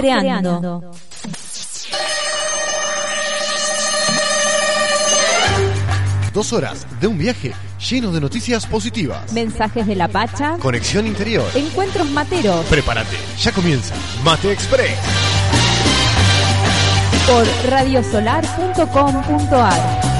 creando. Dos horas de un viaje lleno de noticias positivas. Mensajes de la Pacha. Conexión interior. Encuentros materos. Prepárate, ya comienza Mate Express. Por radiosolar.com.ar.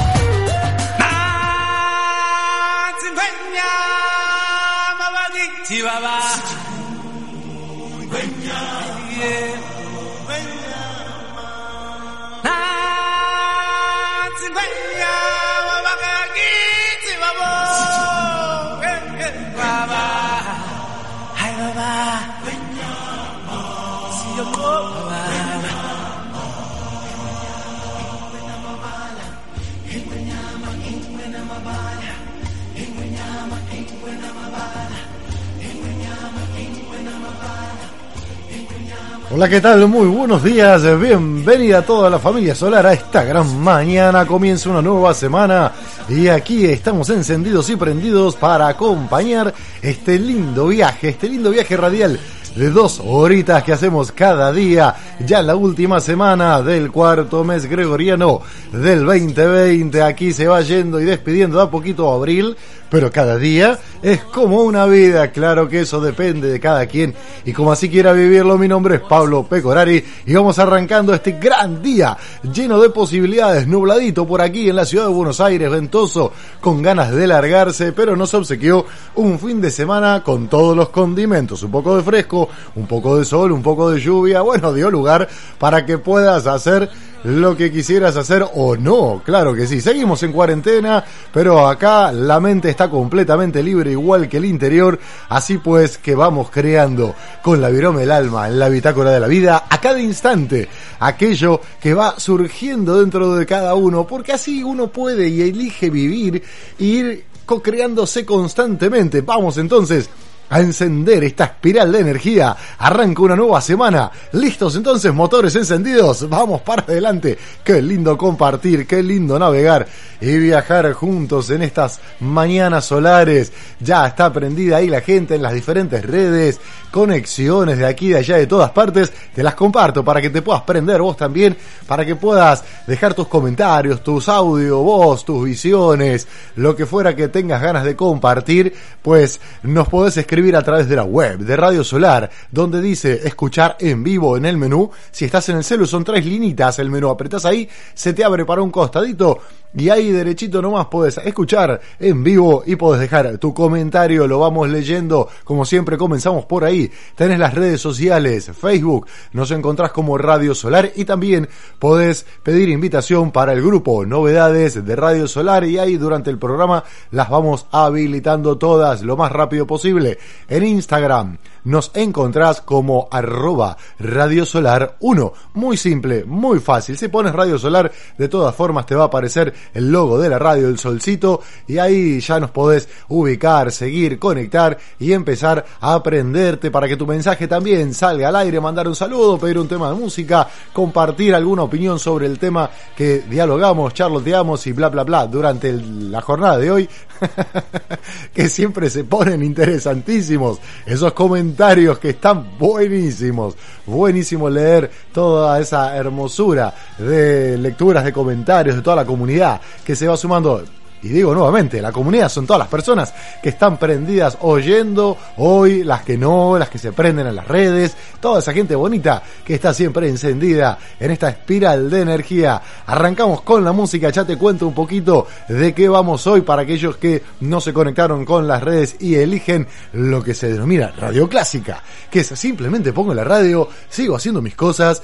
Hola, ¿qué tal? Muy buenos días. Bienvenida a toda la familia solar a esta gran mañana. Comienza una nueva semana y aquí estamos encendidos y prendidos para acompañar este lindo viaje, este lindo viaje radial de dos horitas que hacemos cada día, ya la última semana del cuarto mes gregoriano del 2020. Aquí se va yendo y despidiendo a poquito abril, pero cada día es como una vida. Claro que eso depende de cada quien y como así quiera vivirlo. Mi nombre es Pablo Pecorari y vamos arrancando este gran día lleno de posibilidades, nubladito por aquí en la ciudad de Buenos Aires, ventoso, con ganas de largarse, pero nos obsequió un fin de semana con todos los condimentos, un poco de fresco, un poco de sol, un poco de lluvia, bueno, dio lugar para que puedas hacer lo que quisieras hacer o no, claro que sí. Seguimos en cuarentena, pero acá la mente está completamente libre igual que el interior, así pues que vamos creando con la virome del alma en la bitácora de la vida a cada instante aquello que va surgiendo dentro de cada uno, porque así uno puede y elige vivir e ir co-creándose constantemente. Vamos entonces a encender esta espiral de energía. Arranca una nueva semana. ¿Listos entonces, motores encendidos? Vamos para adelante. Qué lindo compartir, qué lindo navegar y viajar juntos en estas mañanas solares. Ya está prendida ahí la gente en las diferentes redes, conexiones de aquí, de allá, de todas partes. Te las comparto para que te puedas prender vos también, para que puedas dejar tus comentarios, tus audio, vos, tus visiones, lo que fuera que tengas ganas de compartir, pues nos podés escribir a través de la web de Radio Solar, donde dice escuchar en vivo en el menú. Si estás en el celu son tres linitas el menú, apretás ahí, se te abre para un costadito y ahí derechito nomás podés escuchar en vivo y podés dejar tu comentario, lo vamos leyendo, como siempre comenzamos por ahí. Tenés las redes sociales, Facebook, nos encontrás como Radio Solar y también podés pedir invitación para el grupo Novedades de Radio Solar y ahí durante el programa las vamos habilitando todas lo más rápido posible. En Instagram nos encontrás como arroba Radio Solar 1. Muy simple, muy fácil. Si pones Radio Solar, de todas formas te va a aparecer el logo de la radio, el solcito, y ahí ya nos podés ubicar, seguir, conectar y empezar a aprenderte para que tu mensaje también salga al aire, mandar un saludo, pedir un tema de música, compartir alguna opinión sobre el tema que dialogamos, charloteamos y bla bla bla durante la jornada de hoy, que siempre se ponen interesantísimos esos comentarios que están buenísimos, buenísimo leer toda esa hermosura de lecturas de comentarios de toda la comunidad que se va sumando. Y digo nuevamente, la comunidad son todas las personas que están prendidas oyendo hoy, las que no, las que se prenden en las redes, toda esa gente bonita que está siempre encendida en esta espiral de energía. Arrancamos con la música, ya te cuento un poquito de qué vamos hoy para aquellos que no se conectaron con las redes y eligen lo que se denomina radio clásica, que es simplemente pongo la radio, sigo haciendo mis cosas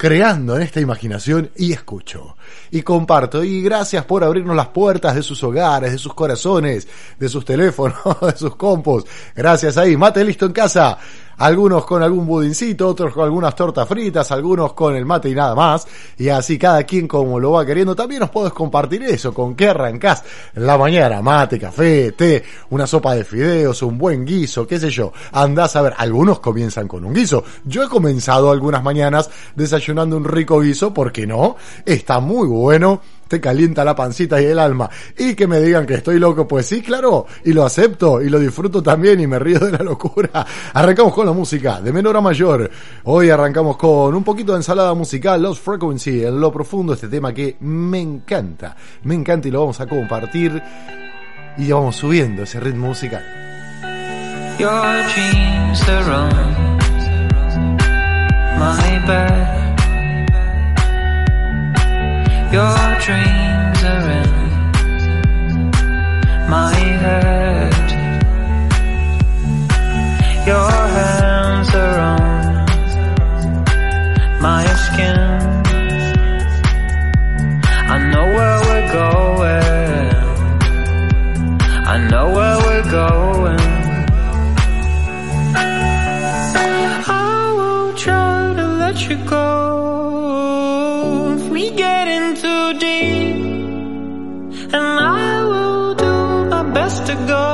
creando en esta imaginación y escucho. Y comparto. Y gracias por abrirnos las puertas de sus hogares, de sus corazones, de sus teléfonos, de sus compos. Gracias ahí. Mate listo en casa. Algunos con algún budincito, otros con algunas tortas fritas, algunos con el mate y nada más. Y así cada quien como lo va queriendo. También nos podés compartir eso, con qué arrancás la mañana. Mate, café, té, una sopa de fideos, un buen guiso, qué sé yo. Andás a ver, algunos comienzan con un guiso. Yo he comenzado algunas mañanas desayunando un rico guiso, ¿por qué no? Está muy bueno te calienta la pancita y el alma. Y que me digan que estoy loco, pues sí, claro, y lo acepto y lo disfruto también y me río de la locura. Arrancamos con la música, de menor a mayor. Hoy arrancamos con un poquito de ensalada musical, Lost Frequency, en lo profundo, este tema que me encanta, me encanta y lo vamos a compartir. Y vamos subiendo ese ritmo musical. Your dreams are in my head. Your hands are on my skin. I know where we're going. I know where we're going. I will try to let you go we get in and I will do my best to go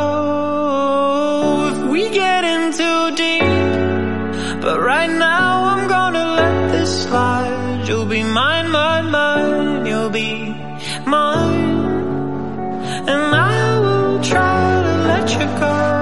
if we get in too deep. But right now I'm gonna let this slide. You'll be mine, mine, mine. You'll be mine, and I will try to let you go.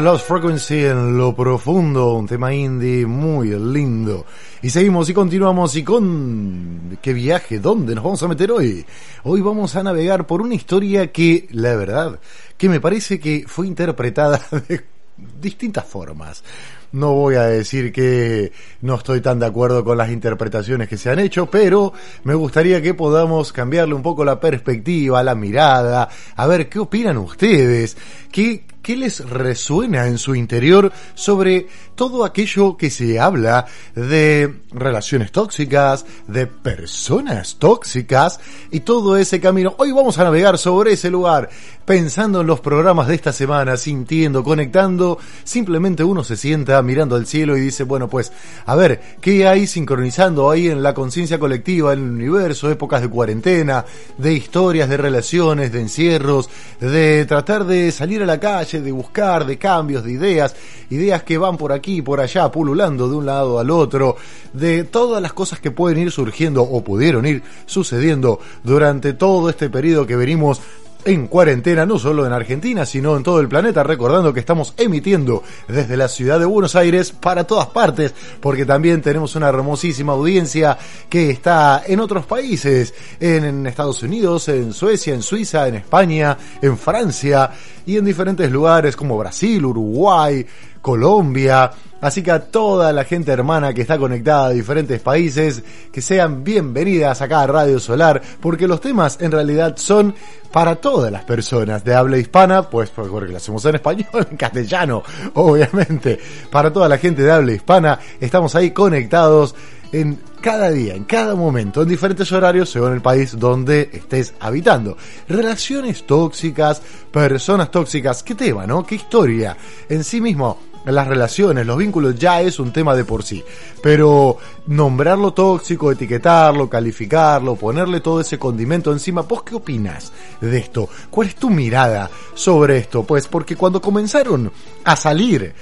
Lost Frequency en lo profundo, un tema indie muy lindo. Y seguimos y continuamos y con qué viaje, ¿dónde nos vamos a meter hoy? Hoy vamos a navegar por una historia que, la verdad, que me parece que fue interpretada de distintas formas. No voy a decir que no estoy tan de acuerdo con las interpretaciones que se han hecho, pero me gustaría que podamos cambiarle un poco la perspectiva, la mirada, a ver qué opinan ustedes, qué, qué les resuena en su interior sobre todo aquello que se habla de relaciones tóxicas, de personas tóxicas y todo ese camino. Hoy vamos a navegar sobre ese lugar, pensando en los programas de esta semana, sintiendo, conectando. Simplemente uno se sienta mirando al cielo y dice, bueno, pues, a ver, ¿qué hay sincronizando ahí en la conciencia colectiva, en el universo, épocas de cuarentena, de historias, de relaciones, de encierros, de tratar de salir a la calle, de buscar, de cambios, de ideas, ideas que van por aquí y por allá, pululando de un lado al otro, de todas las cosas que pueden ir surgiendo o pudieron ir sucediendo durante todo este periodo que venimos en cuarentena, no solo en Argentina, sino en todo el planeta, recordando que estamos emitiendo desde la ciudad de Buenos Aires para todas partes, porque también tenemos una hermosísima audiencia que está en otros países, en Estados Unidos, en Suecia, en Suiza, en España, en Francia y en diferentes lugares como Brasil, Uruguay, Colombia. Así que a toda la gente hermana que está conectada a diferentes países, que sean bienvenidas acá a Radio Solar, porque los temas en realidad son para todas las personas de habla hispana, pues porque lo hacemos en español, en castellano, obviamente. Para toda la gente de habla hispana, estamos ahí conectados en cada día, en cada momento, en diferentes horarios, según el país donde estés habitando. Relaciones tóxicas, personas tóxicas, qué tema, ¿no? Qué historia. En sí mismo, las relaciones, los vínculos ya es un tema de por sí. Pero nombrarlo tóxico, etiquetarlo, calificarlo, ponerle todo ese condimento encima, ¿vos qué opinas de esto? ¿Cuál es tu mirada sobre esto? Pues porque cuando comenzaron a salir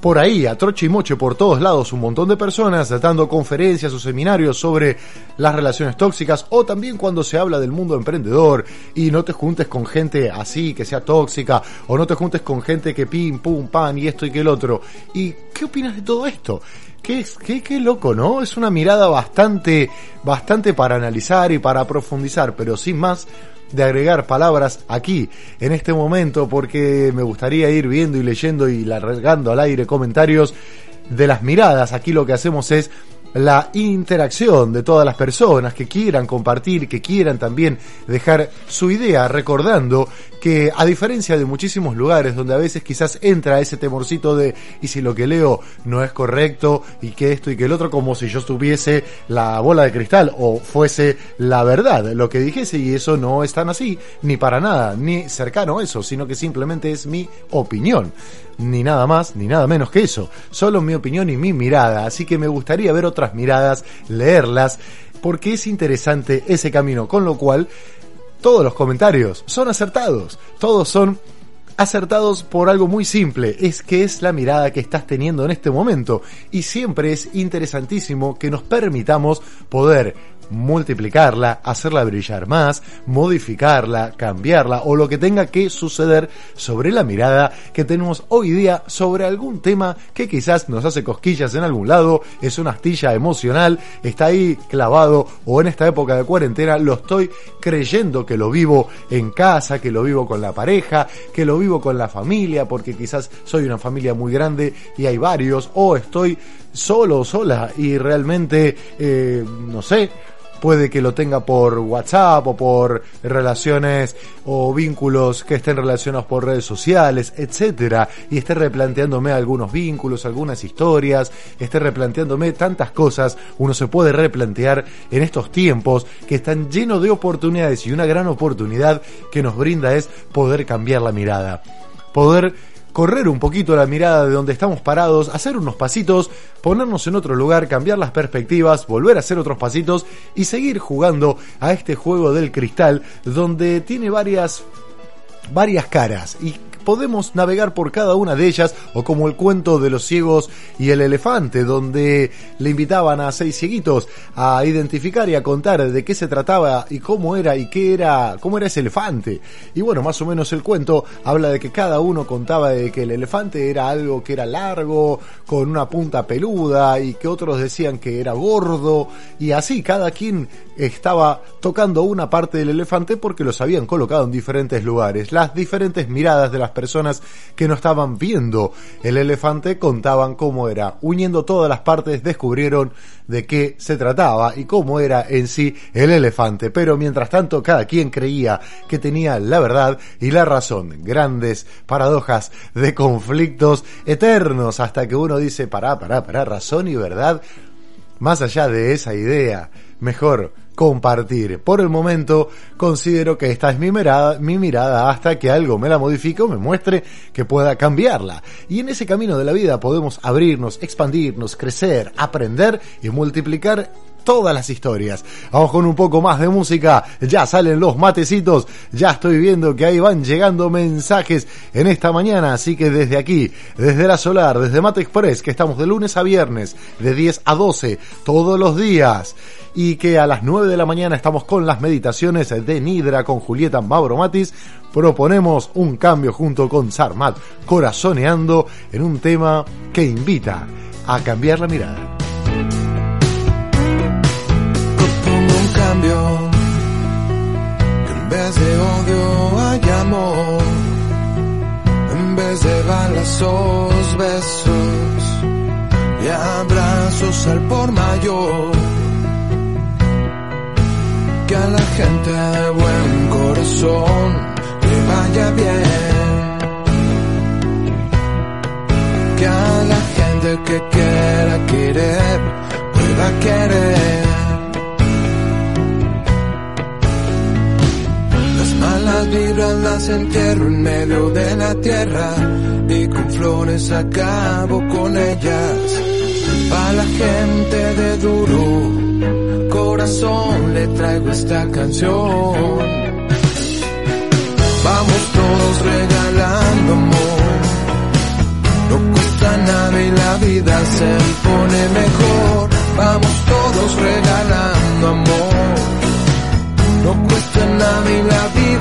por ahí, a troche y moche por todos lados, un montón de personas dando conferencias o seminarios sobre las relaciones tóxicas, o también cuando se habla del mundo emprendedor y no te juntes con gente así, que sea tóxica, o no te juntes con gente que pim, pum, pan y esto y que el otro. ¿Y qué opinas de todo esto? Qué, qué, qué loco, ¿no? Es una mirada bastante, bastante para analizar y para profundizar, pero sin más, de agregar palabras aquí, en este momento, porque me gustaría ir viendo y leyendo y largando al aire comentarios de las miradas. Aquí lo que hacemos es la interacción de todas las personas que quieran compartir, que quieran también dejar su idea, recordando que a diferencia de muchísimos lugares donde a veces quizás entra ese temorcito de y si lo que leo no es correcto y que esto y que el otro como si yo tuviese la bola de cristal o fuese la verdad lo que dijese y eso no es tan así ni para nada ni cercano a eso sino que simplemente es mi opinión ni nada más ni nada menos que eso. Solo mi opinión y mi mirada. Así que me gustaría ver otras miradas leerlas porque es interesante ese camino. Con lo cual todos los comentarios son acertados, todos son acertados por algo muy simple, es que es la mirada que estás teniendo en este momento. Y siempre es interesantísimo que nos permitamos poder multiplicarla, hacerla brillar más, modificarla, cambiarla o lo que tenga que suceder sobre la mirada que tenemos hoy día sobre algún tema que quizás nos hace cosquillas en algún lado, es una astilla emocional, está ahí clavado o en esta época de cuarentena lo estoy creyendo que lo vivo en casa, que lo vivo con la pareja, que lo vivo con la familia, porque quizás soy una familia muy grande y hay varios, o estoy solo o sola y realmente, eh, no sé, puede que lo tenga por WhatsApp o por relaciones o vínculos que estén relacionados por redes sociales, etcétera, y esté replanteándome algunos vínculos, algunas historias, esté replanteándome tantas cosas, uno se puede replantear en estos tiempos que están llenos de oportunidades y una gran oportunidad que nos brinda es poder cambiar la mirada, poder correr un poquito la mirada de donde estamos parados, hacer unos pasitos, ponernos en otro lugar, cambiar las perspectivas, volver a hacer otros pasitos y seguir jugando a este juego del cristal donde tiene varias varias caras. Y podemos navegar por cada una de ellas, o como el cuento de los ciegos y el elefante, donde le invitaban a seis cieguitos a identificar y a contar de qué se trataba y cómo era y qué era, cómo era ese elefante. Y bueno, más o menos el cuento habla de que cada uno contaba de que el elefante era algo que era largo, con una punta peluda, y que otros decían que era gordo, y así cada quien estaba tocando una parte del elefante porque los habían colocado en diferentes lugares. Las diferentes miradas de las personas que no estaban viendo el elefante contaban cómo era. Uniendo todas las partes descubrieron de qué se trataba y cómo era en sí el elefante. Pero mientras tanto cada quien creía que tenía la verdad y la razón. Grandes paradojas de conflictos eternos hasta que uno dice, pará, pará, pará, razón y verdad. Más allá de esa idea, mejor compartir. Por el momento considero que esta es mi mirada, mi mirada hasta que algo me la modifique o me muestre que pueda cambiarla. Y en ese camino de la vida podemos abrirnos, expandirnos, crecer, aprender y multiplicar todas las historias. Vamos con un poco más de música. Ya salen los matecitos. Ya estoy viendo que ahí van llegando mensajes en esta mañana. Así que desde aquí, desde la Solar, desde Mate Express, que estamos de lunes a viernes, de 10 a 12, todos los días. Y que a las 9 de la mañana estamos con las meditaciones de Nidra con Julieta Mavromatis. Proponemos un cambio junto con Sarmat, corazoneando en un tema que invita a cambiar la mirada. En vez de odio hay amor, en vez de balazos, besos y abrazos al por mayor. Que a la gente de buen corazón le vaya bien. Que a la gente que quiera querer pueda querer. Las vibras las entierro en medio de la tierra y con flores acabo con ellas. Para la gente de duro corazón le traigo esta canción. Vamos todos regalando amor. No cuesta nada y la vida se pone mejor. Vamos todos regalando amor no cuesta nada y la vida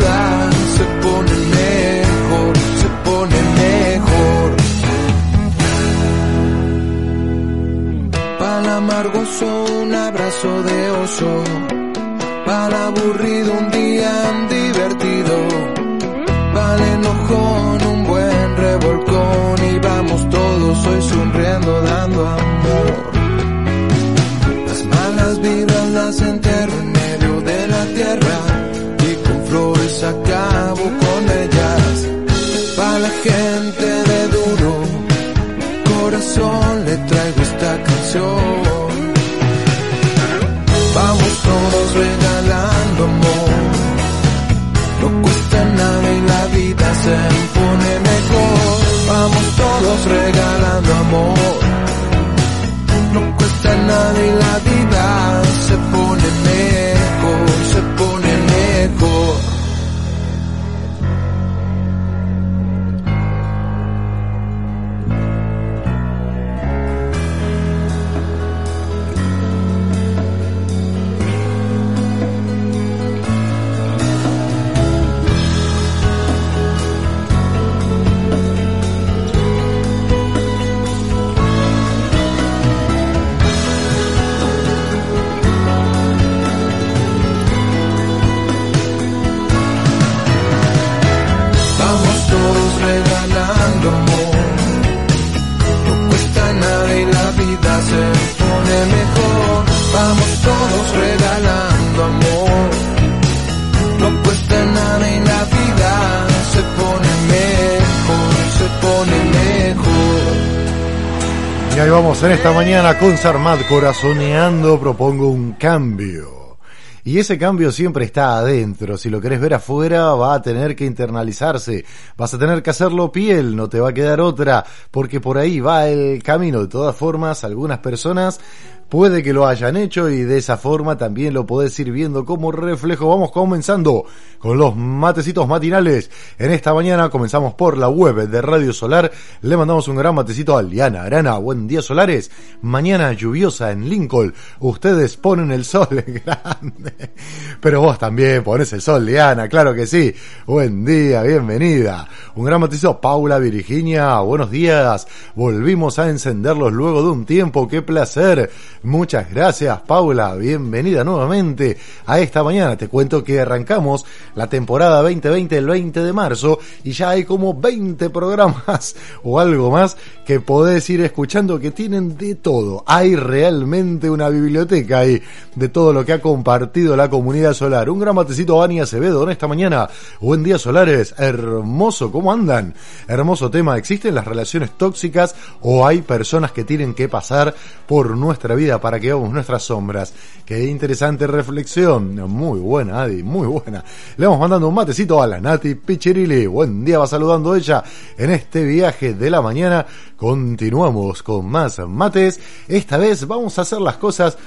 Para el amargoso un abrazo de oso, para aburrido un día divertido, para el enojón un buen revolcón y vamos todos hoy sonriendo dando amor. Las malas vibras las entierro en medio de la tierra y con flores acabo con ellas. Para la gente de duro corazón le traigo Vamos todos regalando amor. No cuesta nada y la vida se pone mejor. Vamos todos regalando amor. No cuesta nada y la vida se pone mejor, En esta mañana con Sarmat corazoneando, propongo un cambio. Y ese cambio siempre está adentro. Si lo querés ver afuera, va a tener que internalizarse. Vas a tener que hacerlo piel, no te va a quedar otra, porque por ahí va el camino. De todas formas, algunas personas puede que lo hayan hecho y de esa forma también lo podés ir viendo como reflejo. Vamos comenzando con los matecitos matinales. En esta mañana comenzamos por la web de Radio Solar. Le mandamos un gran matecito a Liana Arana. Buen día solares. Mañana lluviosa en Lincoln. Ustedes ponen el sol grande. Pero vos también pones el sol, Liana. Claro que sí. Buen día, bienvenida. Un gran matecito Paula Virginia. Buenos días. Volvimos a encenderlos luego de un tiempo. Qué placer Muchas gracias, Paula. Bienvenida nuevamente a esta mañana. Te cuento que arrancamos la temporada 2020 el 20 de marzo y ya hay como 20 programas o algo más que podés ir escuchando que tienen de todo. Hay realmente una biblioteca ahí de todo lo que ha compartido la comunidad solar. Un gran matecito a Bani Acevedo en esta mañana. Buen día, solares. Hermoso, ¿cómo andan? Hermoso tema. ¿Existen las relaciones tóxicas o hay personas que tienen que pasar por nuestra vida para que veamos nuestras sombras? Qué interesante reflexión. Muy buena, Adi, muy buena. Le vamos mandando un matecito a la Nati Pichirili. Buen día, va saludando ella en este viaje de la mañana. Continuamos con más mates. Esta vez vamos a hacer las cosas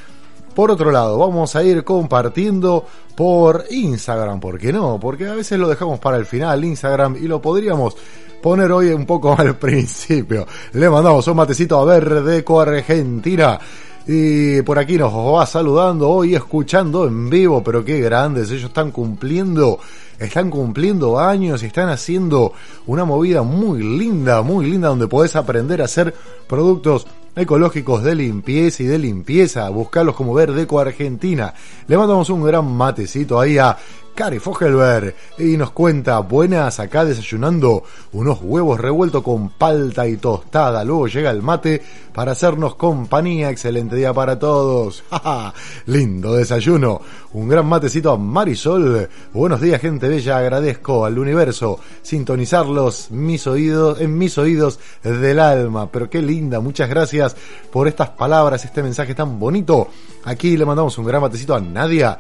por otro lado, vamos a ir compartiendo por Instagram, ¿por qué no? Porque a veces lo dejamos para el final, Instagram, y lo podríamos poner hoy un poco al principio. Le mandamos un matecito a Verdeco Argentina. Y por aquí nos va saludando hoy, escuchando en vivo, pero qué grandes, ellos están cumpliendo, están cumpliendo años y están haciendo una movida muy linda, muy linda, donde podés aprender a hacer productos ecológicos de limpieza y de limpieza. Buscarlos como Verdeco Argentina. Le mandamos un gran matecito ahí a Cari Fogelberg y nos cuenta, buenas acá desayunando unos huevos revueltos con palta y tostada. Luego llega el mate para hacernos compañía. Excelente día para todos. Lindo desayuno. Un gran matecito a Marisol. Buenos días, gente bella. Agradezco al universo sintonizarlos mis oídos, en mis oídos del alma. Pero qué linda. Muchas gracias por estas palabras, este mensaje tan bonito. Aquí le mandamos un gran matecito a Nadia.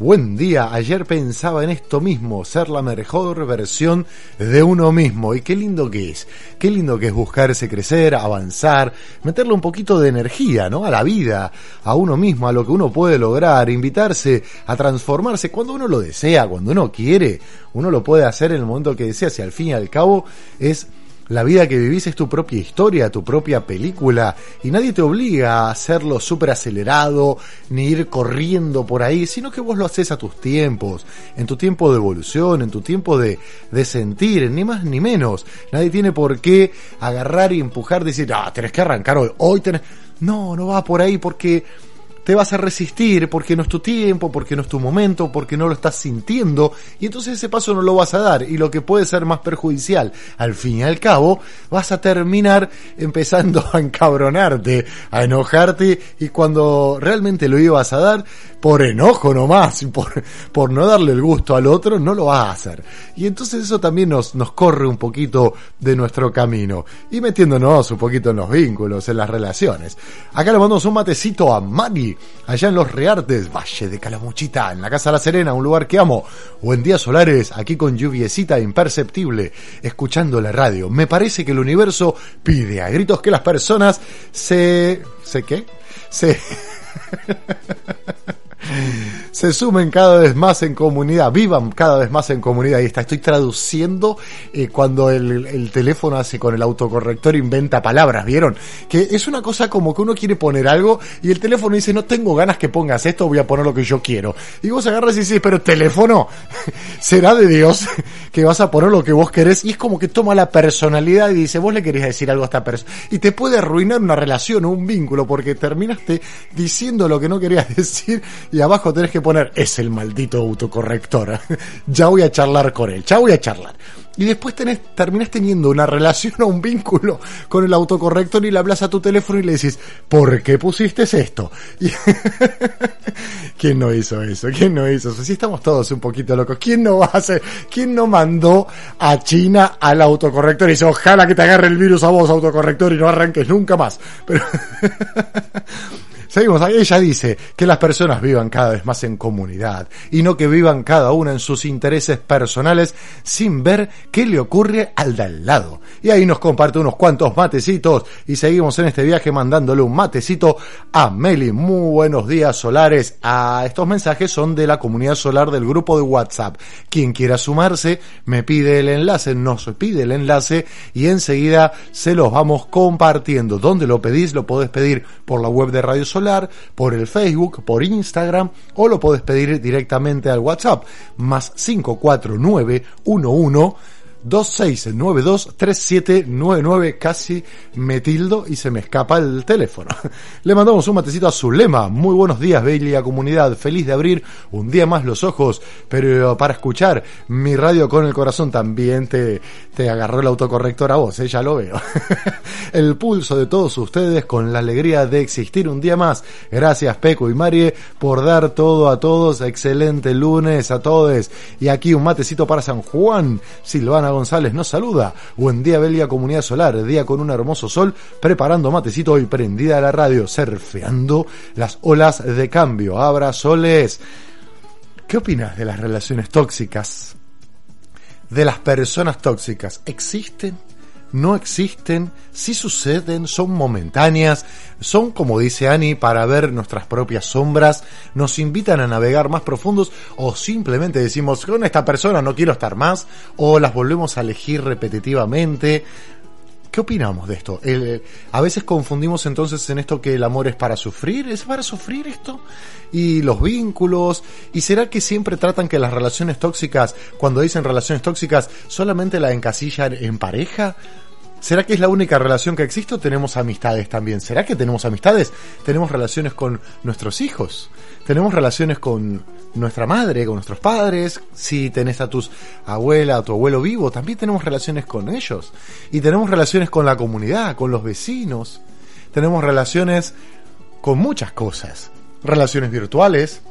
Buen día, ayer pensaba en esto mismo, ser la mejor versión de uno mismo. Y qué lindo que es, qué lindo que es buscarse crecer, avanzar, meterle un poquito de energía, ¿no? A la vida, a uno mismo, a lo que uno puede lograr, invitarse a transformarse cuando uno lo desea, cuando uno quiere. Uno lo puede hacer en el momento que desea, si al fin y al cabo es la vida que vivís es tu propia historia, tu propia película, y nadie te obliga a hacerlo súper acelerado, ni ir corriendo por ahí, sino que vos lo haces a tus tiempos, en tu tiempo de evolución, en tu tiempo de, de sentir, ni más ni menos. Nadie tiene por qué agarrar y empujar, decir, ah, tenés que arrancar hoy, hoy tenés... No, no va por ahí porque te vas a resistir porque no es tu tiempo, porque no es tu momento, porque no lo estás sintiendo y entonces ese paso no lo vas a dar y lo que puede ser más perjudicial, al fin y al cabo, vas a terminar empezando a encabronarte, a enojarte y cuando realmente lo ibas a dar, por enojo nomás, por, por no darle el gusto al otro, no lo vas a hacer. Y entonces eso también nos, nos corre un poquito de nuestro camino y metiéndonos un poquito en los vínculos, en las relaciones. Acá le mandamos un matecito a Allá en los Reartes, Valle de Calamuchita, en la Casa La Serena, un lugar que amo. Buen día solares, aquí con lluviecita imperceptible, escuchando la radio. Me parece que el universo pide a gritos que las personas se... ¿Se qué? Se... se sumen cada vez más en comunidad, vivan cada vez más en comunidad. Y está, estoy traduciendo eh, cuando el, el, teléfono hace con el autocorrector inventa palabras, ¿vieron? Que es una cosa como que uno quiere poner algo y el teléfono dice, no tengo ganas que pongas esto, voy a poner lo que yo quiero. Y vos agarras y dices, pero el teléfono será de Dios que vas a poner lo que vos querés. Y es como que toma la personalidad y dice, vos le querés decir algo a esta persona. Y te puede arruinar una relación o un vínculo porque terminaste diciendo lo que no querías decir y abajo tenés que poner, es el maldito autocorrector. ya voy a charlar con él, ya voy a charlar. Y después tenés, terminás teniendo una relación o un vínculo con el autocorrector y le hablas a tu teléfono y le decís, ¿por qué pusiste esto? ¿Quién no hizo eso? ¿Quién no hizo eso? Si estamos todos un poquito locos. ¿Quién no hacer? ¿Quién no mandó a China al autocorrector y dice, ojalá que te agarre el virus a vos, autocorrector, y no arranques nunca más? Pero... Seguimos, ella dice que las personas vivan cada vez más en comunidad y no que vivan cada una en sus intereses personales sin ver qué le ocurre al de al lado. Y ahí nos comparte unos cuantos matecitos y seguimos en este viaje mandándole un matecito a Meli. Muy buenos días solares. A estos mensajes son de la comunidad solar del grupo de WhatsApp. Quien quiera sumarse me pide el enlace, nos pide el enlace y enseguida se los vamos compartiendo. ¿Dónde lo pedís? Lo podés pedir por la web de Radio Solar por el Facebook, por Instagram o lo podés pedir directamente al WhatsApp más 54911 26923799 casi me tildo y se me escapa el teléfono. Le mandamos un matecito a Zulema. Muy buenos días, bella comunidad. Feliz de abrir un día más los ojos, pero para escuchar mi radio con el corazón también te, te agarró el autocorrector a vos, ¿eh? ya lo veo. el pulso de todos ustedes con la alegría de existir un día más. Gracias Peco y Marie por dar todo a todos. Excelente lunes a todos. Y aquí un matecito para San Juan. Silvana González nos saluda. Buen día, Belia Comunidad Solar. Día con un hermoso sol, preparando matecito y prendida a la radio, surfeando las olas de cambio. Abra soles. ¿Qué opinas de las relaciones tóxicas? De las personas tóxicas. ¿Existen? No existen, si suceden, son momentáneas, son, como dice Annie, para ver nuestras propias sombras, nos invitan a navegar más profundos o simplemente decimos, con esta persona no quiero estar más, o las volvemos a elegir repetitivamente. ¿Qué opinamos de esto? a veces confundimos entonces en esto que el amor es para sufrir, ¿es para sufrir esto? Y los vínculos, ¿y será que siempre tratan que las relaciones tóxicas, cuando dicen relaciones tóxicas, solamente la encasillan en pareja? ¿Será que es la única relación que existe o tenemos amistades también? ¿Será que tenemos amistades? Tenemos relaciones con nuestros hijos, tenemos relaciones con nuestra madre, con nuestros padres, si tenés a tus abuela, a tu abuelo vivo, también tenemos relaciones con ellos. Y tenemos relaciones con la comunidad, con los vecinos, tenemos relaciones con muchas cosas, relaciones virtuales.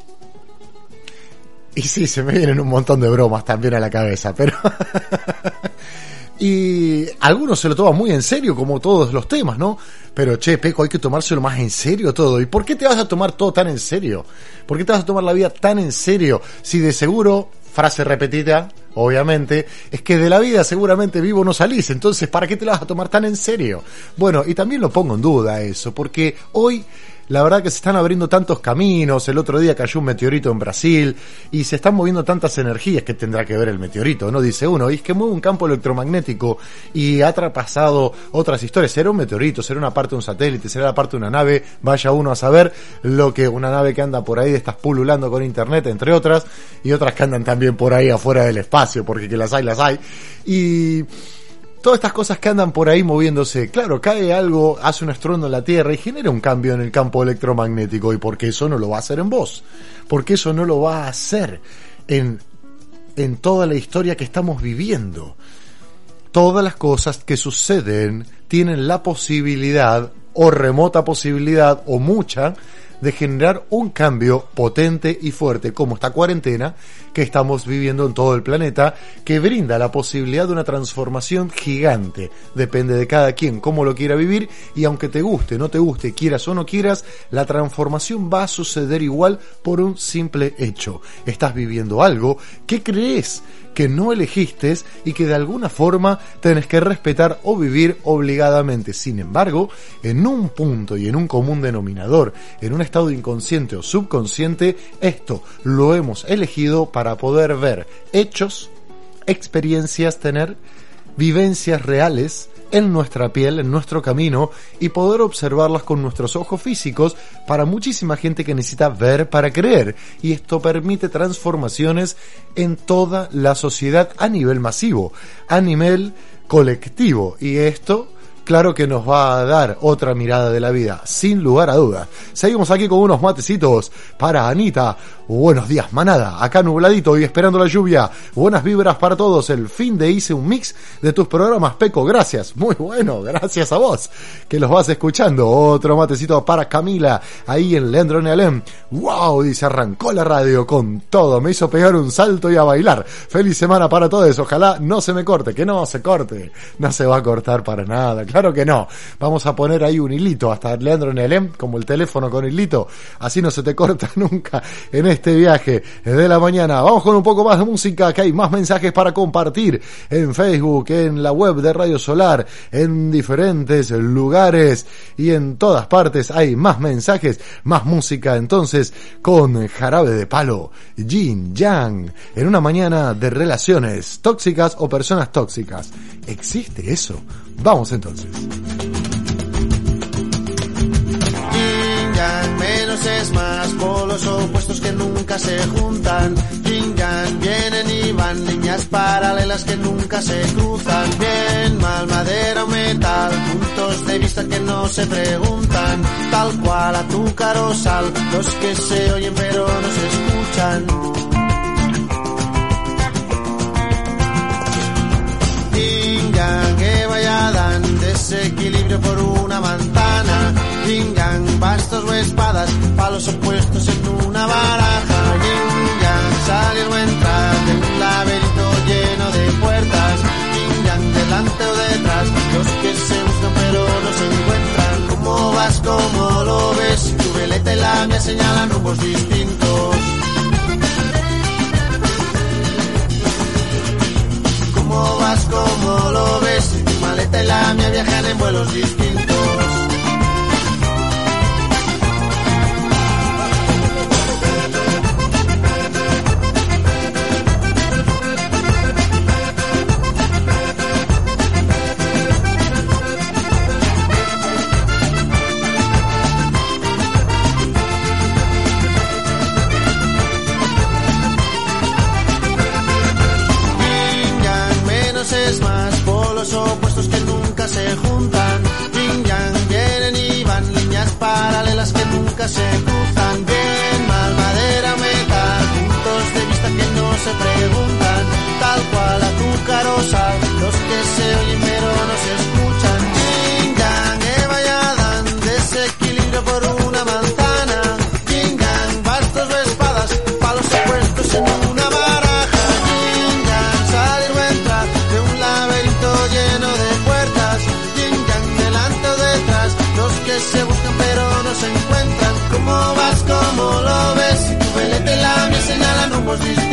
Y sí, se me vienen un montón de bromas también a la cabeza, pero... Y algunos se lo toman muy en serio, como todos los temas, ¿no? Pero che, Peco, hay que tomárselo más en serio todo. ¿Y por qué te vas a tomar todo tan en serio? ¿Por qué te vas a tomar la vida tan en serio? Si de seguro, frase repetida, obviamente, es que de la vida seguramente vivo no salís. Entonces, ¿para qué te la vas a tomar tan en serio? Bueno, y también lo pongo en duda eso, porque hoy la verdad que se están abriendo tantos caminos, el otro día cayó un meteorito en Brasil y se están moviendo tantas energías que tendrá que ver el meteorito, ¿no? Dice uno, y es que mueve un campo electromagnético y ha traspasado otras historias, será un meteorito, será una parte de un satélite, será la parte de una nave, vaya uno a saber lo que una nave que anda por ahí estás pululando con internet, entre otras, y otras que andan también por ahí afuera del espacio, porque que las hay, las hay. Y todas estas cosas que andan por ahí moviéndose. Claro, cae algo, hace un estruendo en la Tierra y genera un cambio en el campo electromagnético. ¿Y por qué eso no lo va a hacer en vos? Porque eso no lo va a hacer en, en toda la historia que estamos viviendo? Todas las cosas que suceden tienen la posibilidad, o remota posibilidad, o mucha, de generar un cambio potente y fuerte como esta cuarentena que estamos viviendo en todo el planeta, que brinda la posibilidad de una transformación gigante. Depende de cada quien cómo lo quiera vivir y aunque te guste, no te guste, quieras o no quieras, la transformación va a suceder igual por un simple hecho. Estás viviendo algo que crees que no elegiste y que de alguna forma tenés que respetar o vivir obligadamente. Sin embargo, en un punto y en un común denominador, en un estado inconsciente o subconsciente, esto lo hemos elegido para poder ver hechos, experiencias, tener vivencias reales en nuestra piel, en nuestro camino y poder observarlas con nuestros ojos físicos para muchísima gente que necesita ver para creer. Y esto permite transformaciones en toda la sociedad a nivel masivo, a nivel colectivo. Y esto claro que nos va a dar otra mirada de la vida, sin lugar a dudas. Seguimos aquí con unos matecitos para Anita. Buenos días, manada. Acá nubladito y esperando la lluvia. Buenas vibras para todos. El fin de hice un mix de tus programas, Peco. Gracias. Muy bueno. Gracias a vos que los vas escuchando. Otro matecito para Camila. Ahí en Leandro Nealem. Wow, dice, arrancó la radio con todo. Me hizo pegar un salto y a bailar. Feliz semana para todos. Ojalá no se me corte. Que no se corte. No se va a cortar para nada. Claro que no. Vamos a poner ahí un hilito hasta Leandro Nealem, como el teléfono con hilito. Así no se te corta nunca en este viaje de la mañana. Vamos con un poco más de música, que hay más mensajes para compartir en Facebook, en la web de Radio Solar, en diferentes lugares y en todas partes hay más mensajes, más música. Entonces, con Jarabe de Palo, Jin Yang, en una mañana de relaciones tóxicas o personas tóxicas. ¿Existe eso? Vamos entonces. Es más, polos opuestos que nunca se juntan. Yin vienen y van, líneas paralelas que nunca se cruzan. Bien, mal, madera o metal, puntos de vista que no se preguntan. Tal cual a tu carosal, los que se oyen pero no se escuchan. Yin yang, Eva y Adán, desequilibrio por una manzana. Yin yang, bastos o espadas, palos opuestos en una baraja. Yin yang, salir o entrar de un laberinto lleno de puertas. Yin yang, delante o detrás, los que se buscan pero no se encuentran. ¿Cómo vas? ¿Cómo lo ves? Tu veleta y la mía señalan rumbos distintos. ¿Cómo vas? ¿Cómo lo ves? Tu maleta y la mía viajan en vuelos distintos. Señalan rumbos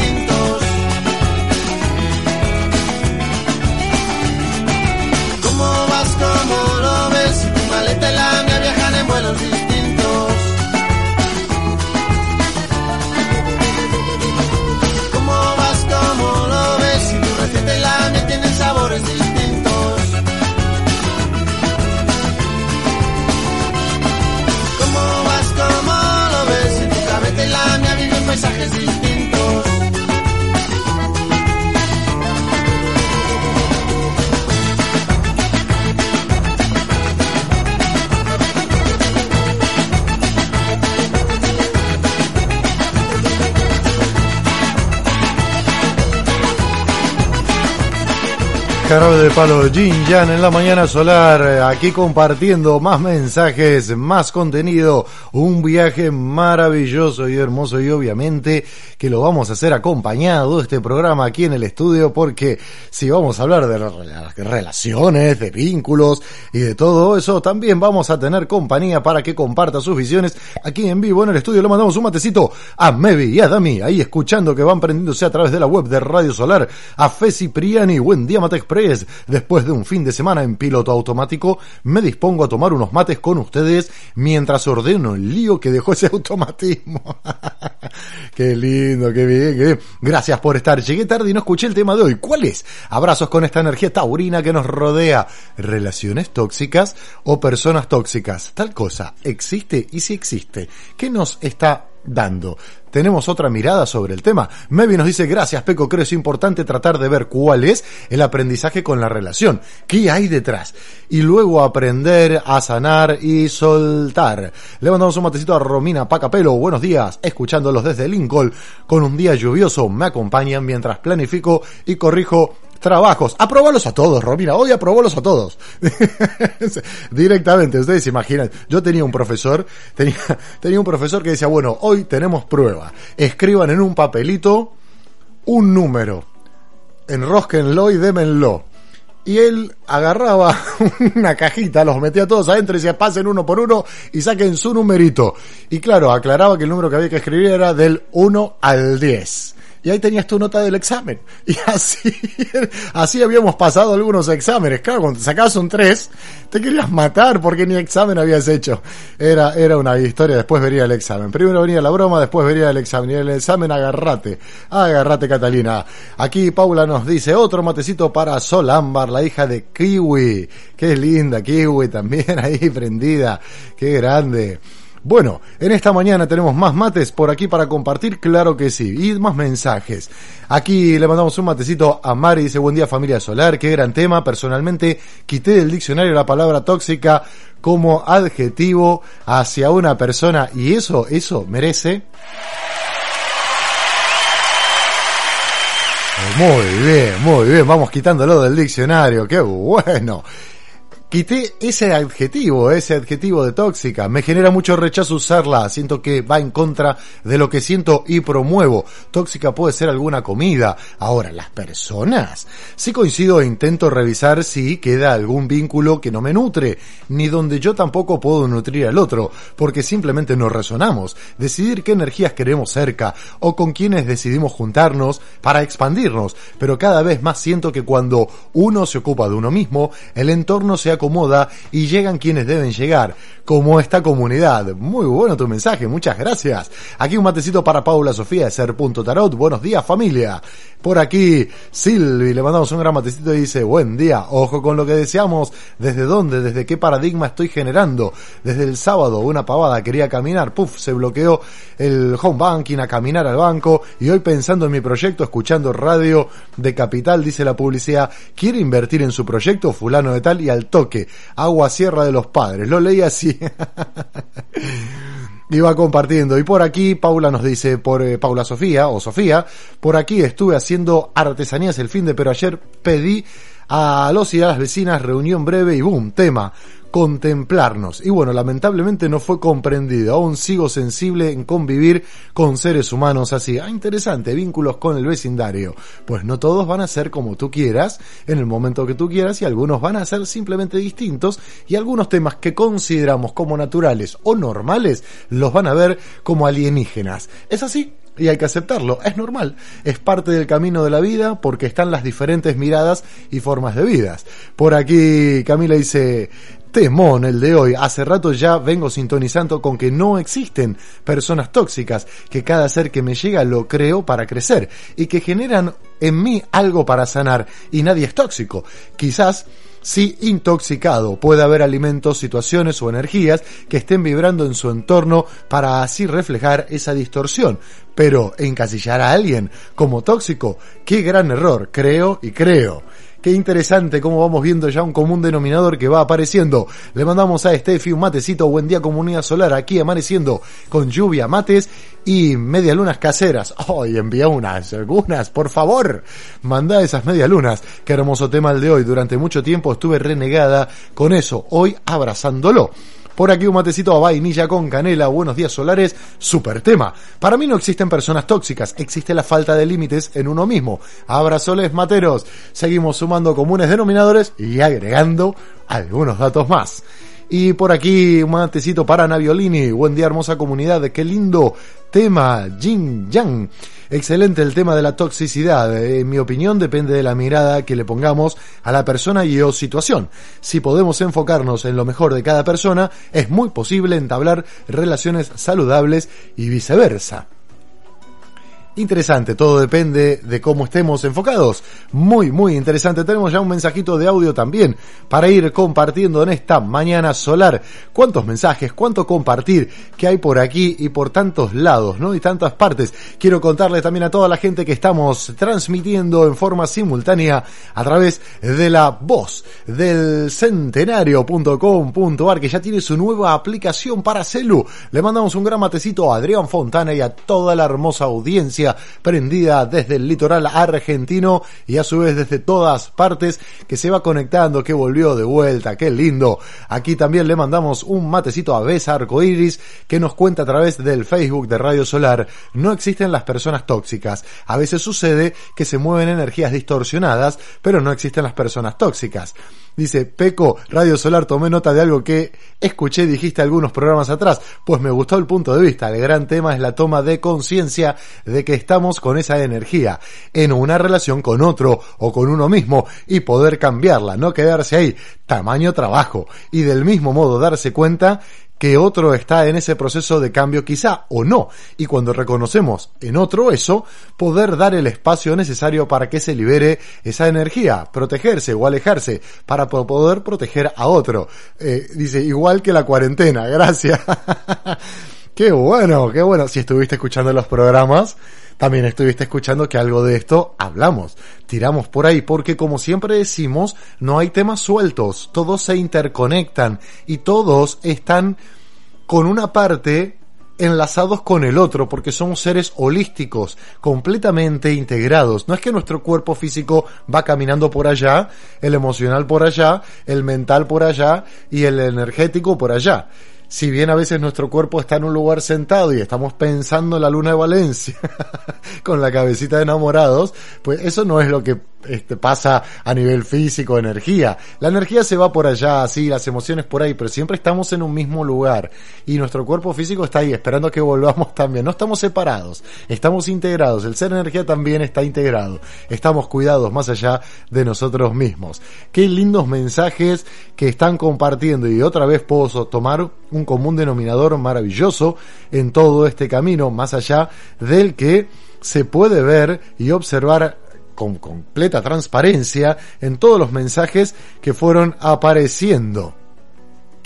De palo Jin Yan en la mañana solar, aquí compartiendo más mensajes, más contenido, un viaje maravilloso y hermoso y obviamente que lo vamos a hacer acompañado este programa aquí en el estudio porque si vamos a hablar de rela- relaciones, de vínculos y de todo eso, también vamos a tener compañía para que comparta sus visiones aquí en vivo en el estudio. Le mandamos un matecito a Mevi y a Dami, ahí escuchando que van prendiéndose a través de la web de Radio Solar, a Fe Cipriani, buen día Mate Express. Después de un fin de semana en piloto automático, me dispongo a tomar unos mates con ustedes mientras ordeno el lío que dejó ese automatismo. qué lindo, qué bien, qué bien. Gracias por estar. Llegué tarde y no escuché el tema de hoy. ¿Cuál es? Abrazos con esta energía taurina que nos rodea. ¿Relaciones tóxicas o personas tóxicas? Tal cosa, ¿existe? Y si existe, ¿qué nos está dando. Tenemos otra mirada sobre el tema. Mevi nos dice, gracias Peco, creo es importante tratar de ver cuál es el aprendizaje con la relación, qué hay detrás, y luego aprender a sanar y soltar. Le mandamos un matecito a Romina Pacapelo, buenos días, escuchándolos desde Lincoln, con un día lluvioso, me acompañan mientras planifico y corrijo trabajos. Aprobalos a todos, Romina. Hoy aprobalos a todos. Directamente, ustedes imaginan. Yo tenía un profesor, tenía, tenía un profesor que decía, bueno, hoy tenemos prueba. Escriban en un papelito un número. Enrosquenlo y démenlo. Y él agarraba una cajita, los metía todos adentro y decía, pasen uno por uno y saquen su numerito. Y claro, aclaraba que el número que había que escribir era del 1 al 10 y ahí tenías tu nota del examen. Y así, así habíamos pasado algunos exámenes. Claro, cuando te sacabas un 3, te querías matar porque ni examen habías hecho. Era, era una historia, después vería el examen. Primero venía la broma, después vería el examen. Y el examen, agarrate. Agarrate, Catalina. Aquí Paula nos dice, otro matecito para Sol Ámbar, la hija de Kiwi. Qué linda, Kiwi también ahí prendida. Qué grande. Bueno, en esta mañana tenemos más mates por aquí para compartir, claro que sí, y más mensajes. Aquí le mandamos un matecito a Mari, dice buen día familia solar, qué gran tema, personalmente quité del diccionario la palabra tóxica como adjetivo hacia una persona y eso, eso merece Muy bien, muy bien, vamos quitándolo del diccionario, qué bueno. Quité ese adjetivo, ese adjetivo de tóxica. Me genera mucho rechazo usarla. Siento que va en contra de lo que siento y promuevo. Tóxica puede ser alguna comida. Ahora, las personas. Si coincido e intento revisar si queda algún vínculo que no me nutre, ni donde yo tampoco puedo nutrir al otro, porque simplemente no resonamos. Decidir qué energías queremos cerca o con quienes decidimos juntarnos para expandirnos. Pero cada vez más siento que cuando uno se ocupa de uno mismo, el entorno se acomoda y llegan quienes deben llegar, como esta comunidad. Muy bueno tu mensaje, muchas gracias. Aquí un matecito para Paula Sofía de Ser.tarot. Buenos días familia. Por aquí Silvi, le mandamos un gran matecito y dice, buen día, ojo con lo que deseamos, desde dónde, desde qué paradigma estoy generando. Desde el sábado una pavada quería caminar, puf, se bloqueó el home banking a caminar al banco y hoy pensando en mi proyecto, escuchando radio de Capital, dice la publicidad, quiere invertir en su proyecto fulano de tal y al toque, agua sierra de los padres. Lo leí así. y va compartiendo. Y por aquí Paula nos dice, por eh, Paula Sofía o Sofía, por aquí estuve haciendo artesanías el fin de, pero ayer pedí a los y a las vecinas reunión breve y boom, tema, contemplarnos. Y bueno, lamentablemente no fue comprendido. Aún sigo sensible en convivir con seres humanos así. Ah, interesante, vínculos con el vecindario. Pues no todos van a ser como tú quieras, en el momento que tú quieras, y algunos van a ser simplemente distintos, y algunos temas que consideramos como naturales o normales, los van a ver como alienígenas. ¿Es así? y hay que aceptarlo, es normal, es parte del camino de la vida porque están las diferentes miradas y formas de vidas. Por aquí Camila dice, temón el de hoy. Hace rato ya vengo sintonizando con que no existen personas tóxicas, que cada ser que me llega lo creo para crecer y que generan en mí algo para sanar y nadie es tóxico. Quizás si intoxicado puede haber alimentos, situaciones o energías que estén vibrando en su entorno para así reflejar esa distorsión. Pero encasillar a alguien como tóxico, qué gran error, creo y creo. Qué interesante cómo vamos viendo ya un común denominador que va apareciendo. Le mandamos a Steffi un matecito, buen día comunidad solar, aquí amaneciendo con lluvia, mates y medialunas caseras. Hoy envía unas, algunas, por favor. Manda esas medialunas. Qué hermoso tema el de hoy. Durante mucho tiempo estuve renegada con eso. Hoy abrazándolo. Por aquí un matecito a vainilla con canela, buenos días solares, super tema. Para mí no existen personas tóxicas, existe la falta de límites en uno mismo. Abrazoles materos. Seguimos sumando comunes denominadores y agregando algunos datos más. Y por aquí un matecito para Naviolini. Buen día hermosa comunidad. Qué lindo tema. Jin Yang. Excelente el tema de la toxicidad. En mi opinión depende de la mirada que le pongamos a la persona y o situación. Si podemos enfocarnos en lo mejor de cada persona, es muy posible entablar relaciones saludables y viceversa. Interesante, todo depende de cómo estemos enfocados. Muy, muy interesante. Tenemos ya un mensajito de audio también para ir compartiendo en esta mañana solar. ¿Cuántos mensajes, cuánto compartir que hay por aquí y por tantos lados, ¿no? Y tantas partes. Quiero contarles también a toda la gente que estamos transmitiendo en forma simultánea a través de la voz del centenario.com.ar que ya tiene su nueva aplicación para celu. Le mandamos un gran matecito a Adrián Fontana y a toda la hermosa audiencia prendida desde el litoral argentino y a su vez desde todas partes que se va conectando, que volvió de vuelta, qué lindo. Aquí también le mandamos un matecito a Besa Arcoiris que nos cuenta a través del Facebook de Radio Solar. No existen las personas tóxicas. A veces sucede que se mueven energías distorsionadas, pero no existen las personas tóxicas. Dice, Peco, Radio Solar, tomé nota de algo que escuché, dijiste algunos programas atrás. Pues me gustó el punto de vista. El gran tema es la toma de conciencia de que estamos con esa energía en una relación con otro o con uno mismo y poder cambiarla, no quedarse ahí, tamaño trabajo y del mismo modo darse cuenta que otro está en ese proceso de cambio quizá o no. Y cuando reconocemos en otro eso, poder dar el espacio necesario para que se libere esa energía, protegerse o alejarse para po- poder proteger a otro. Eh, dice, igual que la cuarentena, gracias. qué bueno, qué bueno. Si estuviste escuchando los programas, también estuviste escuchando que algo de esto hablamos, tiramos por ahí, porque como siempre decimos, no hay temas sueltos, todos se interconectan y todos están con una parte enlazados con el otro, porque somos seres holísticos, completamente integrados. No es que nuestro cuerpo físico va caminando por allá, el emocional por allá, el mental por allá y el energético por allá. Si bien a veces nuestro cuerpo está en un lugar sentado y estamos pensando en la luna de Valencia con la cabecita de enamorados, pues eso no es lo que este, pasa a nivel físico, energía. La energía se va por allá, así, las emociones por ahí, pero siempre estamos en un mismo lugar y nuestro cuerpo físico está ahí esperando que volvamos también. No estamos separados, estamos integrados. El ser energía también está integrado. Estamos cuidados más allá de nosotros mismos. Qué lindos mensajes que están compartiendo y otra vez puedo tomar común denominador maravilloso en todo este camino, más allá del que se puede ver y observar con completa transparencia en todos los mensajes que fueron apareciendo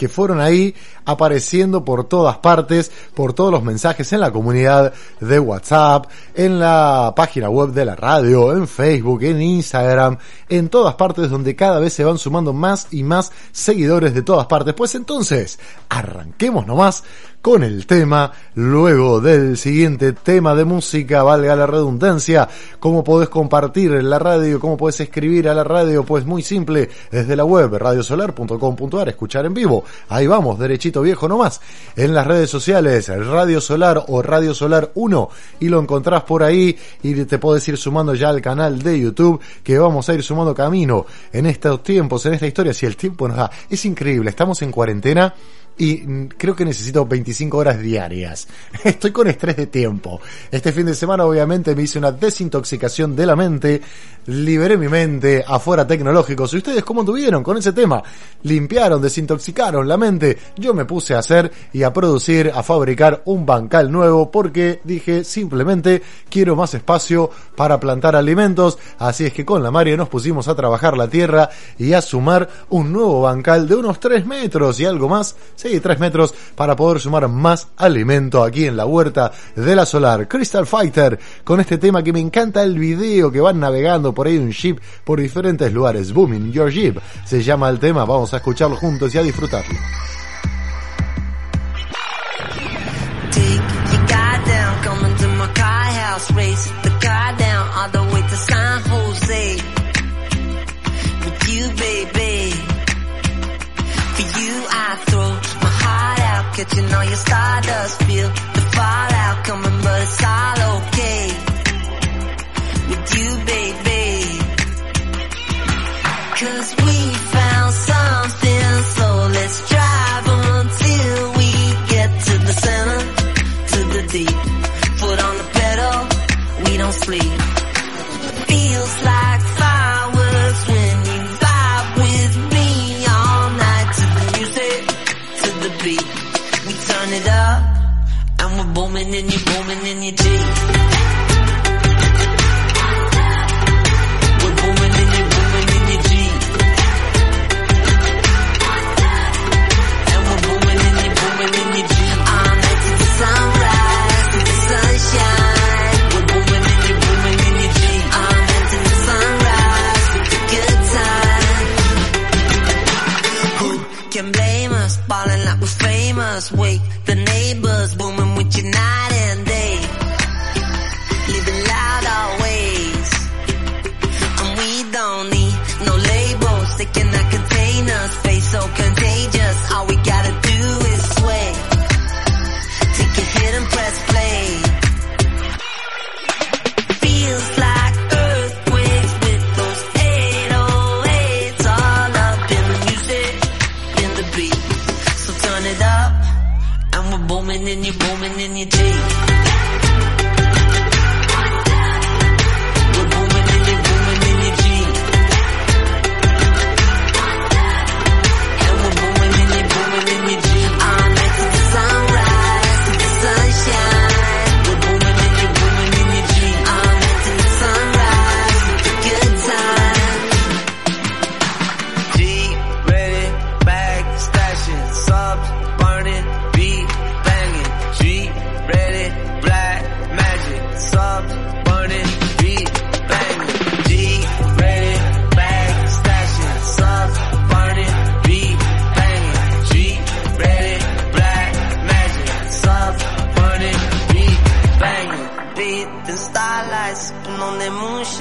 que fueron ahí apareciendo por todas partes, por todos los mensajes en la comunidad de WhatsApp, en la página web de la radio, en Facebook, en Instagram, en todas partes donde cada vez se van sumando más y más seguidores de todas partes. Pues entonces, arranquemos nomás con el tema, luego del siguiente tema de música, valga la redundancia, cómo podés compartir en la radio, cómo podés escribir a la radio, pues muy simple, desde la web radiosolar.com.ar, escuchar en vivo, ahí vamos, derechito viejo nomás, en las redes sociales, Radio Solar o Radio Solar 1, y lo encontrás por ahí, y te podés ir sumando ya al canal de YouTube, que vamos a ir sumando camino en estos tiempos, en esta historia, si el tiempo nos da, es increíble, estamos en cuarentena, y mm, creo que necesito 25 horas diarias. Estoy con estrés de tiempo. Este fin de semana obviamente me hice una desintoxicación de la mente, liberé mi mente afuera tecnológicos. ¿Y ustedes cómo tuvieron con ese tema? Limpiaron, desintoxicaron la mente. Yo me puse a hacer y a producir, a fabricar un bancal nuevo porque dije simplemente quiero más espacio para plantar alimentos. Así es que con la Mario nos pusimos a trabajar la tierra y a sumar un nuevo bancal de unos 3 metros y algo más. Sí, 3 metros para poder sumar más alimento aquí en la huerta de la solar. Crystal Fighter con este tema que me encanta el video que van navegando por ahí un jeep por diferentes lugares. Booming Your Jeep se llama el tema. Vamos a escucharlo juntos y a disfrutarlo. Catching all your stardust, feel the fallout coming, but it's all and you're booming and you're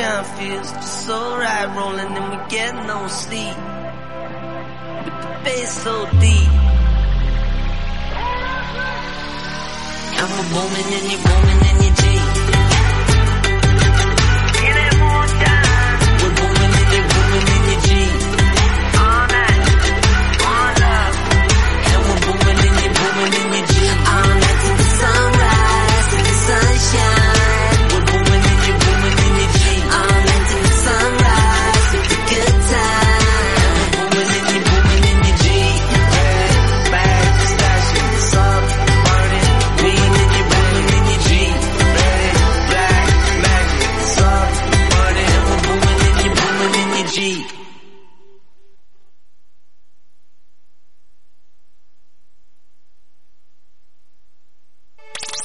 moonshine feels just so right. Rolling and we get no sleep. With the bass so deep. And we're booming and you're booming in your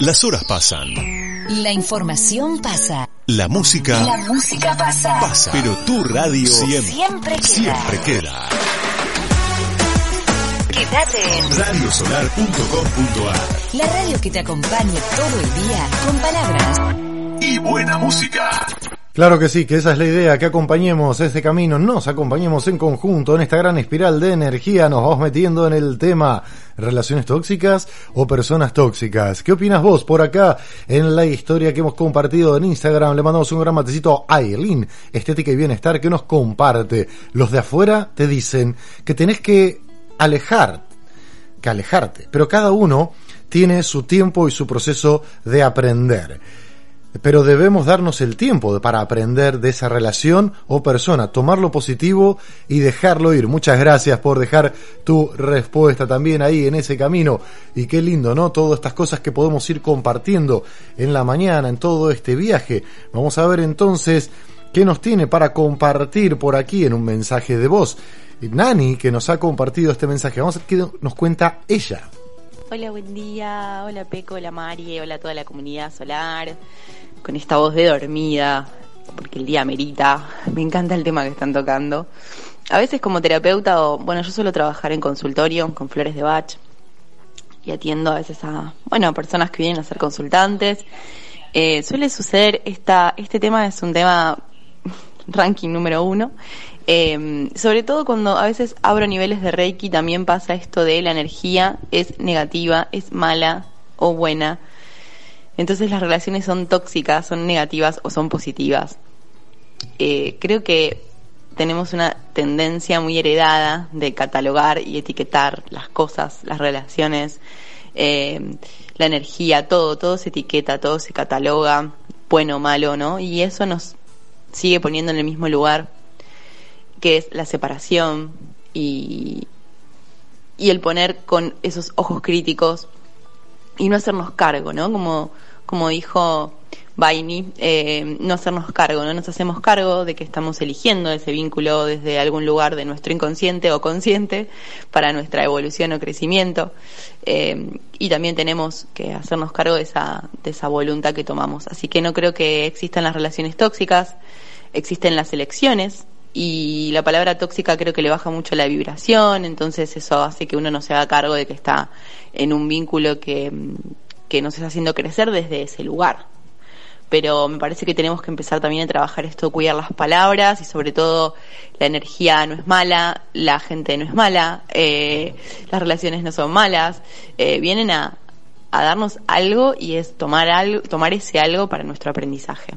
Las horas pasan, La información pasa. la música La música pasa. pasa, pero tu radio siempre, Siempre queda. siempre queda. Quédate en Radiosolar.com.ar la radio que te acompañe todo el día con palabras. y buena música. Claro que sí, que esa es la idea, que acompañemos este camino, nos acompañemos en conjunto en esta gran espiral de energía, nos vamos metiendo en el tema relaciones tóxicas o personas tóxicas. ¿Qué opinas vos por acá en la historia que hemos compartido en Instagram? Le mandamos un gran matecito a Aileen, Estética y Bienestar, que nos comparte. Los de afuera te dicen que tenés que alejar, que alejarte, pero cada uno tiene su tiempo y su proceso de aprender. Pero debemos darnos el tiempo para aprender de esa relación o persona, tomar lo positivo y dejarlo ir. Muchas gracias por dejar tu respuesta también ahí en ese camino. Y qué lindo, ¿no? Todas estas cosas que podemos ir compartiendo en la mañana, en todo este viaje. Vamos a ver entonces qué nos tiene para compartir por aquí en un mensaje de voz. Nani, que nos ha compartido este mensaje. Vamos a ver qué nos cuenta ella. Hola, buen día. Hola, Peco, hola, Mari. Hola toda la comunidad solar. Con esta voz de dormida, porque el día amerita. Me encanta el tema que están tocando. A veces como terapeuta, o bueno, yo suelo trabajar en consultorio con flores de Bach y atiendo a veces a, bueno, a personas que vienen a ser consultantes. Eh, suele suceder, esta, este tema es un tema ranking número uno. Eh, sobre todo cuando a veces abro niveles de Reiki también pasa esto de la energía es negativa, es mala o buena. Entonces las relaciones son tóxicas, son negativas o son positivas. Eh, creo que tenemos una tendencia muy heredada de catalogar y etiquetar las cosas, las relaciones, eh, la energía, todo, todo se etiqueta, todo se cataloga, bueno malo, ¿no? Y eso nos sigue poniendo en el mismo lugar, que es la separación y, y el poner con esos ojos críticos y no hacernos cargo, ¿no? Como, como dijo Baini, eh, no hacernos cargo, no nos hacemos cargo de que estamos eligiendo ese vínculo desde algún lugar de nuestro inconsciente o consciente para nuestra evolución o crecimiento. Eh, y también tenemos que hacernos cargo de esa, de esa voluntad que tomamos. Así que no creo que existan las relaciones tóxicas, existen las elecciones, y la palabra tóxica creo que le baja mucho la vibración, entonces eso hace que uno no se haga cargo de que está en un vínculo que, que nos está haciendo crecer desde ese lugar. Pero me parece que tenemos que empezar también a trabajar esto, cuidar las palabras y sobre todo la energía no es mala, la gente no es mala, eh, las relaciones no son malas, eh, vienen a, a darnos algo y es tomar algo, tomar ese algo para nuestro aprendizaje.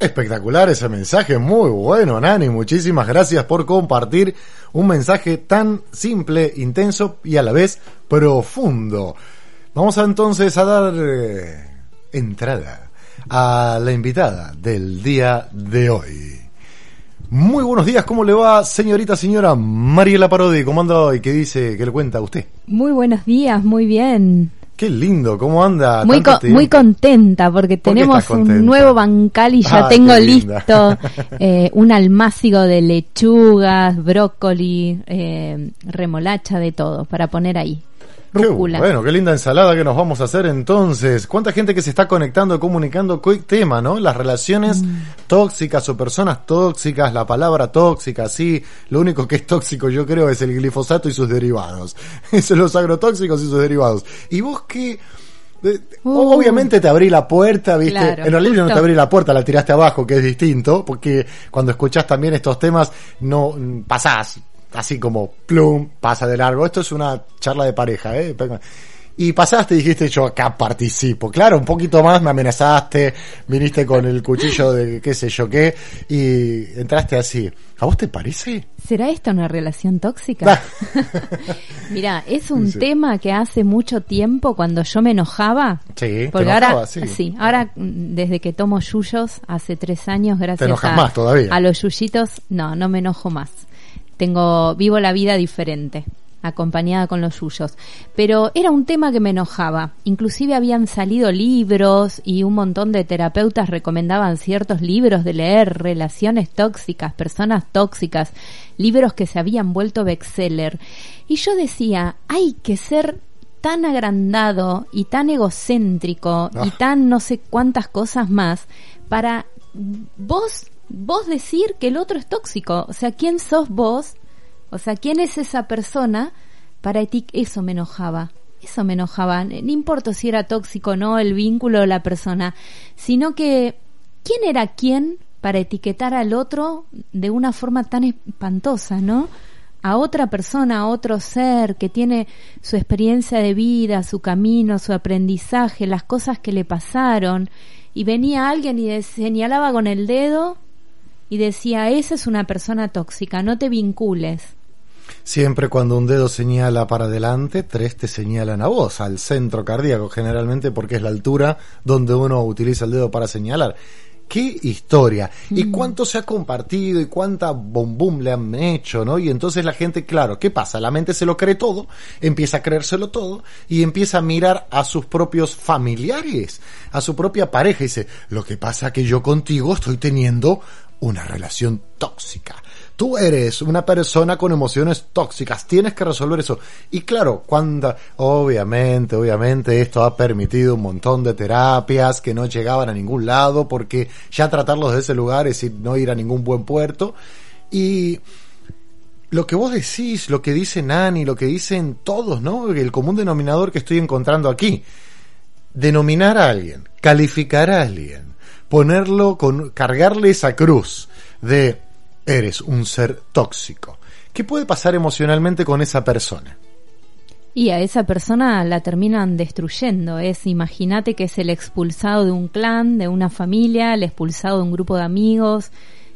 Espectacular ese mensaje, muy bueno, Nani. Muchísimas gracias por compartir un mensaje tan simple, intenso y a la vez profundo. Vamos a, entonces a dar eh, entrada a la invitada del día de hoy. Muy buenos días, ¿cómo le va, señorita, señora Mariela Parodi? ¿Cómo anda hoy? ¿Qué dice, qué le cuenta usted? Muy buenos días, muy bien. Qué lindo, ¿cómo anda? Muy, muy contenta porque ¿Por qué tenemos un nuevo bancal y ya Ah, tengo listo eh, un almácigo de lechugas, brócoli, eh, remolacha, de todo para poner ahí. Qué Rúcula. bueno, qué linda ensalada que nos vamos a hacer entonces. ¿Cuánta gente que se está conectando, comunicando? ¿Qué tema, no? Las relaciones Mm. tóxicas o personas tóxicas, la palabra tóxica, sí. Lo único que es tóxico, yo creo, es el glifosato y sus derivados. Eso, los agrotóxicos y sus derivados. ¿Y vos qué, Uh. Obviamente te abrí la puerta, ¿viste? Claro, en realidad no te justo. abrí la puerta, la tiraste abajo, que es distinto, porque cuando escuchás también estos temas, no mm, pasás así como plum, pasa de largo. Esto es una charla de pareja, ¿eh? Y pasaste y dijiste, yo acá participo. Claro, un poquito más me amenazaste, viniste con el cuchillo de qué sé yo qué, y entraste así. ¿A vos te parece? ¿Será esta una relación tóxica? Mira, es un Sí. tema que hace mucho tiempo cuando yo me enojaba. Sí, te ahora, sí. ahora mm, desde que tomo yuyos hace tres años, gracias enojas a, más todavía. a los yuyitos, no, no me enojo más. Tengo, vivo la vida diferente, acompañada con los yuyos. Pero era un tema que me enojaba. Inclusive habían salido libros y un montón de terapeutas recomendaban ciertos libros de leer, relaciones tóxicas, personas tóxicas, libros que se habían vuelto bestseller. Y yo decía, hay que ser tan agrandado y tan egocéntrico y Ah. tan no sé cuántas cosas más para vos vos decir que el otro es tóxico, o sea, ¿quién sos vos? O sea, ¿quién es esa persona para ti? Eso me enojaba. Eso me enojaba. No importa si era tóxico o no el vínculo o la persona, sino que ¿quién era quién para etiquetar al otro de una forma tan espantosa, ¿no? a otra persona, a otro ser que tiene su experiencia de vida, su camino, su aprendizaje, las cosas que le pasaron, y venía alguien y señalaba con el dedo y decía, esa es una persona tóxica, no te vincules. Siempre cuando un dedo señala para adelante, tres te señalan a vos, al centro cardíaco, generalmente porque es la altura donde uno utiliza el dedo para señalar. qué historia y cuánto se ha compartido y cuánta bom bum le han hecho, ¿no? Y entonces la gente, claro, ¿qué pasa? La mente se lo cree todo, empieza a creérselo todo y empieza a mirar a sus propios familiares, a su propia pareja y dice, lo que pasa es que yo contigo estoy teniendo una relación tóxica. Tú eres una persona con emociones tóxicas, tienes que resolver eso. Y claro, cuando, obviamente, obviamente esto ha permitido un montón de terapias que no llegaban a ningún lado porque ya tratarlos de ese lugar es ir- no ir a ningún buen puerto. Y lo que vos decís, lo que dice Nani, lo que dicen todos, ¿no? El común denominador que estoy encontrando aquí. Denominar a alguien, calificar a alguien, ponerlo con, cargarle esa cruz de eres un ser tóxico. ¿Qué puede pasar emocionalmente con esa persona? Y a esa persona la terminan destruyendo. Es, imagínate que es el expulsado de un clan, de una familia, el expulsado de un grupo de amigos.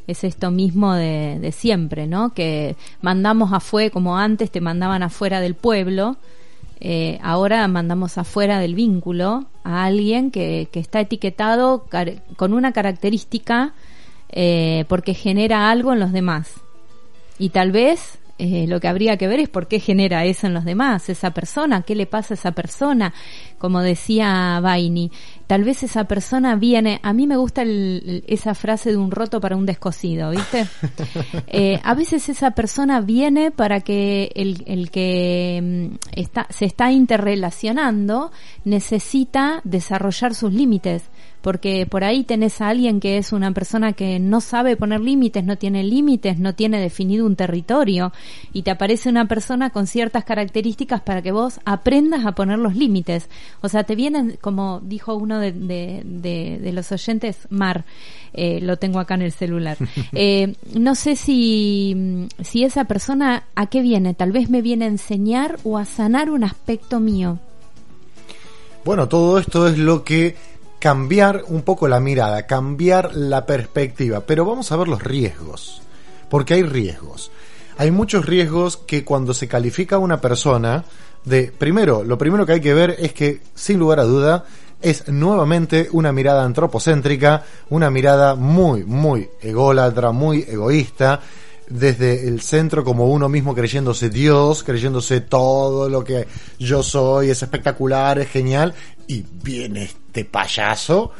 Es esto mismo de, de siempre, ¿no? Que mandamos afuera, como antes te mandaban afuera del pueblo, eh, ahora mandamos afuera del vínculo a alguien que, que está etiquetado con una característica eh, porque genera algo en los demás. Y tal vez eh, lo que habría que ver es por qué genera eso en los demás, esa persona, qué le pasa a esa persona. Como decía Baini, tal vez esa persona viene, a mí me gusta el- esa frase de un roto para un descosido, ¿viste? Eh, a veces esa persona viene para que el, el que mm, está, se está interrelacionando necesita desarrollar sus límites, porque por ahí tenés a alguien que es una persona que no sabe poner límites, no tiene límites, no tiene definido un territorio, y te aparece una persona con ciertas características para que vos aprendas a poner los límites. O sea, te vienen, como dijo uno de, de, de- de los oyentes, Mar, eh, lo tengo acá en el celular. Eh, no sé si, si esa persona a qué viene, tal vez me viene a enseñar o a sanar un aspecto mío. Bueno, todo esto es lo que cambiar un poco la mirada, cambiar la perspectiva, pero vamos a ver los riesgos, porque hay riesgos. Hay muchos riesgos que cuando se califica a una persona de, primero, lo primero que hay que ver es que, sin lugar a duda, es nuevamente una mirada antropocéntrica, una mirada muy, muy ególatra, muy egoísta, desde el centro como uno mismo creyéndose Dios, creyéndose todo lo que yo soy, es espectacular, es genial, y viene este payaso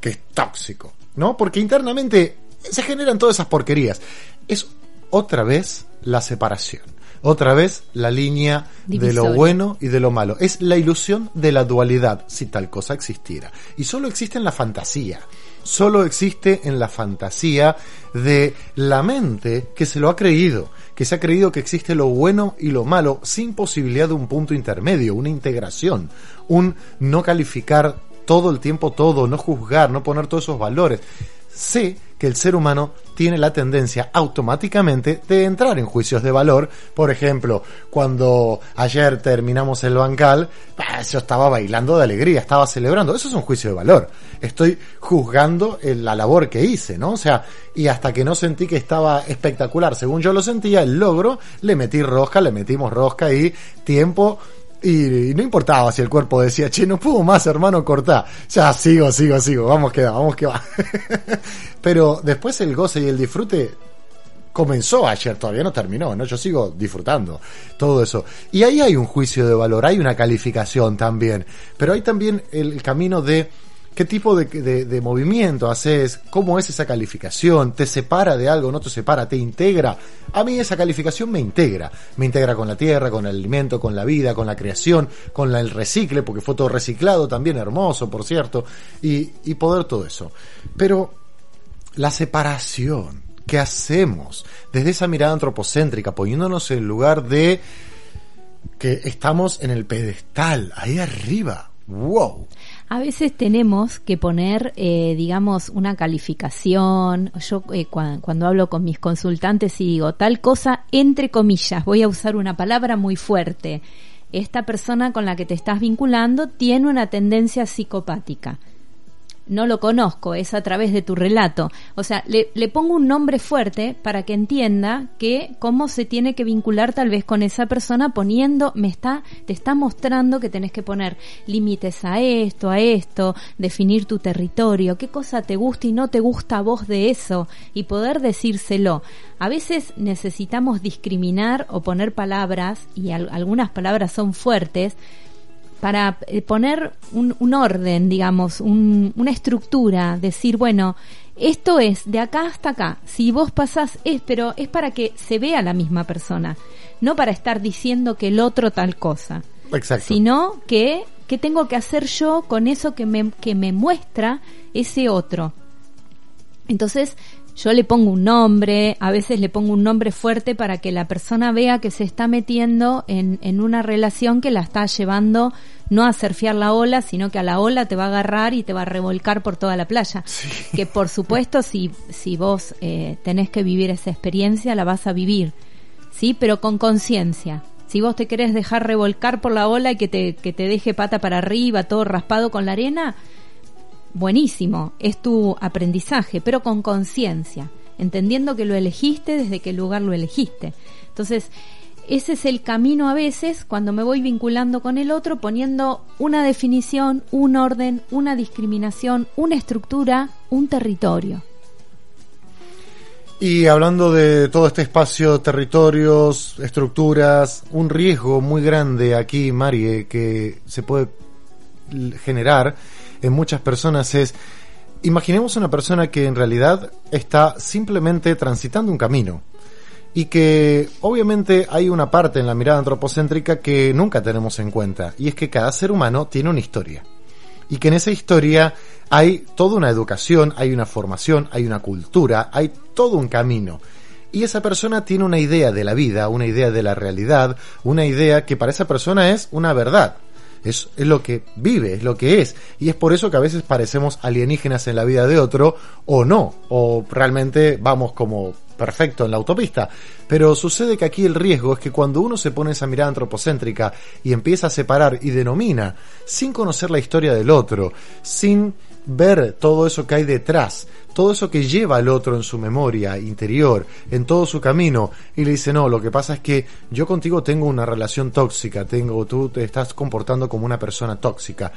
que es tóxico, ¿no? Porque internamente se generan todas esas porquerías. Es otra vez la separación, otra vez la línea de lo bueno y de lo malo. Es la ilusión de la dualidad, si tal cosa existiera. Y solo existe en la fantasía. Solo existe en la fantasía de la mente que se lo ha creído, que se ha creído que existe lo bueno y lo malo sin posibilidad de un punto intermedio, una integración, un no calificar todo el tiempo todo, no juzgar, no poner todos esos valores. Sé que el ser humano tiene la tendencia automáticamente de entrar en juicios de valor. Por ejemplo, cuando ayer terminamos el bancal, yo estaba bailando de alegría, estaba celebrando. Eso es un juicio de valor. Estoy juzgando la labor que hice, ¿no? O sea, y hasta que no sentí que estaba espectacular, según yo lo sentía, el logro, le metí rosca, le metimos rosca y tiempo y, no importaba si el cuerpo decía, che, no puedo más, hermano, cortá. Ya, sigo, sigo, sigo, vamos que va, vamos que va. Pero después el goce y el disfrute comenzó ayer, todavía no terminó, ¿no? Yo sigo disfrutando todo eso. Y ahí hay un juicio de valor, hay una calificación también. Pero hay también el camino de qué tipo de, de- movimiento haces, cómo es esa calificación, te separa de algo, no te separa, te integra. A mí esa calificación me integra, me integra con la tierra, con el alimento, con la vida, con la creación, con el recicle, porque fue todo reciclado, también hermoso, por cierto, y, poder todo eso. Pero la separación que hacemos desde esa mirada antropocéntrica, poniéndonos en lugar de que estamos en el pedestal, ahí arriba. ¡Wow! A veces tenemos que poner, eh, digamos, una calificación. Yo eh, cua- cuando hablo con mis consultantes y digo tal cosa, entre comillas, voy a usar una palabra muy fuerte. Esta persona con la que te estás vinculando tiene una tendencia psicopática. No lo conozco, es a través de tu relato. O sea, le, le pongo un nombre fuerte para que entienda que cómo se tiene que vincular tal vez con esa persona poniendo, me está, te está mostrando que tenés que poner límites a esto, a esto, definir tu territorio, qué cosa te gusta y no te gusta a vos de eso y poder decírselo. A veces necesitamos discriminar o poner palabras y al- algunas palabras son fuertes para eh, poner un, un orden, digamos, un- una estructura, decir, bueno, esto es de acá hasta acá. Si vos pasás, es, pero es para que se vea la misma persona, no para estar diciendo que el otro tal cosa, Exacto. sino que qué tengo que hacer yo con eso que me, que me muestra ese otro. Entonces, yo le pongo un nombre, a veces le pongo un nombre fuerte para que la persona vea que se está metiendo en, en una relación que la está llevando no a surfear la ola, sino que a la ola te va a agarrar y te va a revolcar por toda la playa. Que por supuesto, si, si vos eh, tenés que vivir esa experiencia, la vas a vivir, ¿sí? Pero con conciencia. Si vos te querés dejar revolcar por la ola y que te, que te deje pata para arriba, todo raspado con la arena, buenísimo, es tu aprendizaje, pero con conciencia, entendiendo que lo elegiste desde qué lugar lo elegiste. Entonces, ese es el camino a veces cuando me voy vinculando con el otro, poniendo una definición, un orden, una discriminación, una estructura, un territorio. Y hablando de todo este espacio, territorios, estructuras, un riesgo muy grande aquí, Marie, que se puede generar en muchas personas es, imaginemos una persona que en realidad está simplemente transitando un camino y que obviamente hay una parte en la mirada antropocéntrica que nunca tenemos en cuenta y es que cada ser humano tiene una historia y que en esa historia hay toda una educación, hay una formación, hay una cultura, hay todo un camino. Y esa persona tiene una idea de la vida, una idea de la realidad, una idea que para esa persona es una verdad. Es, es lo que vive, es lo que es. Y es por eso que a veces parecemos alienígenas en la vida de otro, o no, o realmente vamos como perfecto en la autopista. Pero sucede que aquí el riesgo es que cuando uno se pone esa mirada antropocéntrica y empieza a separar y denomina, sin conocer la historia del otro, sin ver todo eso que hay detrás, todo eso que lleva al otro en su memoria interior, en todo su camino, y le dice, no, lo que pasa es que yo contigo tengo una relación tóxica, tengo, tú te estás comportando como una persona tóxica.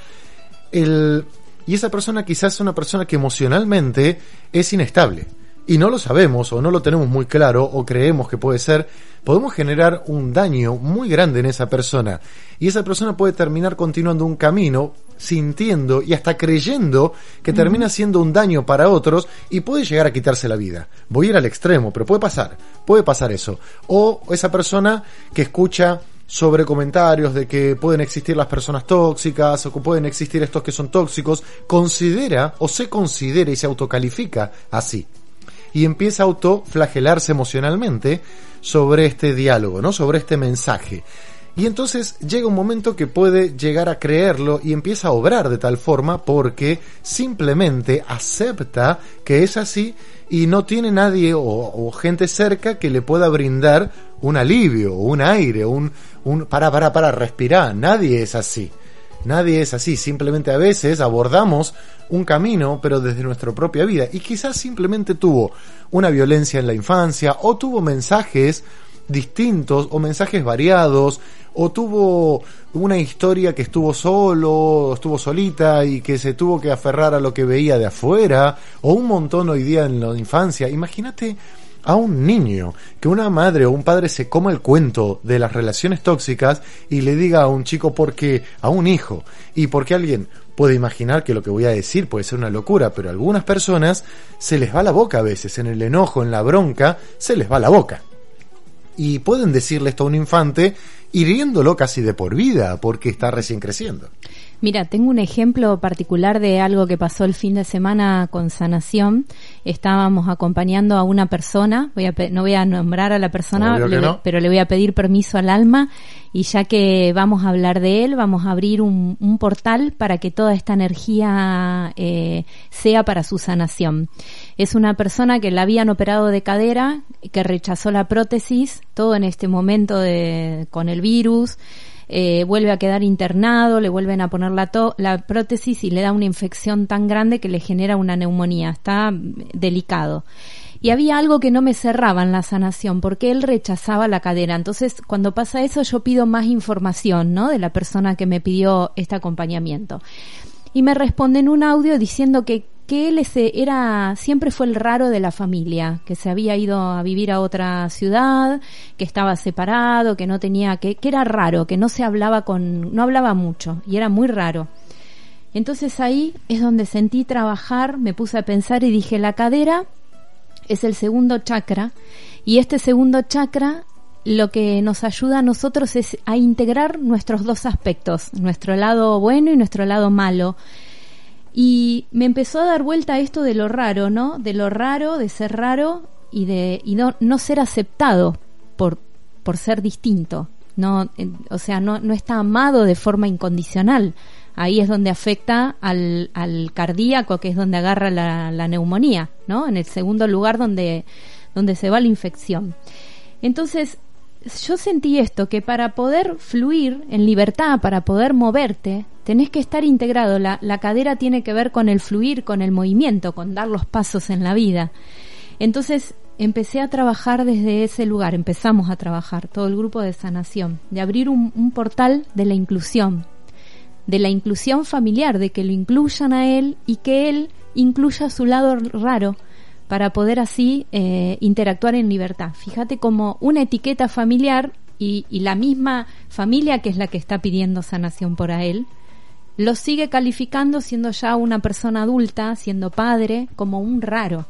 El, y esa persona quizás es una persona que emocionalmente es inestable. Y no lo sabemos o no lo tenemos muy claro o creemos que puede ser, podemos generar un daño muy grande en esa persona. Y esa persona puede terminar continuando un camino sintiendo y hasta creyendo que termina siendo un daño para otros y puede llegar a quitarse la vida. Voy a ir al extremo, pero puede pasar, puede pasar eso. O esa persona que escucha sobre comentarios de que pueden existir las personas tóxicas o que pueden existir estos que son tóxicos, considera o se considera y se autocalifica así. Y empieza a autoflagelarse emocionalmente sobre este diálogo, ¿no? Sobre este mensaje. Y entonces llega un momento que puede llegar a creerlo y empieza a obrar de tal forma porque simplemente acepta que es así y no tiene nadie o, gente cerca que le pueda brindar un alivio, un aire, un, un para, para, para, respirar. Nadie es así. Nadie es así, simplemente a veces abordamos un camino, pero desde nuestra propia vida. Y quizás simplemente tuvo una violencia en la infancia o tuvo mensajes distintos o mensajes variados o tuvo una historia que estuvo solo, o estuvo solita y que se tuvo que aferrar a lo que veía de afuera o un montón hoy día en la infancia. Imagínate a un niño que una madre o un padre se coma el cuento de las relaciones tóxicas y le diga a un chico porque a un hijo. Y porque alguien puede imaginar que lo que voy a decir puede ser una locura, pero a algunas personas se les va la boca a veces, en el enojo, en la bronca, se les va la boca. Y pueden decirle esto a un infante hiriéndolo casi de por vida porque está recién creciendo. Mira, tengo un ejemplo particular de algo que pasó el fin de semana con sanación. Estábamos acompañando a una persona, voy a no voy a nombrar a la persona, le- no. pero le voy a pedir permiso al alma y ya que vamos a hablar de él, vamos a abrir un, un portal para que toda esta energía eh, sea para su sanación. Es una persona que la habían operado de cadera, que rechazó la prótesis, todo en este momento de, con el virus, eh, vuelve a quedar internado, le vuelven a poner la, to- la prótesis y le da una infección tan grande que le genera una neumonía. Está delicado. Y había algo que no me cerraba en la sanación, porque él rechazaba la cadera. Entonces, cuando pasa eso, yo pido más información, ¿no? De la persona que me pidió este acompañamiento. Y me responde en un audio diciendo que, que él ese era, siempre fue el raro de la familia, que se había ido a vivir a otra ciudad, que estaba separado, que no tenía, que, que era raro, que no se hablaba con, no hablaba mucho, y era muy raro. Entonces ahí es donde sentí trabajar, me puse a pensar y dije, la cadera es el segundo chakra y este segundo chakra lo que nos ayuda a nosotros es a integrar nuestros dos aspectos, nuestro lado bueno y nuestro lado malo. Y me empezó a dar vuelta esto de lo raro, ¿no? De lo raro, de ser raro y de y no, no ser aceptado por, por ser distinto. No, o sea, no, no está amado de forma incondicional. Ahí es donde afecta al, al cardíaco, que es donde agarra la, la neumonía, ¿no? En el segundo lugar donde, donde se va la infección. Entonces, yo sentí esto, que para poder fluir en libertad, para poder moverte, tenés que estar integrado. La, la cadera tiene que ver con el fluir, con el movimiento, con dar los pasos en la vida. Entonces empecé a trabajar desde ese lugar, empezamos a trabajar, todo el grupo de sanación, de abrir un, portal de la inclusión, de la inclusión familiar, de que lo incluyan a él y que él incluya su lado raro para poder así eh, interactuar en libertad. Fíjate como una etiqueta familiar y, y la misma familia que es la que está pidiendo sanación por a él, lo sigue calificando siendo ya una persona adulta, siendo padre, como un raro.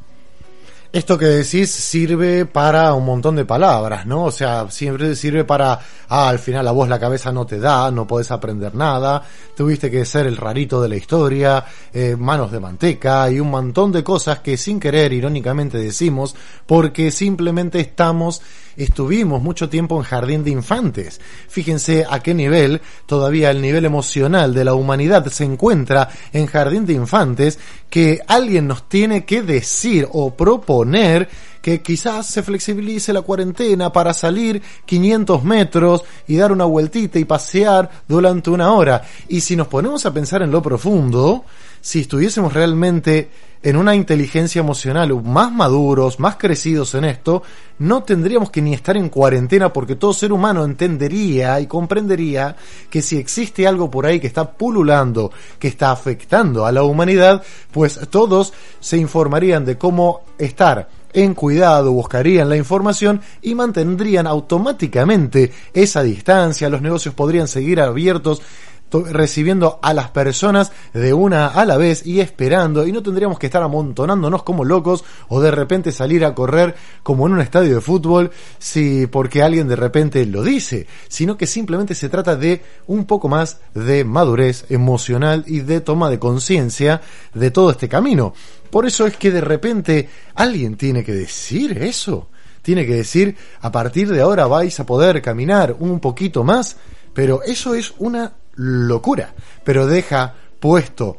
Esto que decís sirve para un montón de palabras, ¿no? O sea, siempre sirve para, ah, al final a vos la cabeza no te da, no podés aprender nada, tuviste que ser el rarito de la historia, eh, manos de manteca y un montón de cosas que sin querer, irónicamente decimos, porque simplemente estamos, estuvimos mucho tiempo en jardín de infantes. Fíjense a qué nivel todavía el nivel emocional de la humanidad se encuentra en jardín de infantes que alguien nos tiene que decir o proponer poner que quizás se flexibilice la cuarentena para salir 500 metros y dar una vueltita y pasear durante una hora. Y si nos ponemos a pensar en lo profundo, si estuviésemos realmente en una inteligencia emocional más maduros, más crecidos en esto, no tendríamos que ni estar en cuarentena porque todo ser humano entendería y comprendería que si existe algo por ahí que está pululando, que está afectando a la humanidad, pues todos se informarían de cómo estar en cuidado, buscarían la información y mantendrían automáticamente esa distancia, los negocios podrían seguir abiertos to- recibiendo a las personas de una a la vez y esperando y no tendríamos que estar amontonándonos como locos o de repente salir a correr como en un estadio de fútbol si porque alguien de repente lo dice, sino que simplemente se trata de un poco más de madurez emocional y de toma de conciencia de todo este camino. Por eso es que de repente alguien tiene que decir eso. Tiene que decir, a partir de ahora vais a poder caminar un poquito más, pero eso es una locura. Pero deja puesto,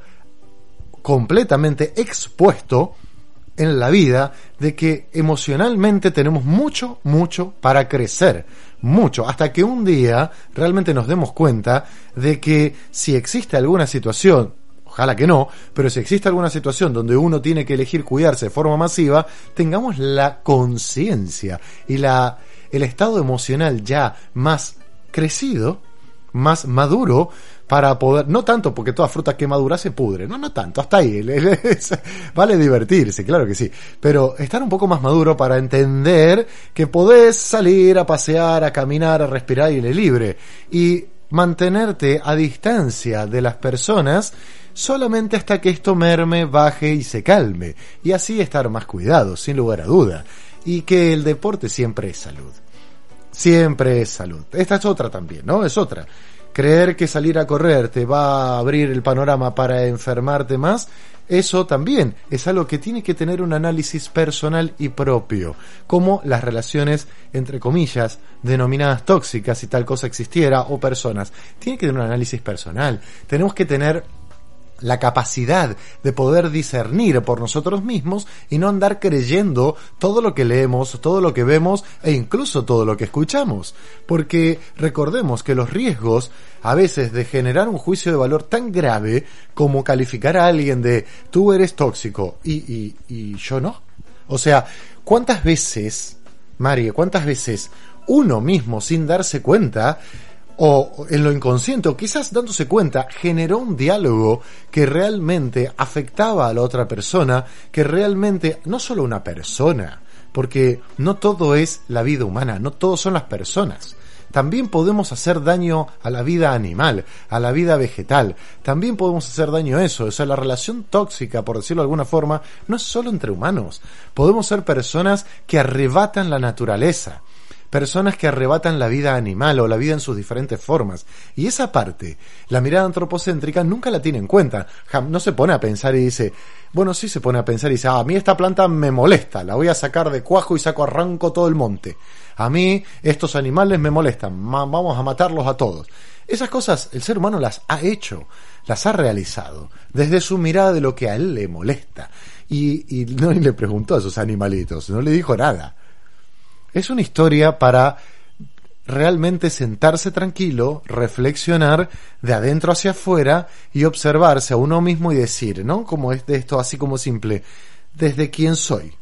completamente expuesto en la vida de que emocionalmente tenemos mucho, mucho para crecer. Mucho. Hasta que un día realmente nos demos cuenta de que si existe alguna situación, ojalá que no, pero si existe alguna situación donde uno tiene que elegir cuidarse de forma masiva, tengamos la conciencia y la, el estado emocional ya más crecido, más maduro, para poder, no tanto porque toda fruta que madura se pudre, no, no tanto, hasta ahí, vale divertirse, claro que sí, pero estar un poco más maduro para entender que podés salir a pasear, a caminar, a respirar aire libre y mantenerte a distancia de las personas solamente hasta que esto merme, baje y se calme, y así estar más cuidado, sin lugar a duda, y que el deporte siempre es salud. Siempre es salud. Esta es otra también, ¿no? Es otra. Creer que salir a correr te va a abrir el panorama para enfermarte más, eso también es algo que tiene que tener un análisis personal y propio, como las relaciones, entre comillas, denominadas tóxicas, si tal cosa existiera, o personas. Tiene que tener un análisis personal. Tenemos que tener la capacidad de poder discernir por nosotros mismos y no andar creyendo todo lo que leemos, todo lo que vemos e incluso todo lo que escuchamos. Porque recordemos que los riesgos a veces de generar un juicio de valor tan grave como calificar a alguien de tú eres tóxico y, yo no. O sea, ¿cuántas veces, María, cuántas veces uno mismo sin darse cuenta o en lo inconsciente, o quizás dándose cuenta, generó un diálogo que realmente afectaba a la otra persona, que realmente, no solo una persona, porque no todo es la vida humana, no todos son las personas. También podemos hacer daño a la vida animal, a la vida vegetal. También podemos hacer daño a eso. O sea, la relación tóxica, por decirlo de alguna forma, no es solo entre humanos. Podemos ser personas que arrebatan la naturaleza personas que arrebatan la vida animal o la vida en sus diferentes formas. Y esa parte, la mirada antropocéntrica nunca la tiene en cuenta. No se pone a pensar y dice, bueno, sí se pone a pensar y dice, ah, a mí esta planta me molesta, la voy a sacar de cuajo y saco arranco todo el monte. A mí estos animales me molestan, vamos a matarlos a todos. Esas cosas el ser humano las ha hecho, las ha realizado, desde su mirada de lo que a él le molesta. Y, y no le preguntó a esos animalitos, no le dijo nada. Es una historia para realmente sentarse tranquilo, reflexionar de adentro hacia afuera y observarse a uno mismo y decir, ¿no? Como es de esto así como simple, desde quién soy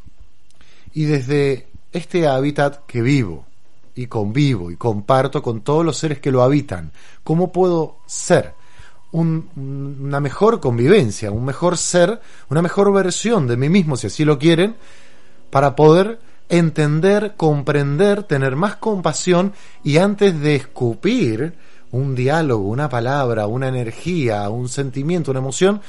y desde este hábitat que vivo y convivo y comparto con todos los seres que lo habitan, ¿cómo puedo ser? Un, una mejor convivencia, un mejor ser, una mejor versión de mí mismo, si así lo quieren, para poder entender, comprender, tener más compasión y antes de escupir un diálogo, una palabra, una energía, un sentimiento, una emoción,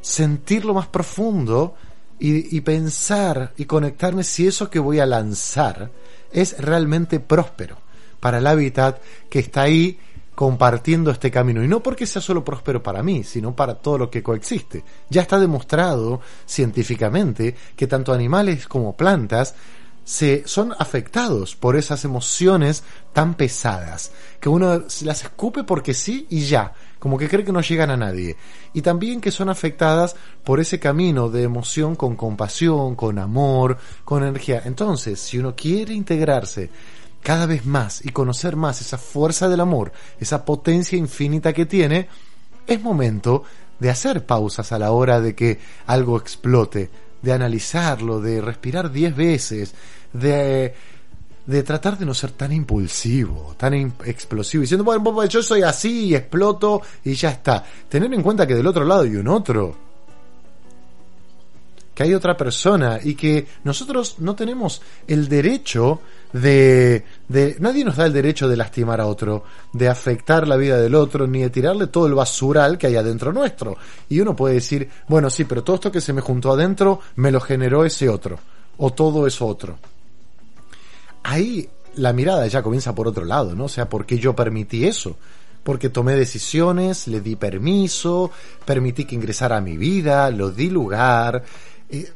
sentirlo más profundo y, y, pensar y conectarme si eso que voy a lanzar es realmente próspero para el hábitat que está ahí compartiendo este camino. Y no porque sea solo próspero para mí, sino para todo lo que coexiste. Ya está demostrado científicamente que tanto animales como plantas se son afectados por esas emociones tan pesadas que uno las escupe porque sí y ya como que cree que no llegan a nadie. Y también que son afectadas por ese camino de emoción con compasión con amor con energía. Entonces si uno quiere integrarse cada vez más y conocer más esa fuerza del amor esa potencia infinita que tiene es momento de hacer pausas a la hora de que algo explote de analizarlo, de respirar diez veces, de, de tratar de no ser tan impulsivo, tan explosivo, diciendo, bueno, yo soy así y exploto y ya está. Tener en cuenta que del otro lado hay un otro. que hay otra persona y que nosotros no tenemos el derecho de, de... Nadie nos da el derecho de lastimar a otro, de afectar la vida del otro, ni de tirarle todo el basural que hay adentro nuestro. Y uno puede decir, bueno, sí, pero todo esto que se me juntó adentro me lo generó ese otro, o todo es otro. Ahí la mirada ya comienza por otro lado, ¿no? O sea, ¿por qué yo permití eso? Porque tomé decisiones, le di permiso, permití que ingresara a mi vida, lo di lugar, eh,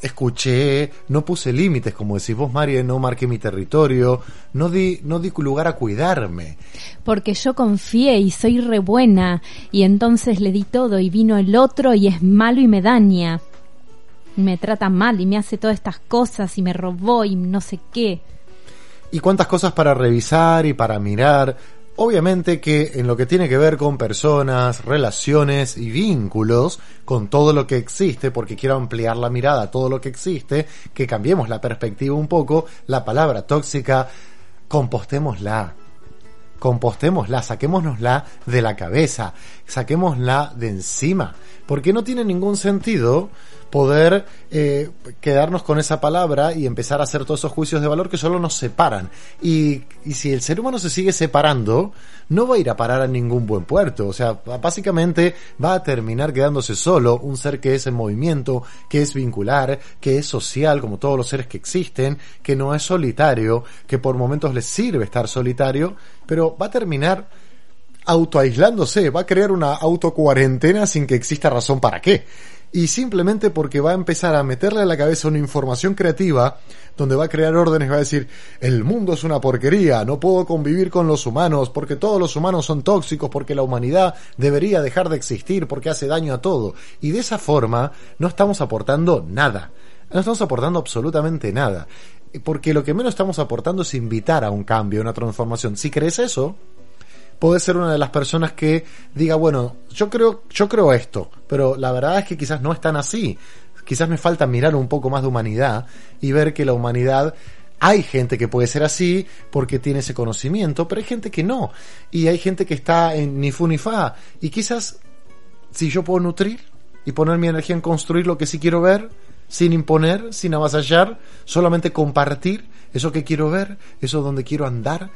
escuché, no puse límites, como decís vos, María, no marqué mi territorio, no di, no di lugar a cuidarme. Porque yo confié y soy re buena y entonces le di todo y vino el otro y es malo y me daña. Me trata mal y me hace todas estas cosas y me robó y no sé qué. Y cuántas cosas para revisar y para mirar. Obviamente que en lo que tiene que ver con personas, relaciones y vínculos, con todo lo que existe, porque quiero ampliar la mirada a todo lo que existe, que cambiemos la perspectiva un poco, la palabra tóxica, compostémosla. Compostémosla, saquémonosla de la cabeza, saquémosla de encima, porque no tiene ningún sentido poder eh, quedarnos con esa palabra y empezar a hacer todos esos juicios de valor que solo nos separan. Y, y si el ser humano se sigue separando, no va a ir a parar a ningún buen puerto. O sea, básicamente va a terminar quedándose solo, un ser que es en movimiento, que es vincular, que es social, como todos los seres que existen, que no es solitario, que por momentos les sirve estar solitario, pero va a terminar autoaislándose, va a crear una autocuarentena sin que exista razón para qué. Y simplemente porque va a empezar a meterle a la cabeza una información creativa donde va a crear órdenes, va a decir, el mundo es una porquería, no puedo convivir con los humanos porque todos los humanos son tóxicos, porque la humanidad debería dejar de existir, porque hace daño a todo. Y de esa forma no estamos aportando nada. No estamos aportando absolutamente nada. Porque lo que menos estamos aportando es invitar a un cambio, a una transformación. Si crees eso, puede ser una de las personas que diga, bueno, yo creo, yo creo esto, pero la verdad es que quizás no es tan así. Quizás me falta mirar un poco más de humanidad y ver que la humanidad hay gente que puede ser así porque tiene ese conocimiento, pero hay gente que no. Y hay gente que está en ni fu ni fa. Y quizás si yo puedo nutrir y poner mi energía en construir lo que sí quiero ver, sin imponer, sin avasallar, solamente compartir eso que quiero ver, eso donde quiero andar,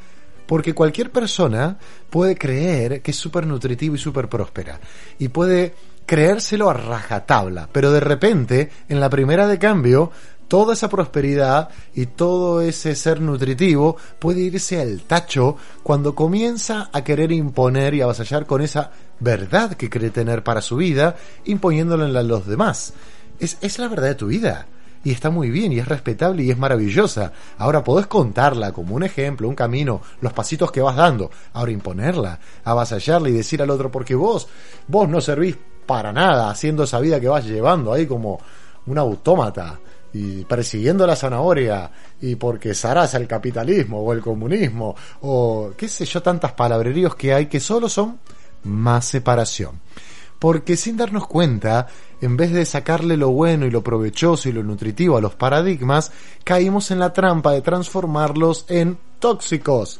porque cualquier persona puede creer que es súper nutritivo y súper próspera. Y puede creérselo a rajatabla. Pero de repente, en la primera de cambio, toda esa prosperidad y todo ese ser nutritivo puede irse al tacho cuando comienza a querer imponer y avasallar con esa verdad que cree tener para su vida, imponiéndola a los demás. Es, es la verdad de tu vida y está muy bien y es respetable y es maravillosa. Ahora podés contarla como un ejemplo, un camino, los pasitos que vas dando. Ahora imponerla, avasallarla y decir al otro, porque vos, vos no servís para nada haciendo esa vida que vas llevando ahí como un autómata y persiguiendo la zanahoria y porque zaraza el capitalismo o el comunismo o qué sé yo, tantas palabreríos que hay que solo son más separación porque sin darnos cuenta, en vez de sacarle lo bueno y lo provechoso y lo nutritivo a los paradigmas, caímos en la trampa de transformarlos en tóxicos.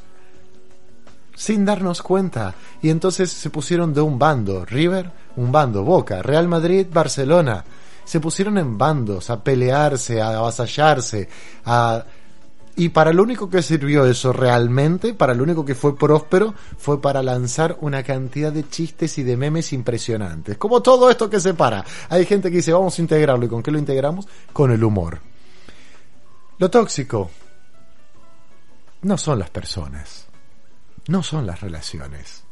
Sin darnos cuenta. Y entonces se pusieron de un bando, River, un bando, Boca, Real Madrid, Barcelona. Se pusieron en bandos a pelearse, a avasallarse, a y para lo único que sirvió eso realmente, para lo único que fue próspero, fue para lanzar una cantidad de chistes y de memes impresionantes. Como todo esto que separa. Hay gente que dice, vamos a integrarlo. ¿Y con qué lo integramos? Con el humor. Lo tóxico no son las personas. No son las relaciones.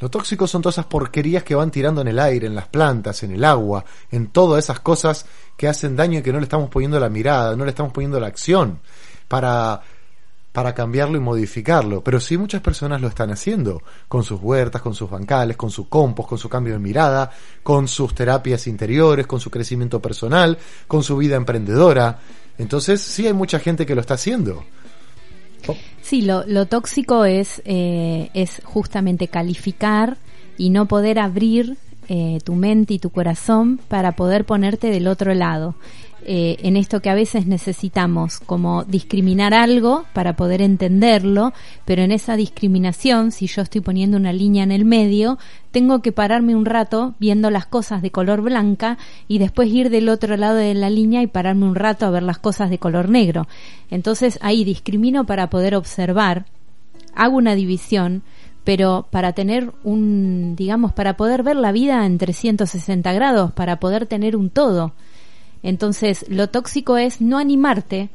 Lo tóxico son todas esas porquerías que van tirando en el aire, en las plantas, en el agua, en todas esas cosas que hacen daño y que no le estamos poniendo la mirada, no le estamos poniendo la acción para, para cambiarlo y modificarlo. Pero sí muchas personas lo están haciendo, con sus huertas, con sus bancales, con su compost, con su cambio de mirada, con sus terapias interiores, con su crecimiento personal, con su vida emprendedora. Entonces sí hay mucha gente que lo está haciendo. Sí, lo, lo tóxico es, eh, es justamente calificar y no poder abrir eh, tu mente y tu corazón para poder ponerte del otro lado. Eh, en esto que a veces necesitamos como discriminar algo para poder entenderlo, pero en esa discriminación, si yo estoy poniendo una línea en el medio, tengo que pararme un rato viendo las cosas de color blanca y después ir del otro lado de la línea y pararme un rato a ver las cosas de color negro. Entonces ahí discrimino para poder observar, hago una división, pero para tener un, digamos, para poder ver la vida en 360 grados, para poder tener un todo. Entonces, lo tóxico es no animarte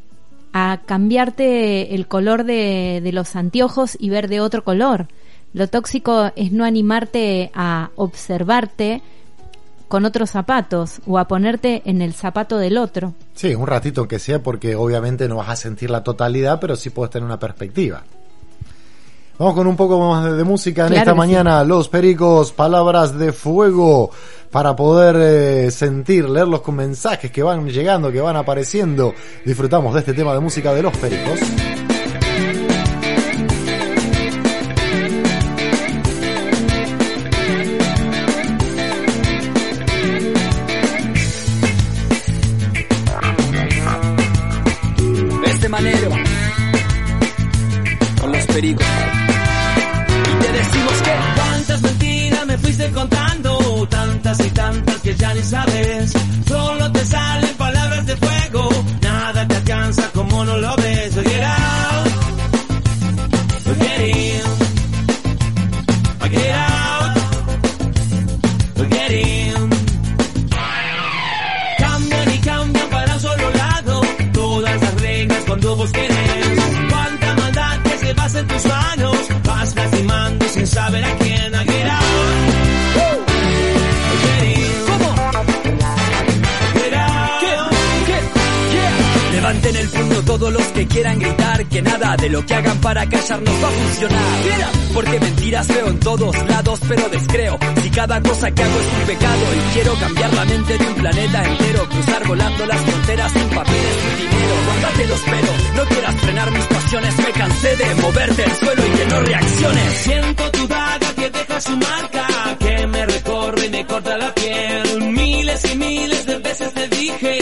a cambiarte el color de, los anteojos y ver de otro color. Lo tóxico es no animarte a observarte con otros zapatos o a ponerte en el zapato del otro. Sí, un ratito que sea porque obviamente no vas a sentir la totalidad, pero sí puedes tener una perspectiva. Vamos con un poco más de, música en Claro esta sí. mañana. Los Pericos, palabras de fuego para poder eh, sentir, leer los mensajes que van llegando, que van apareciendo. Disfrutamos de este tema de música de Los Pericos. Sabes. Solo te salen palabras de fuego, nada te alcanza como no lo ves. Get out, So get in, get out, get in. Cambian y cambian para un solo lado, todas las reglas cuando vos querés. Cuánta maldad que se basa en tus manos, vas lastimando sin saber a quién todos los que quieran gritar que nada de lo que hagan para callarnos va a funcionar. Porque mentiras veo en todos lados, pero descreo. Si cada cosa que hago es un pecado y quiero cambiar la mente de un planeta entero, cruzar volando las fronteras sin papeles ni dinero. Guárdate los pelos, no quieras frenar mis pasiones, me cansé de moverte el suelo y que no reacciones. Siento tu daga que deja su marca, que me recorre y me corta la piel. Miles y miles de veces te dije,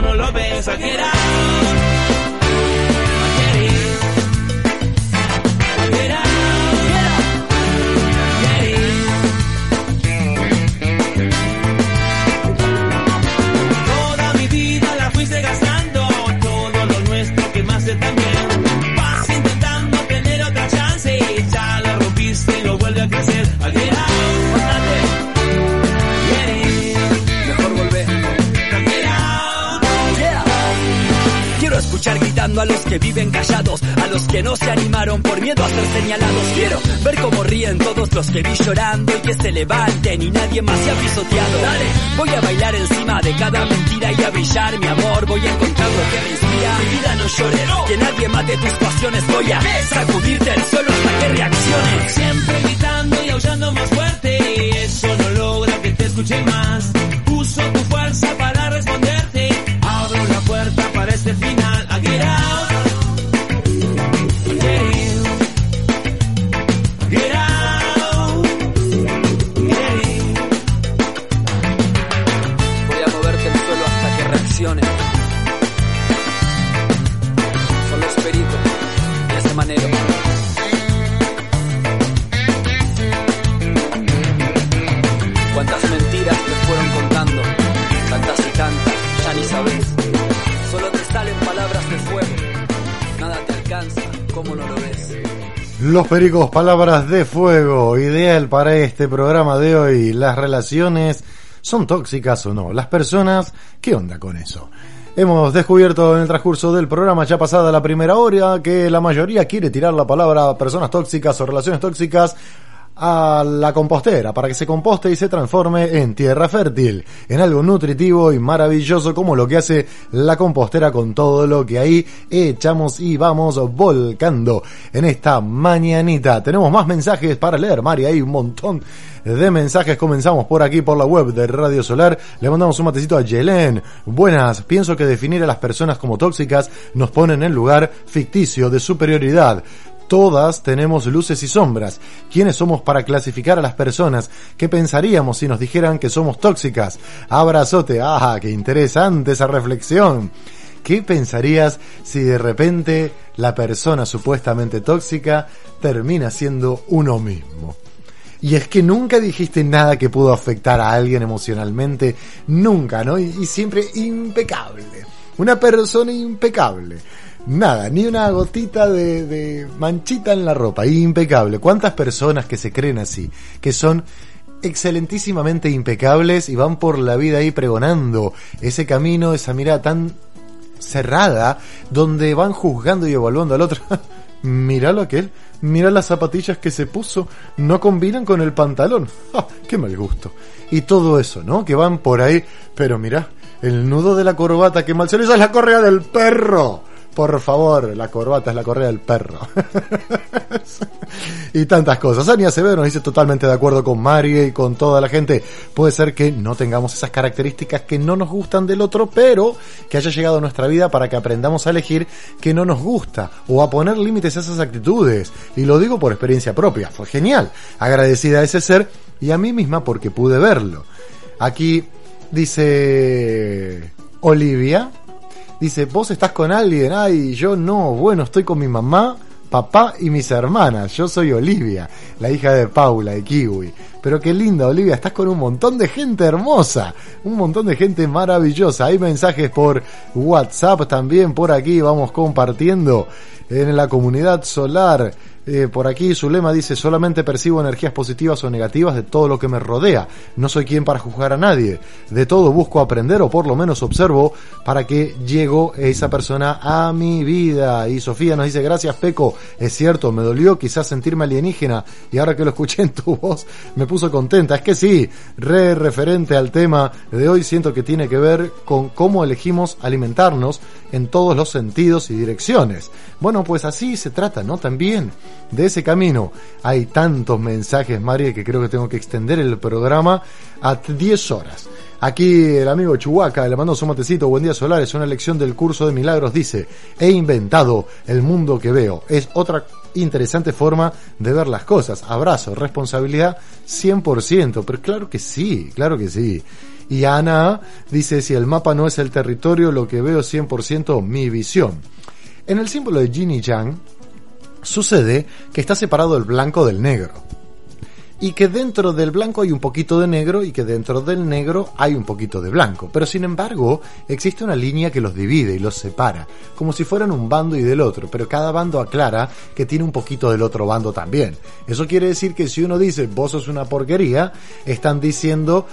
no lo ves. A a los que viven callados, a los que no se animaron por miedo a ser señalados. Quiero ver cómo ríen todos los que vi llorando y que se levanten y nadie más se ha pisoteado. Dale, voy a bailar encima de cada mentira y a brillar mi amor. Voy a encontrar lo que me inspira. Mi vida no llores, que nadie mate tus pasiones. Voy a sacudirte el suelo hasta que reacciones. Siempre gritando y aullando más fuerte, eso no logra que te escuche más. Los Pericos, palabras de fuego, ideal para este programa de hoy. Las relaciones son tóxicas o no. Las personas, ¿qué onda con eso? Hemos descubierto en el transcurso del programa ya pasada la primera hora que la mayoría quiere tirar la palabra personas tóxicas o relaciones tóxicas a la compostera para que se composte y se transforme en tierra fértil, en algo nutritivo y maravilloso como lo que hace la compostera con todo lo que ahí echamos y vamos volcando en esta mañanita. Tenemos más mensajes para leer, Mari, hay un montón de mensajes. Comenzamos por aquí, por la web de Radio Solar. Le mandamos un matecito a Yelén. Buenas, pienso que definir a las personas como tóxicas nos pone en el lugar ficticio de superioridad Todas tenemos luces y sombras. ¿Quiénes somos para clasificar a las personas? ¿Qué pensaríamos si nos dijeran que somos tóxicas? Abrazote. Ah, qué interesante esa reflexión. ¿Qué pensarías si de repente la persona supuestamente tóxica termina siendo uno mismo? Y es que nunca dijiste nada que pudo afectar a alguien emocionalmente, nunca, ¿no? Y, y siempre impecable. Una persona impecable. Nada, ni una gotita de, de manchita en la ropa, impecable. ¿Cuántas personas que se creen así? Que son excelentísimamente impecables y van por la vida ahí pregonando ese camino, esa mirada tan cerrada, donde van juzgando y evaluando al otro. Míralo aquel, mira las zapatillas que se puso, no combinan con el pantalón. ¡Ah, ¡Qué mal gusto! Y todo eso, ¿no? Que van por ahí, pero mira, el nudo de la corbata, que mal se le hizo, la correa del perro. Por favor, la corbata es la correa del perro. y tantas cosas. Ania Severo nos dice totalmente de acuerdo con Marie y con toda la gente. Puede ser que no tengamos esas características que no nos gustan del otro, pero que haya llegado a nuestra vida para que aprendamos a elegir que no nos gusta o a poner límites a esas actitudes. Y lo digo por experiencia propia. Fue genial. Agradecida a ese ser y a mí misma porque pude verlo. Aquí dice Olivia, dice, vos estás con alguien, ay, yo no, bueno, estoy con mi mamá, papá y mis hermanas, yo soy Olivia, la hija de Paula, de Kiwi. Pero qué linda, Olivia, estás con un montón de gente hermosa, un montón de gente maravillosa. Hay mensajes por WhatsApp también, por aquí, vamos compartiendo en la comunidad solar. Eh, por aquí Zulema dice, solamente percibo energías positivas o negativas de todo lo que me rodea. No soy quien para juzgar a nadie. De todo busco aprender o por lo menos observo para que llego esa persona a mi vida. Y Sofía nos dice, gracias Peco. Es cierto, me dolió quizás sentirme alienígena y ahora que lo escuché en tu voz me puso contenta. Es que sí, re referente al tema de hoy siento que tiene que ver con cómo elegimos alimentarnos en todos los sentidos y direcciones. Bueno, pues así se trata, ¿no? También de ese camino. Hay tantos mensajes, María, que creo que tengo que extender el programa a 10 horas. Aquí el amigo Chuhuaca le mandó su matecito, buen día solar, es una lección del curso de milagros, dice, he inventado el mundo que veo. Es otra interesante forma de ver las cosas. Abrazo, responsabilidad 100%, pero claro que sí, claro que sí. Y Ana dice, si el mapa no es el territorio, lo que veo es 100% mi visión. En el símbolo de Yin y Yang, sucede que está separado el blanco del negro. Y que dentro del blanco hay un poquito de negro y que dentro del negro hay un poquito de blanco. Pero sin embargo, existe una línea que los divide y los separa, como si fueran un bando y del otro, pero cada bando aclara que tiene un poquito del otro bando también. Eso quiere decir que si uno dice vos sos una porquería, están diciendo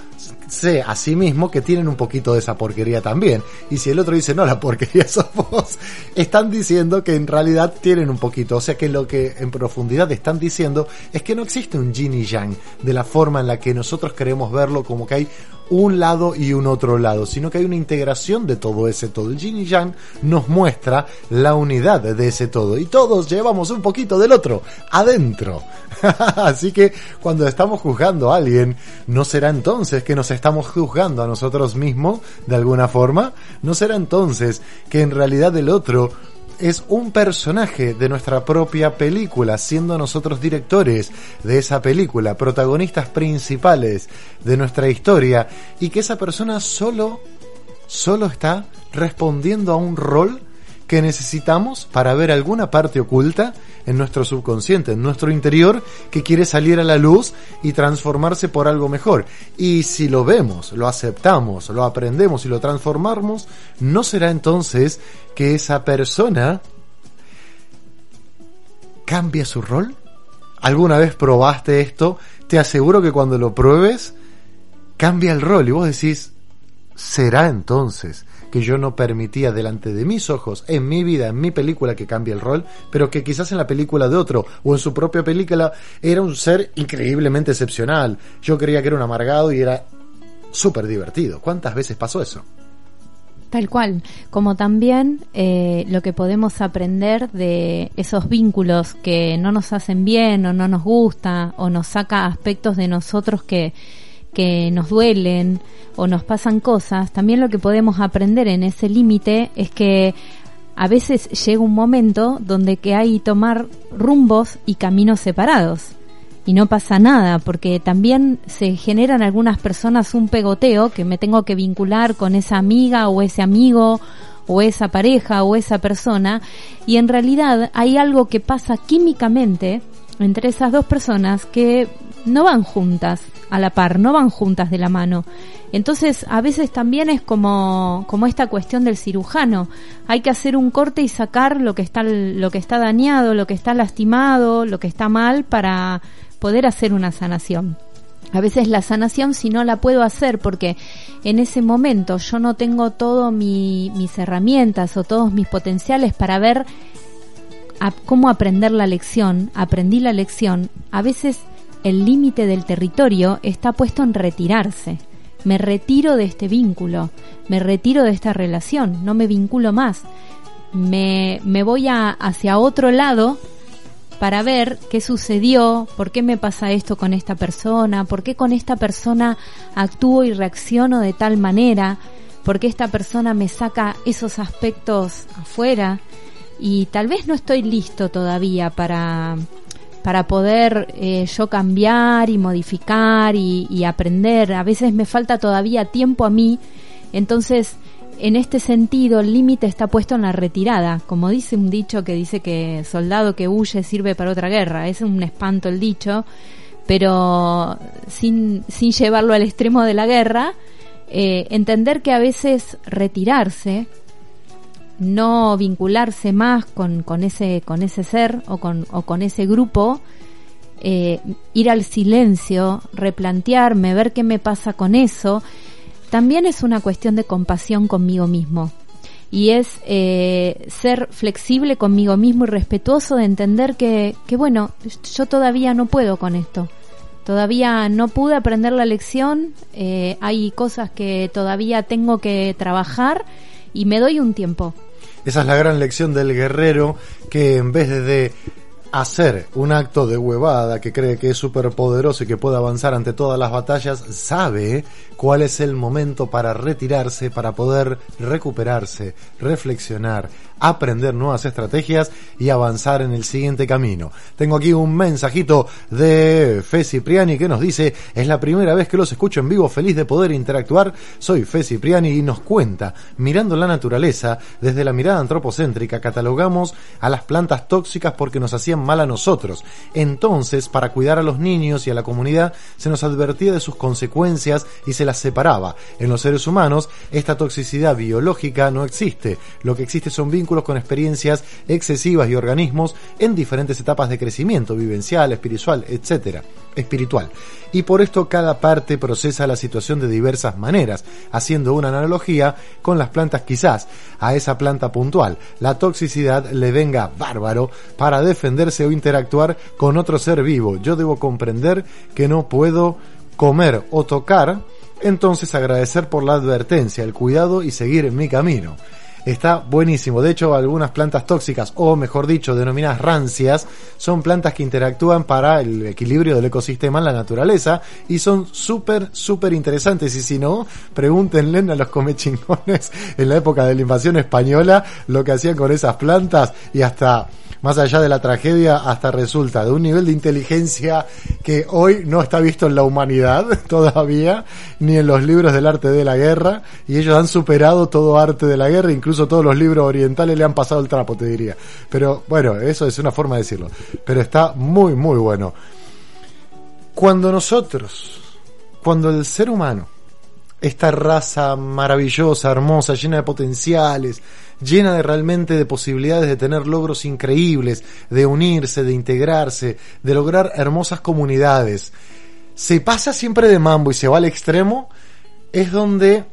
sé a sí mismo que tienen un poquito de esa porquería también. Y si el otro dice, no, la porquería sos vos, están diciendo que en realidad tienen un poquito. O sea que lo que en profundidad están diciendo es que no existe un yin y yang de la forma en la que nosotros queremos verlo, como que hay un lado y un otro lado, sino que hay una integración de todo ese todo. El yin y yang nos muestra la unidad de ese todo y todos llevamos un poquito del otro adentro. Así que cuando estamos juzgando a alguien, ¿no será entonces que nos estamos juzgando a nosotros mismos de alguna forma? ¿No será entonces que en realidad el otro es un personaje de nuestra propia película, siendo nosotros directores de esa película, protagonistas principales de nuestra historia, y que esa persona solo, solo está respondiendo a un rol que necesitamos para ver alguna parte oculta en nuestro subconsciente, en nuestro interior, que quiere salir a la luz y transformarse por algo mejor. Y si lo vemos, lo aceptamos, lo aprendemos y lo transformamos, ¿no será entonces que esa persona cambia su rol? ¿Alguna vez probaste esto? Te aseguro que cuando lo pruebes, cambia el rol y vos decís, ¿será entonces que yo no permitía delante de mis ojos, en mi vida, en mi película, que cambie el rol, pero que quizás en la película de otro o en su propia película era un ser increíblemente excepcional. Yo creía que era un amargado y era súper divertido. ¿Cuántas veces pasó eso? Tal cual, como también eh, lo que podemos aprender de esos vínculos que no nos hacen bien o no nos gusta o nos saca aspectos de nosotros que, que nos duelen o nos pasan cosas, también lo que podemos aprender en ese límite es que a veces llega un momento donde que hay tomar rumbos y caminos separados. Y no pasa nada porque también se generan algunas personas un pegoteo que me tengo que vincular con esa amiga o ese amigo o esa pareja o esa persona. Y en realidad hay algo que pasa químicamente entre esas dos personas que no van juntas a la par, no van juntas de la mano. Entonces, a veces también es como, como esta cuestión del cirujano. Hay que hacer un corte y sacar lo que está, lo que está dañado, lo que está lastimado, lo que está mal para poder hacer una sanación. A veces la sanación si no la puedo hacer porque en ese momento yo no tengo todas mi, mis herramientas o todos mis potenciales para ver a cómo aprender la lección, aprendí la lección, a veces el límite del territorio está puesto en retirarse. Me retiro de este vínculo, me retiro de esta relación, no me vinculo más. Me, me voy hacia otro lado para ver qué sucedió, por qué me pasa esto con esta persona, por qué con esta persona actúo y reacciono de tal manera, por qué esta persona me saca esos aspectos afuera y tal vez no estoy listo todavía para, para poder eh, yo cambiar y modificar y, aprender. A veces me falta todavía tiempo a mí, entonces en este sentido, el límite está puesto en la retirada. Como dice un dicho que dice que soldado que huye sirve para otra guerra. Es un espanto el dicho, pero sin, sin llevarlo al extremo de la guerra, eh, entender que a veces retirarse, no vincularse más con, con, ese, con ese ser o con, o con ese grupo, eh, ir al silencio, replantearme, ver qué me pasa con eso, también es una cuestión de compasión conmigo mismo. Y es eh, ser flexible conmigo mismo y respetuoso de entender que, que, bueno, yo todavía no puedo con esto. Todavía no pude aprender la lección, eh, hay cosas que todavía tengo que trabajar y me doy un tiempo. Esa es la gran lección del guerrero que en vez de hacer un acto de huevada que cree que es súper poderoso y que puede avanzar ante todas las batallas, sabe cuál es el momento para retirarse, para poder recuperarse, reflexionar, aprender nuevas estrategias y avanzar en el siguiente camino. Tengo aquí un mensajito de Fe Cipriani que nos dice, es la primera vez que los escucho en vivo, feliz de poder interactuar. Soy Fe Cipriani y nos cuenta, mirando la naturaleza, desde la mirada antropocéntrica, catalogamos a las plantas tóxicas porque nos hacían mal a nosotros. Entonces, para cuidar a los niños y a la comunidad, se nos advertía de sus consecuencias y se las separaba. En los seres humanos, esta toxicidad biológica no existe. Lo que existe son vínculos con experiencias excesivas y organismos en diferentes etapas de crecimiento, vivencial, espiritual, etcétera, espiritual. Y por esto cada parte procesa la situación de diversas maneras, haciendo una analogía con las plantas quizás a esa planta puntual. La toxicidad le venga bárbaro para defenderse o interactuar con otro ser vivo. Yo debo comprender que no puedo comer o tocar, entonces agradecer por la advertencia, el cuidado y seguir en mi camino está buenísimo. De hecho, algunas plantas tóxicas, o mejor dicho, denominadas rancias, son plantas que interactúan para el equilibrio del ecosistema en la naturaleza y son súper, súper interesantes. Y si no, pregúntenle a los comechingones en la época de la invasión española lo que hacían con esas plantas y hasta más allá de la tragedia, hasta resulta de un nivel de inteligencia que hoy no está visto en la humanidad todavía, ni en los libros del arte de la guerra, y ellos han superado todo arte de la guerra, incluso todos los libros orientales le han pasado el trapo, te diría. Pero bueno, eso es una forma de decirlo. Pero está muy, muy bueno. Cuando nosotros, cuando el ser humano, esta raza maravillosa, hermosa, llena de potenciales, llena de realmente de posibilidades de tener logros increíbles, de unirse, de integrarse, de lograr hermosas comunidades, se pasa siempre de mambo y se va al extremo, es donde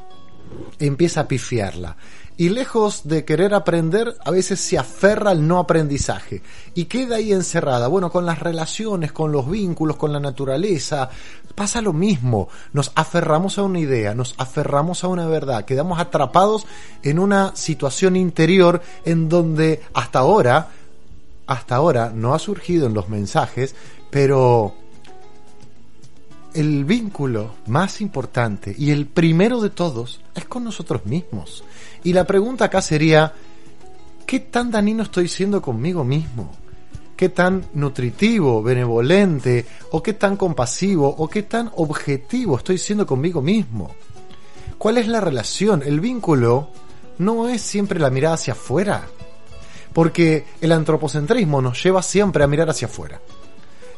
empieza a pifiarla y lejos de querer aprender, a veces se aferra al no aprendizaje y queda ahí encerrada. Bueno, con las relaciones, con los vínculos, con la naturaleza, pasa lo mismo. Nos aferramos a una idea, nos aferramos a una verdad, quedamos atrapados en una situación interior en donde hasta ahora, hasta ahora no ha surgido en los mensajes, pero el vínculo más importante y el primero de todos es con nosotros mismos. Y la pregunta acá sería, ¿qué tan dañino estoy siendo conmigo mismo? ¿Qué tan nutritivo, benevolente, o qué tan compasivo, o qué tan objetivo estoy siendo conmigo mismo? ¿Cuál es la relación? El vínculo no es siempre la mirada hacia afuera, porque el antropocentrismo nos lleva siempre a mirar hacia afuera.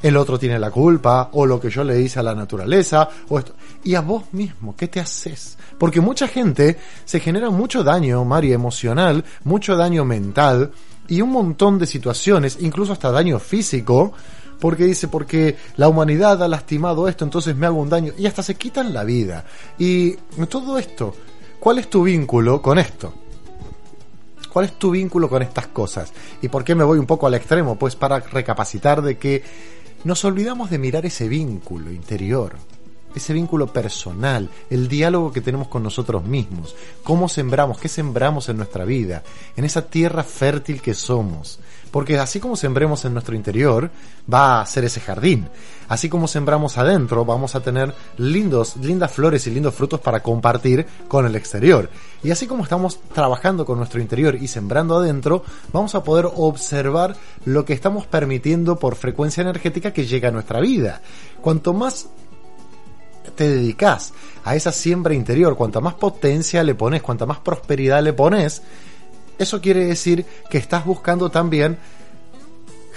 El otro tiene la culpa, o lo que yo le hice a la naturaleza, o esto. Y a vos mismo, ¿qué te haces? Porque mucha gente se genera mucho daño, Mari, emocional, mucho daño mental, y un montón de situaciones, incluso hasta daño físico, porque dice, porque la humanidad ha lastimado esto, entonces me hago un daño, y hasta se quitan la vida. Y todo esto, ¿cuál es tu vínculo con esto? ¿Cuál es tu vínculo con estas cosas? ¿Y por qué me voy un poco al extremo? Pues para recapacitar de que nos olvidamos de mirar ese vínculo interior, ese vínculo personal, el diálogo que tenemos con nosotros mismos, cómo sembramos, qué sembramos en nuestra vida, en esa tierra fértil que somos. Porque así como sembremos en nuestro interior, va a ser ese jardín. Así como sembramos adentro, vamos a tener lindos, lindas flores y lindos frutos para compartir con el exterior. Y así como estamos trabajando con nuestro interior y sembrando adentro, vamos a poder observar lo que estamos permitiendo por frecuencia energética que llega a nuestra vida. Cuanto más te dedicas a esa siembra interior, cuanta más potencia le pones, cuanta más prosperidad le pones, eso quiere decir que estás buscando también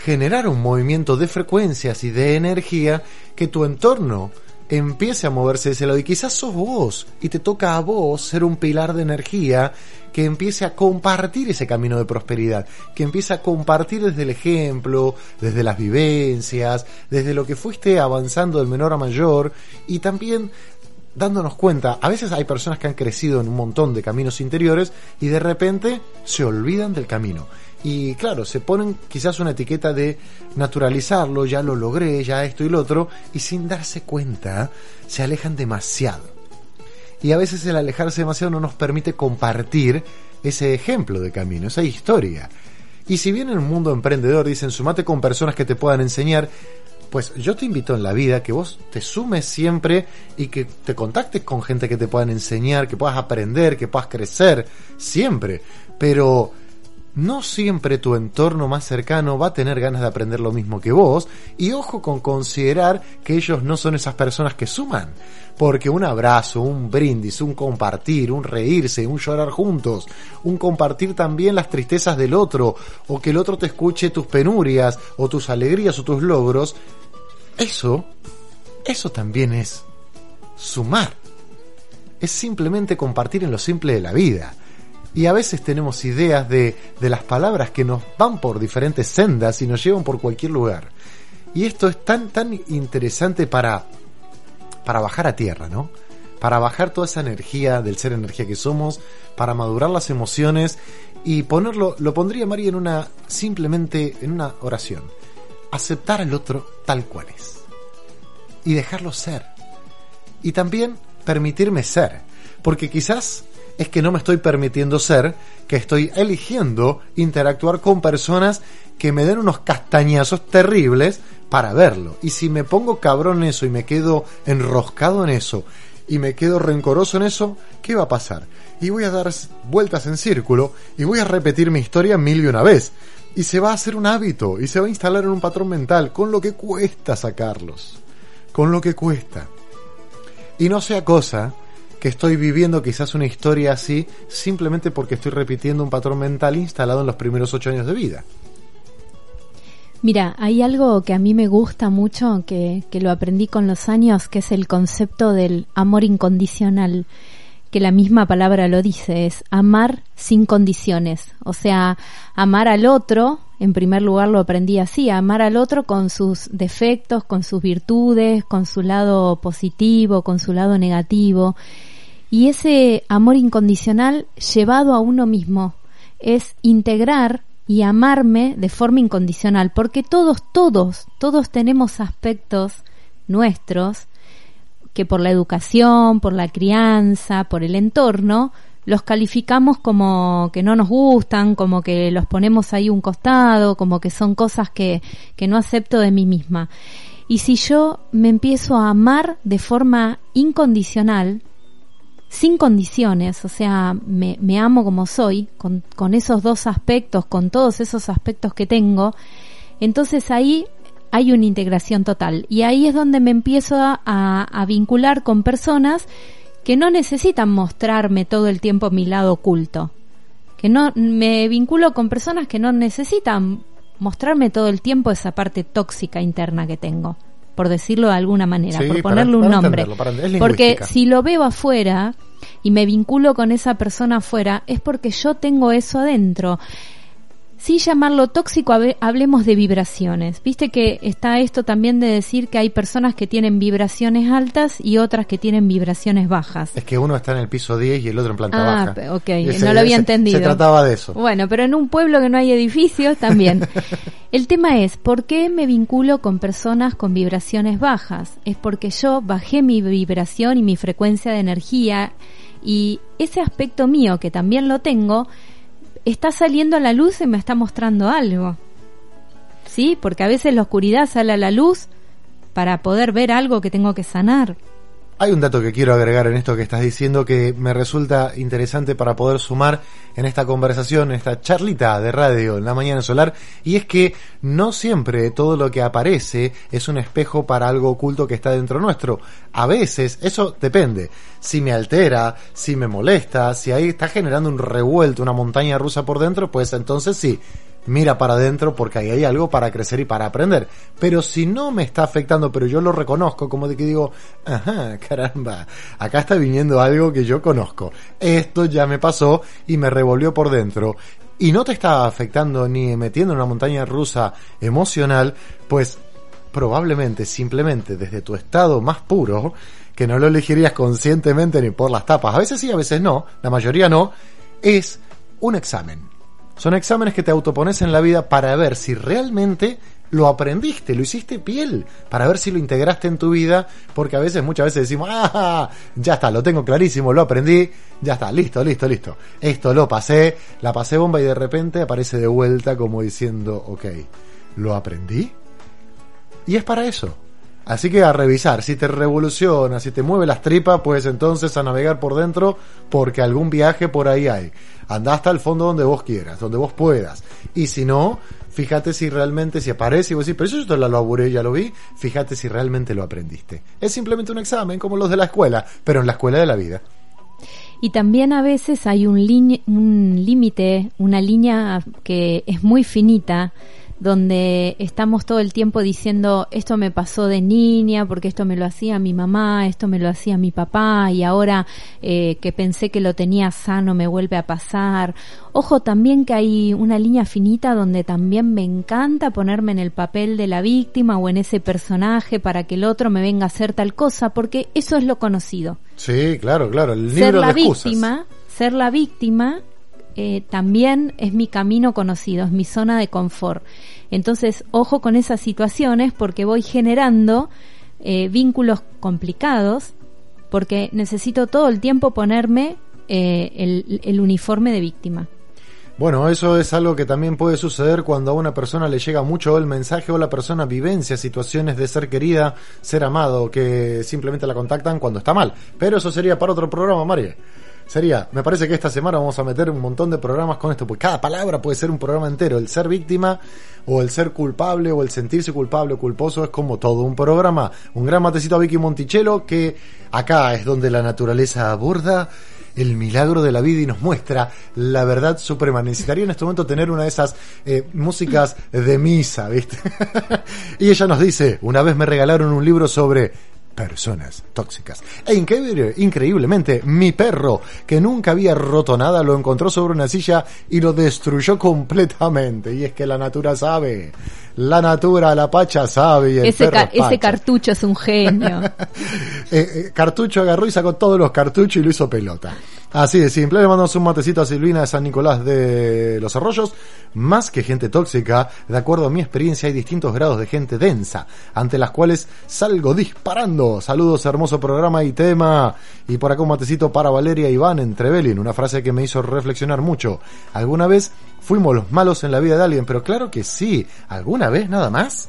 generar un movimiento de frecuencias y de energía que tu entorno empiece a moverse de ese lado. Y quizás sos vos y te toca a vos ser un pilar de energía que empiece a compartir ese camino de prosperidad, que empiece a compartir desde el ejemplo, desde las vivencias, desde lo que fuiste avanzando del menor a mayor y también dándonos cuenta, a veces hay personas que han crecido en un montón de caminos interiores y de repente se olvidan del camino. Y claro, se ponen quizás una etiqueta de naturalizarlo, ya lo logré, ya esto y lo otro, y sin darse cuenta se alejan demasiado. Y a veces el alejarse demasiado no nos permite compartir ese ejemplo de camino, esa historia. Y si bien en el mundo emprendedor dicen sumate con personas que te puedan enseñar, pues yo te invito en la vida que vos te sumes siempre y que te contactes con gente que te puedan enseñar, que puedas aprender, que puedas crecer, siempre. Pero no siempre tu entorno más cercano va a tener ganas de aprender lo mismo que vos y ojo con considerar que ellos no son esas personas que suman, porque un abrazo, un brindis, un compartir, un reírse, un llorar juntos, un compartir también las tristezas del otro o que el otro te escuche tus penurias o tus alegrías o tus logros, eso, eso también es sumar. Es simplemente compartir en lo simple de la vida y a veces tenemos ideas de, de las palabras que nos van por diferentes sendas y nos llevan por cualquier lugar. Y esto es tan, tan interesante para, para bajar a tierra, ¿no? Para bajar toda esa energía del ser energía que somos, para madurar las emociones y ponerlo, lo pondría María en una, simplemente en una oración. Aceptar al otro tal cual es. Y dejarlo ser. Y también permitirme ser. Porque quizás es que no me estoy permitiendo ser, que estoy eligiendo interactuar con personas que me den unos castañazos terribles para verlo. Y si me pongo cabrón en eso y me quedo enroscado en eso y me quedo rencoroso en eso, ¿qué va a pasar? Y voy a dar vueltas en círculo y voy a repetir mi historia mil y una vez. Y se va a hacer un hábito y se va a instalar en un patrón mental, con lo que cuesta sacarlos. Con lo que cuesta. Y no sea cosa que estoy viviendo quizás una historia así simplemente porque estoy repitiendo un patrón mental instalado en los primeros ocho años de vida. Mira, hay algo que a mí me gusta mucho, que, que lo aprendí con los años, que es el concepto del amor incondicional, que la misma palabra lo dice, es amar sin condiciones. O sea, amar al otro, en primer lugar lo aprendí así, amar al otro con sus defectos, con sus virtudes, con su lado positivo, con su lado negativo. Y ese amor incondicional llevado a uno mismo es integrar y amarme de forma incondicional, porque todos, todos, todos tenemos aspectos nuestros que por la educación, por la crianza, por el entorno, los calificamos como que no nos gustan, como que los ponemos ahí un costado, como que son cosas que, que no acepto de mí misma. Y si yo me empiezo a amar de forma incondicional, sin condiciones, o sea, me, amo como soy, con, con esos dos aspectos, con todos esos aspectos que tengo, entonces ahí hay una integración total. Y ahí es donde me empiezo a, a- a vincular con personas que no necesitan mostrarme todo el tiempo mi lado oculto. Que no me vinculo con personas que no necesitan mostrarme todo el tiempo esa parte tóxica interna que tengo, por decirlo de alguna manera, Sí, por ponerle un para nombre. para porque si lo veo afuera y me vinculo con esa persona afuera, es porque yo tengo eso adentro. Sin llamarlo tóxico, hable- hablemos de vibraciones. Viste que está esto también de decir que hay personas que tienen vibraciones altas y otras que tienen vibraciones bajas. Es que uno está en el piso 10 y el otro en planta Ah, baja. pe- ok, no lo había entendido. Se trataba de eso. Bueno, pero en un pueblo que no hay edificios también. El tema es, ¿por qué me vinculo con personas con vibraciones bajas? Es porque yo bajé mi vibración y mi frecuencia de energía y ese aspecto mío que también lo tengo está saliendo a la luz y me está mostrando algo. ¿Sí? Porque a veces la oscuridad sale a la luz para poder ver algo que tengo que sanar. Hay un dato que quiero agregar en esto que estás diciendo que me resulta interesante para poder sumar en esta conversación, en esta charlita de radio en la mañana solar, y es que no siempre todo lo que aparece es un espejo para algo oculto que está dentro nuestro. A veces, eso depende. Si me altera, si me molesta, si ahí está generando un revuelto, una montaña rusa por dentro, pues entonces sí, mira para adentro porque ahí hay algo para crecer y para aprender. Pero si no me está afectando, pero yo lo reconozco, como de que digo, ajá, caramba, acá está viniendo algo que yo conozco. Esto ya me pasó y me revolvió por dentro. Y no te está afectando ni metiendo en una montaña rusa emocional, pues probablemente simplemente desde tu estado más puro, que no lo elegirías conscientemente ni por las tapas, a veces sí, a veces no, la mayoría no, es un examen. Son exámenes que te autopones en la vida para ver si realmente lo aprendiste, lo hiciste piel, para ver si lo integraste en tu vida, porque a veces, muchas veces decimos, ah, ya está, lo tengo clarísimo, lo aprendí, ya está, listo, listo, listo. Esto lo pasé, la pasé bomba y de repente aparece de vuelta como diciendo, ok, ¿lo aprendí? Y es para eso. Así que a revisar, si te revoluciona, si te mueve las tripas, pues entonces a navegar por dentro porque algún viaje por ahí hay. Anda hasta el fondo donde vos quieras, donde vos puedas. Y si no, fíjate si realmente, si aparece y vos decís, pero yo te lo laburé, ya lo vi, fíjate si realmente lo aprendiste. Es simplemente un examen como los de la escuela, pero en la escuela de la vida. Y también a veces hay un límite, una línea que es muy finita, donde estamos todo el tiempo diciendo esto me pasó de niña, porque esto me lo hacía mi mamá, esto me lo hacía mi papá, y ahora eh, que pensé que lo tenía sano me vuelve a pasar. Ojo también que hay una línea finita donde también me encanta ponerme en el papel de la víctima o en ese personaje para que el otro me venga a hacer tal cosa, porque eso es lo conocido Sí, claro, claro, el ser libro la de excusas. víctima, ser la víctima eh, también es mi camino conocido, es mi zona de confort. Entonces, ojo con esas situaciones porque voy generando eh, vínculos complicados porque necesito todo el tiempo ponerme eh, el, el uniforme de víctima. Bueno, eso es algo que también puede suceder cuando a una persona le llega mucho el mensaje o la persona vivencia situaciones de ser querida, ser amado, que simplemente la contactan cuando está mal. Pero eso sería para otro programa, María. Sería, me parece que esta semana vamos a meter un montón de programas con esto, porque cada palabra puede ser un programa entero. El ser víctima o el ser culpable o el sentirse culpable o culposo es como todo un programa. Un gran matecito a Vicky Monticello que acá es donde la naturaleza aborda el milagro de la vida y nos muestra la verdad suprema. Necesitaría en este momento tener una de esas eh, músicas de misa, ¿viste? y ella nos dice, una vez me regalaron un libro sobre personas tóxicas. E increíble- increíblemente, mi perro, que nunca había roto nada, lo encontró sobre una silla y lo destruyó completamente. Y es que la natura sabe. La natura, la pacha sabe. Y el Ese, ca- es ese pacha. cartucho es un genio. Eh, eh, Cartucho agarró y sacó todos los cartuchos y lo hizo pelota. Así de simple, le mandamos un matecito a Silvina de San Nicolás de los Arroyos. Más que gente tóxica, de acuerdo a mi experiencia, hay distintos grados de gente densa, ante las cuales salgo disparando. Saludos, hermoso programa y tema. Y por acá un matecito para Valeria Iván en Trevelin, una frase que me hizo reflexionar mucho. ¿Alguna vez fuimos los malos en la vida de alguien? Pero claro que sí. ¿Alguna vez nada más?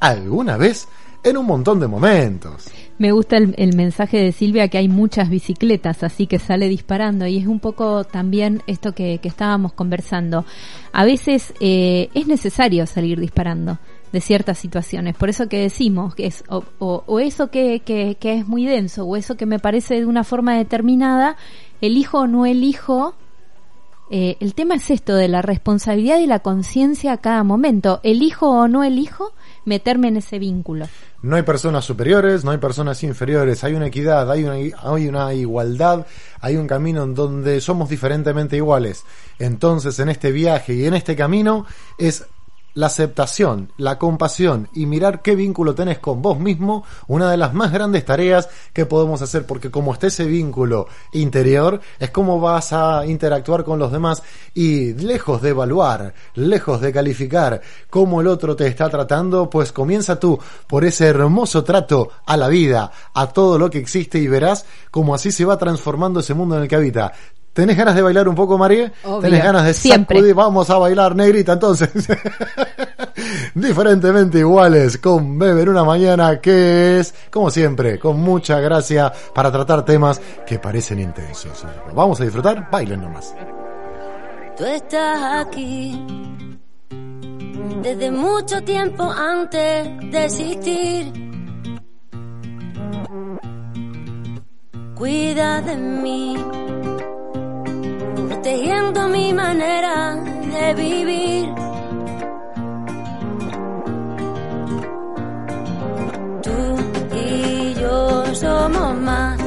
¿Alguna vez? En un montón de momentos. Me gusta el, el mensaje de Silvia que hay muchas bicicletas, así que sale disparando y es un poco también esto que, que estábamos conversando. A veces eh, es necesario salir disparando de ciertas situaciones, por eso que decimos que es o, eso que, que, que es muy denso o eso que me parece de una forma determinada, elijo o no elijo eh, el tema es esto de la responsabilidad y la conciencia a cada momento. ¿Elijo o no elijo meterme en ese vínculo? No hay personas superiores, no hay personas inferiores, hay una equidad, hay una, hay una igualdad, hay un camino en donde somos diferentemente iguales. Entonces, en este viaje y en este camino es la aceptación, la compasión y mirar qué vínculo tenés con vos mismo, una de las más grandes tareas que podemos hacer, porque como está ese vínculo interior, es cómo vas a interactuar con los demás y lejos de evaluar, lejos de calificar cómo el otro te está tratando, pues comienza tú por ese hermoso trato a la vida, a todo lo que existe y verás cómo así se va transformando ese mundo en el que habita. ¿Tenés ganas de bailar un poco, María? Obvio, ¿Tenés ganas de siempre. sacudir? Vamos a bailar, negrita, entonces. Diferentemente iguales, con Bebe en una mañana que es, como siempre, con mucha gracia para tratar temas que parecen intensos. Vamos a disfrutar, bailen nomás. Tú estás aquí desde mucho tiempo antes de existir. Cuida de mí, protegiendo mi manera de vivir. Tú y yo somos más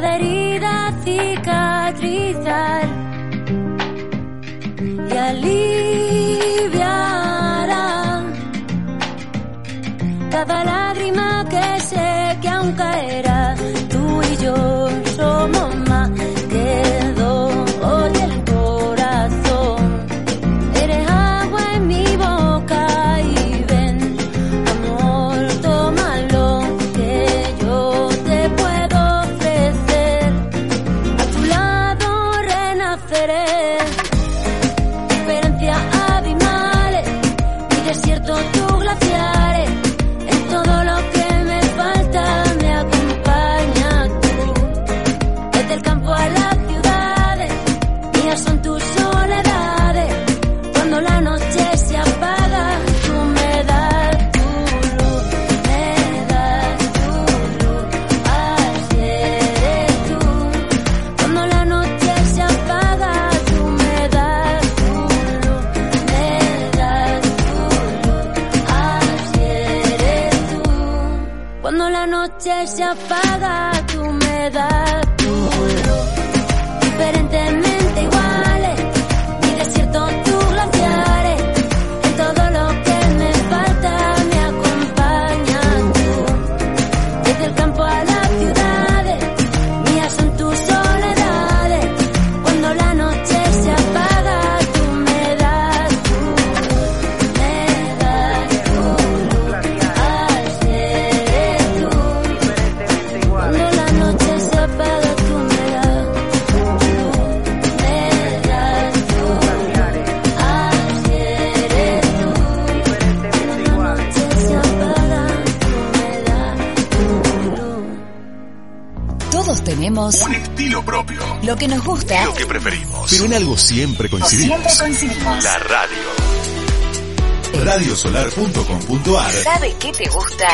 cada herida cicatrizar y aliviará cada que nos gusta. Lo que preferimos. Pero en algo siempre coincidimos. Siempre coincidimos. La radio. Radiosolar.com.ar ¿Sabe qué te gusta?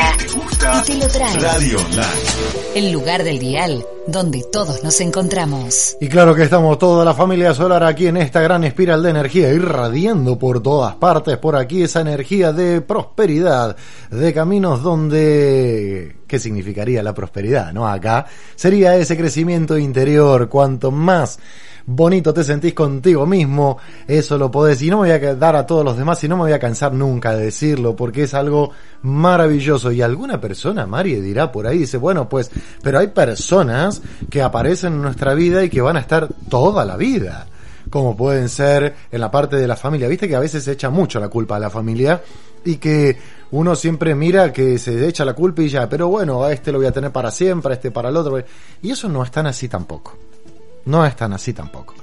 Y te lo trae. Radio Online. El lugar del dial donde todos nos encontramos. Y claro que estamos toda la familia solar aquí en esta gran espiral de energía, irradiando por todas partes por aquí esa energía de prosperidad, de caminos donde... ¿Qué significaría la prosperidad? ¿No? Acá sería ese crecimiento interior, cuanto más bonito te sentís contigo mismo, eso lo podés, y no me voy a dar a todos los demás, y no me voy a cansar nunca de decirlo, porque es algo maravilloso. Y alguna persona, Mari, dirá por ahí, dice, bueno, pues, pero hay personas que aparecen en nuestra vida y que van a estar toda la vida como pueden ser en la parte de la familia. Viste que a veces se echa mucho la culpa a la familia y que uno siempre mira que se echa la culpa y ya, pero bueno, a este lo voy a tener para siempre, a este para el otro. Y eso no es tan así tampoco. No es tan así tampoco.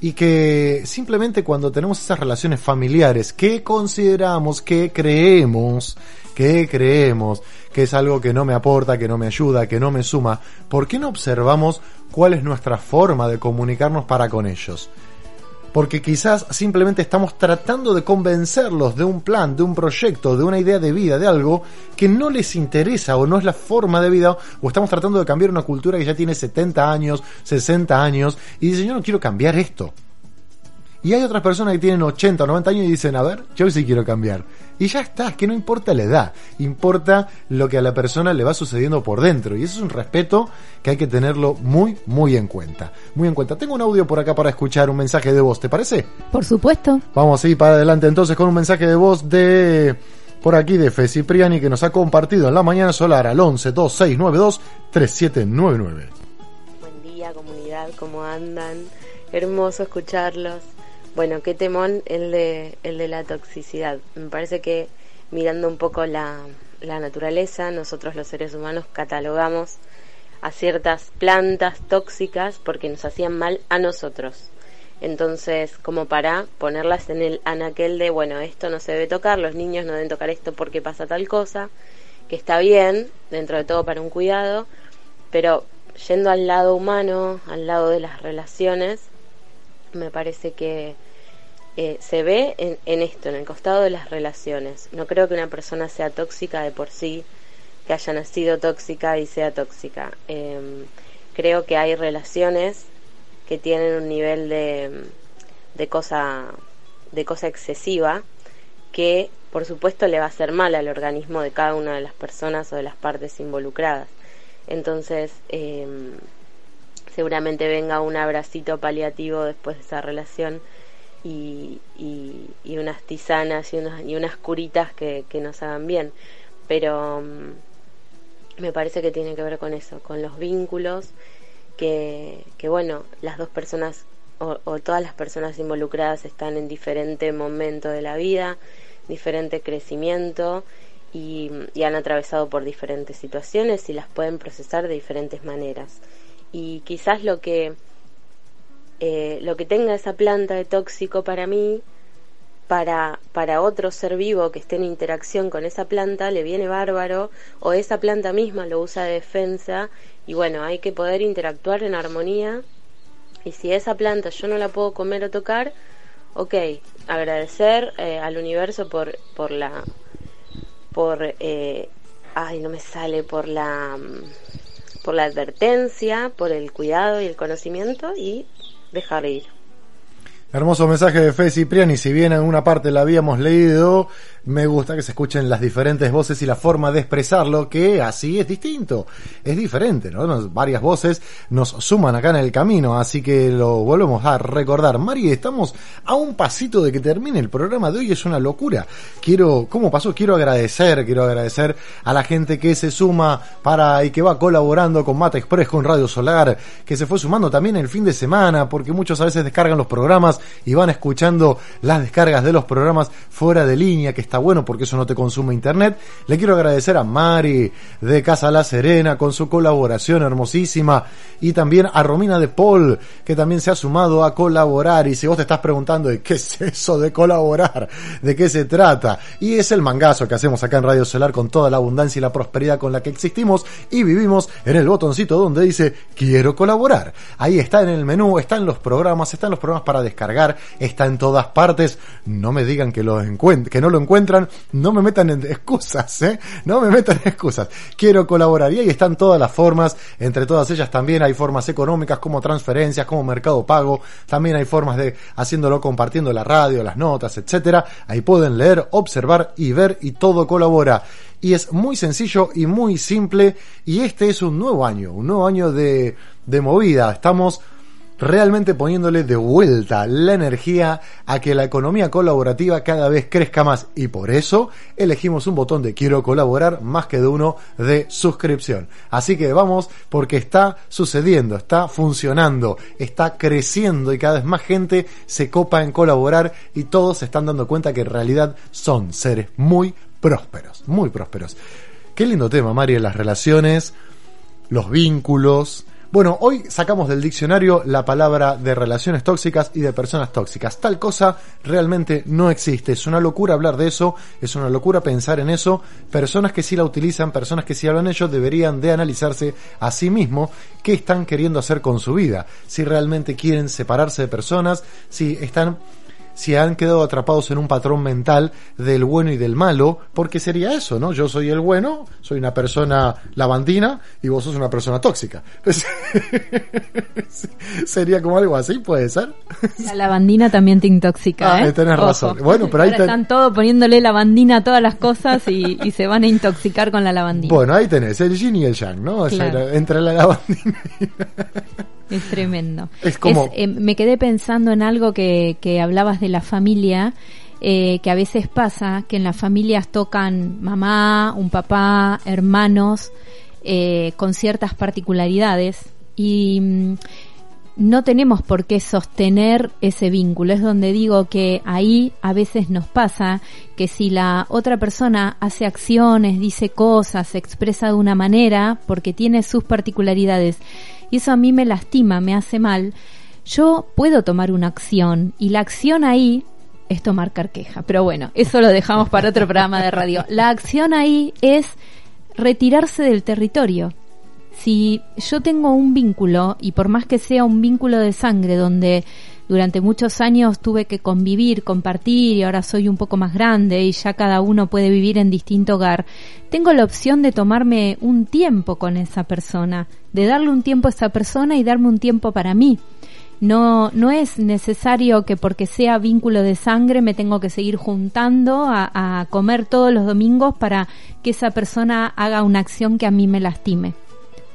Y que simplemente cuando tenemos esas relaciones familiares que consideramos, que creemos, que creemos que es algo que no me aporta, que no me ayuda, que no me suma, ¿por qué no observamos cuál es nuestra forma de comunicarnos para con ellos? Porque quizás simplemente estamos tratando de convencerlos de un plan, de un proyecto, de una idea de vida, de algo que no les interesa o no es la forma de vida, o estamos tratando de cambiar una cultura que ya tiene 70 años, 60 años, y dicen, yo no quiero cambiar esto. Y hay otras personas que tienen 80 o 90 años y dicen, a ver, yo sí quiero cambiar. Y ya está, es que no importa la edad, importa lo que a la persona le va sucediendo por dentro. Y eso es un respeto que hay que tenerlo muy, muy en cuenta. Muy en cuenta. Tengo un audio por acá para escuchar un mensaje de voz, ¿te parece? Por supuesto. Vamos a ir para adelante entonces con un mensaje de voz de por aquí de Fe Cipriani que nos ha compartido en la mañana solar al 11 2692 3799. Buen día comunidad, ¿cómo andan? Hermoso escucharlos. Bueno, qué temón el de, el de la toxicidad. Me parece que mirando un poco la, la naturaleza, nosotros los seres humanos catalogamos a ciertas plantas tóxicas porque nos hacían mal a nosotros. Entonces, como para ponerlas en el anaquel de, bueno, esto no se debe tocar, los niños no deben tocar esto porque pasa tal cosa, que está bien, dentro de todo para un cuidado, pero yendo al lado humano, al lado de las relaciones, me parece que eh, se ve en, en, esto, en el costado de las relaciones. No creo que una persona sea tóxica de por sí, que haya nacido tóxica y sea tóxica. Eh, creo que hay relaciones que tienen un nivel de, de cosa de cosa excesiva que por supuesto le va a hacer mal al organismo de cada una de las personas o de las partes involucradas. Entonces, eh, seguramente venga un abracito paliativo después de esa relación y, y, unas tisanas y unas, y unas curitas que, que, nos hagan bien. Pero um, me parece que tiene que ver con eso, con los vínculos que, que bueno, las dos personas o, todas las personas involucradas están en diferente momento de la vida, diferente crecimiento y han atravesado por diferentes situaciones y las pueden procesar de diferentes maneras y quizás lo que eh, lo que tenga esa planta de tóxico para mí para, para otro ser vivo que esté en interacción con esa planta le viene bárbaro o esa planta misma lo usa de defensa y bueno, hay que poder interactuar en armonía y si esa planta yo no la puedo comer o tocar, ok, agradecer eh, al universo por, por la por eh, ay no me sale por la por la advertencia, por el cuidado y el conocimiento y dejar ir. Hermoso mensaje de Fe Cipriani, si bien en una parte la habíamos leído, me gusta que se escuchen las diferentes voces y la forma de expresarlo, que así es distinto, es diferente, ¿no? Varias voces nos suman acá en el camino, así que lo volvemos a recordar. Mari, estamos a un pasito de que termine el programa de hoy, es una locura. Quiero, ¿cómo pasó? Quiero agradecer, quiero agradecer a la gente que se suma para y que va colaborando con Mata Express, con Radio Solar, que se fue sumando también el fin de semana, porque muchos a veces descargan los programas y van escuchando las descargas de los programas fuera de línea, que está bueno porque eso no te consume internet. Le quiero agradecer a Mari de Casa La Serena con su colaboración hermosísima y también a Romina de Paul que también se ha sumado a colaborar y si vos te estás preguntando de qué es eso de colaborar, de qué se trata y es el mangazo que hacemos acá en Radio Solar con toda la abundancia y la prosperidad con la que existimos y vivimos en el botoncito donde dice quiero colaborar. Ahí está en el menú, están los programas, están los programas para descargar está en todas partes. No me digan que, lo que no lo encuentran, no me metan en excusas, ¿eh? No me metan en excusas. Quiero colaborar y ahí están todas las formas. Entre todas ellas también hay formas económicas como transferencias, como mercado pago. También hay formas de haciéndolo compartiendo la radio, las notas, etcétera. Ahí pueden leer, observar y ver y todo colabora y es muy sencillo y muy simple y este es un nuevo año, un nuevo año de, de movida. Estamos realmente poniéndole de vuelta la energía a que la economía colaborativa cada vez crezca más y por eso elegimos un botón de quiero colaborar más que de uno de suscripción. Así que vamos porque está sucediendo, está funcionando, está creciendo y cada vez más gente se copa en colaborar y todos se están dando cuenta que en realidad son seres muy prósperos, muy prósperos. Qué lindo tema, María, las relaciones, los vínculos. Bueno, hoy sacamos del diccionario la palabra de relaciones tóxicas y de personas tóxicas. Tal cosa realmente no existe. Es una locura hablar de eso, es una locura pensar en eso. Personas que sí la utilizan, personas que sí hablan de ello, deberían de analizarse a sí mismos qué están queriendo hacer con su vida. Si realmente quieren separarse de personas, si están si han quedado atrapados en un patrón mental del bueno y del malo, porque sería eso, ¿no? Yo soy el bueno, soy una persona lavandina y vos sos una persona tóxica. sería como algo así, puede ser. La lavandina también te intoxica, Ah, ¿eh? tenés Ojo. razón. Bueno, pero ahí Ahora ten- están todos poniéndole lavandina a todas las cosas y, y se van a intoxicar con la lavandina. Bueno, ahí tenés el yin y el yang, ¿no? O sea, entre la lavandina Es tremendo. Es como- eh, me quedé pensando en algo que, que hablabas de la familia, eh, que a veces pasa que en las familias tocan mamá, un papá, hermanos, eh, con ciertas particularidades y mm, no tenemos por qué sostener ese vínculo. Es donde digo que ahí a veces nos pasa que si la otra persona hace acciones, dice cosas, se expresa de una manera, porque tiene sus particularidades, y eso a mí me lastima, me hace mal, yo puedo tomar una acción y la acción ahí es tomar carqueja. Pero bueno, eso lo dejamos para otro programa de radio. La acción ahí es retirarse del territorio. Si yo tengo un vínculo, y por más que sea un vínculo de sangre, donde durante muchos años tuve que convivir, compartir, y ahora soy un poco más grande y ya cada uno puede vivir en distinto hogar, tengo la opción de tomarme un tiempo con esa persona, de darle un tiempo a esa persona y darme un tiempo para mí. No, no es necesario que porque sea vínculo de sangre me tengo que seguir juntando a, comer todos los domingos para que esa persona haga una acción que a mí me lastime.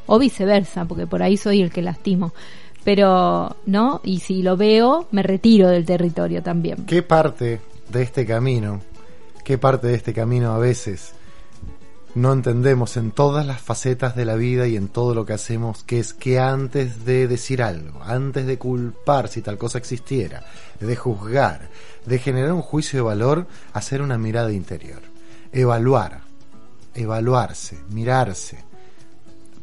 O viceversa, porque por ahí soy el que lastimo. Pero, ¿no? Y si lo veo, me retiro del territorio también. ¿Qué parte de este camino, qué parte de este camino a veces no entendemos en todas las facetas de la vida y en todo lo que hacemos, que es que antes de decir algo, antes de culpar si tal cosa existiera, de juzgar, de generar un juicio de valor, hacer una mirada interior, evaluar, evaluarse, mirarse,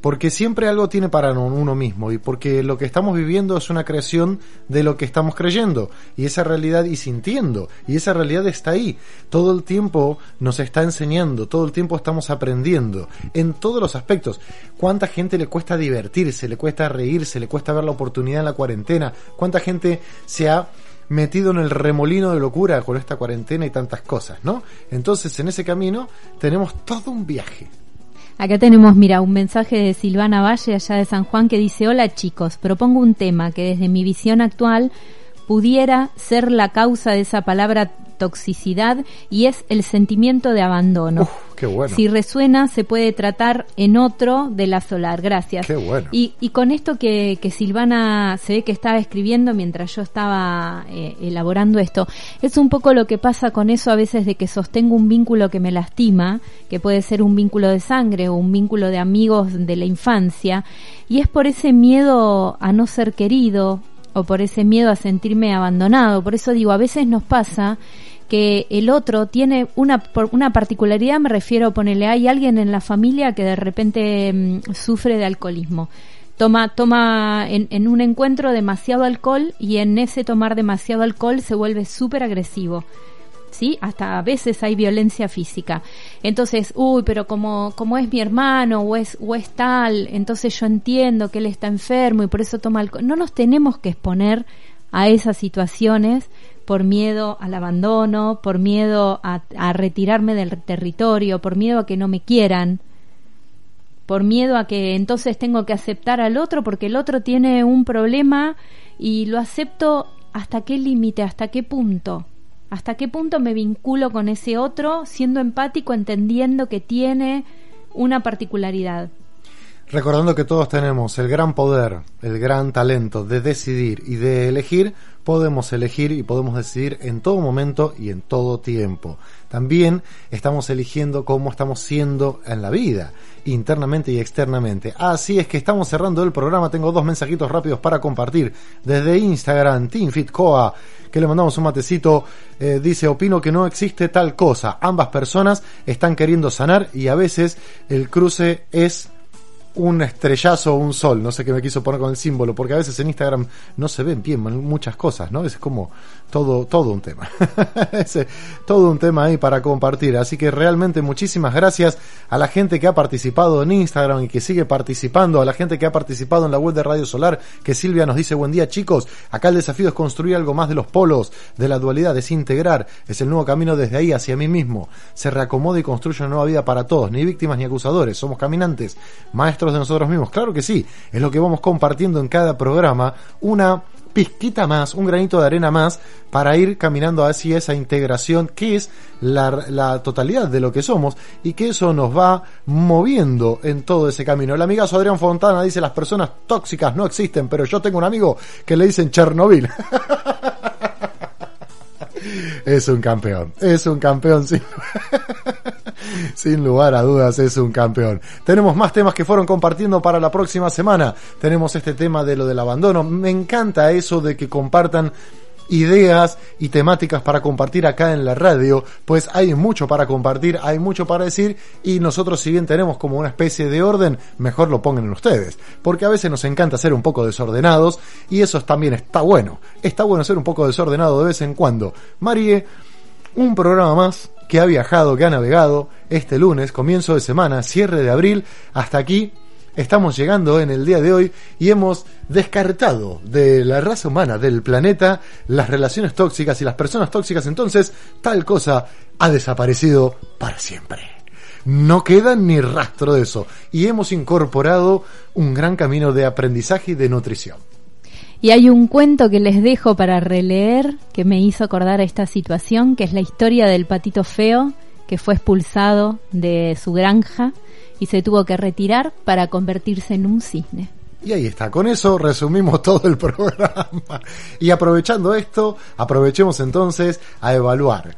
porque siempre algo tiene para uno mismo y porque lo que estamos viviendo es una creación de lo que estamos creyendo y esa realidad y sintiendo y esa realidad está ahí todo el tiempo nos está enseñando todo el tiempo estamos aprendiendo en todos los aspectos cuánta gente le cuesta divertirse le cuesta reírse le cuesta ver la oportunidad en la cuarentena cuánta gente se ha metido en el remolino de locura con esta cuarentena y tantas cosas, ¿no? Entonces, en ese camino tenemos todo un viaje. Acá tenemos, mira, un mensaje de Silvana Valle, allá de San Juan, que dice, hola chicos, propongo un tema que desde mi visión actual pudiera ser la causa de esa palabra toxicidad y es el sentimiento de abandono. Qué bueno. Si resuena, se puede tratar en otro de la solar. Gracias. Qué bueno. Y, y con esto que, que Silvana se ve que estaba escribiendo mientras yo estaba eh, elaborando esto, es un poco lo que pasa con eso a veces de que sostengo un vínculo que me lastima, que puede ser un vínculo de sangre o un vínculo de amigos de la infancia, y es por ese miedo a no ser querido o por ese miedo a sentirme abandonado. Por eso digo, a veces nos pasa que el otro tiene una, una particularidad, me refiero, ponerle, hay alguien en la familia que de repente mm, sufre de alcoholismo. Toma, toma en, en un encuentro demasiado alcohol y en ese tomar demasiado alcohol se vuelve súper agresivo. ¿Sí? Hasta a veces hay violencia física. Entonces, uy, pero como, como es mi hermano o es, o es tal, entonces yo entiendo que él está enfermo y por eso toma alcohol. No nos tenemos que exponer a esas situaciones por miedo al abandono, por miedo a, a retirarme del territorio, por miedo a que no me quieran, por miedo a que entonces tengo que aceptar al otro porque el otro tiene un problema y lo acepto hasta qué límite, hasta qué punto, hasta qué punto me vinculo con ese otro siendo empático, entendiendo que tiene una particularidad. Recordando que todos tenemos el gran poder, el gran talento de decidir y de elegir, podemos elegir y podemos decidir en todo momento y en todo tiempo. También estamos eligiendo cómo estamos siendo en la vida, internamente y externamente. Así es que estamos cerrando el programa. Tengo dos mensajitos rápidos para compartir. Desde Instagram, TeamFitCoa, que le mandamos un matecito, eh, dice, opino que no existe tal cosa. Ambas personas están queriendo sanar y a veces el cruce es un estrellazo o un sol, no sé qué me quiso poner con el símbolo, porque a veces en Instagram no se ven bien muchas cosas, ¿no? Es como todo, todo un tema. es todo un tema ahí para compartir. Así que realmente muchísimas gracias a la gente que ha participado en Instagram y que sigue participando, a la gente que ha participado en la web de Radio Solar, que Silvia nos dice buen día chicos, acá el desafío es construir algo más de los polos, de la dualidad, desintegrar, es el nuevo camino desde ahí hacia mí mismo, se reacomoda y construye una nueva vida para todos, ni víctimas ni acusadores, somos caminantes, maestros de nosotros mismos. Claro que sí, es lo que vamos compartiendo en cada programa, una pizquita más, un granito de arena más para ir caminando hacia esa integración que es la, totalidad de lo que somos y que eso nos va moviendo en todo ese camino. El amigazo Adrián Fontana dice las personas tóxicas no existen, pero yo tengo un amigo que le dicen Chernobyl. es un campeón, es un campeón sin, sin lugar a dudas, es un campeón. Tenemos más temas que fueron compartiendo para la próxima semana. Tenemos este tema de lo del abandono. Me encanta eso de que compartan ideas y temáticas para compartir acá en la radio, pues hay mucho para compartir, hay mucho para decir y nosotros si bien tenemos como una especie de orden, mejor lo pongan en ustedes, porque a veces nos encanta ser un poco desordenados y eso también está bueno, está bueno ser un poco desordenado de vez en cuando. Marie, un programa más que ha viajado, que ha navegado este lunes, comienzo de semana, cierre de abril, hasta aquí estamos llegando en el día de hoy y hemos descartado de la raza humana, del planeta, las relaciones tóxicas y las personas tóxicas, entonces tal cosa ha desaparecido para siempre. No queda ni rastro de eso y hemos incorporado un gran camino de aprendizaje y de nutrición. Y hay un cuento que les dejo para releer que me hizo acordar a esta situación, que es la historia del patito feo que fue expulsado de su granja y se tuvo que retirar para convertirse en un cisne. Y ahí está, con eso resumimos todo el programa. Y aprovechando esto, aprovechemos entonces a evaluar.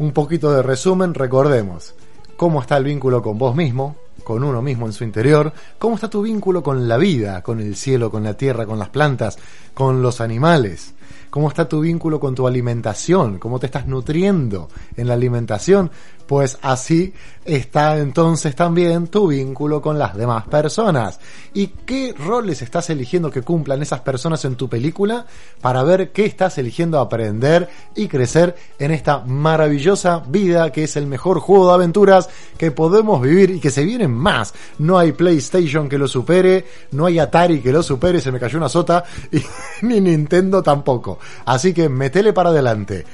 Un poquito de resumen, recordemos cómo está el vínculo con vos mismo, con uno mismo en su interior, cómo está tu vínculo con la vida, con el cielo, con la tierra, con las plantas, con los animales, cómo está tu vínculo con tu alimentación, cómo te estás nutriendo en la alimentación, pues así está entonces también tu vínculo con las demás personas. ¿Y qué roles estás eligiendo que cumplan esas personas en tu película para ver qué estás eligiendo aprender y crecer en esta maravillosa vida que es el mejor juego de aventuras que podemos vivir y que se vienen más? No hay PlayStation que lo supere, no hay Atari que lo supere, se me cayó una sota y ni Nintendo tampoco. Así que metele para adelante.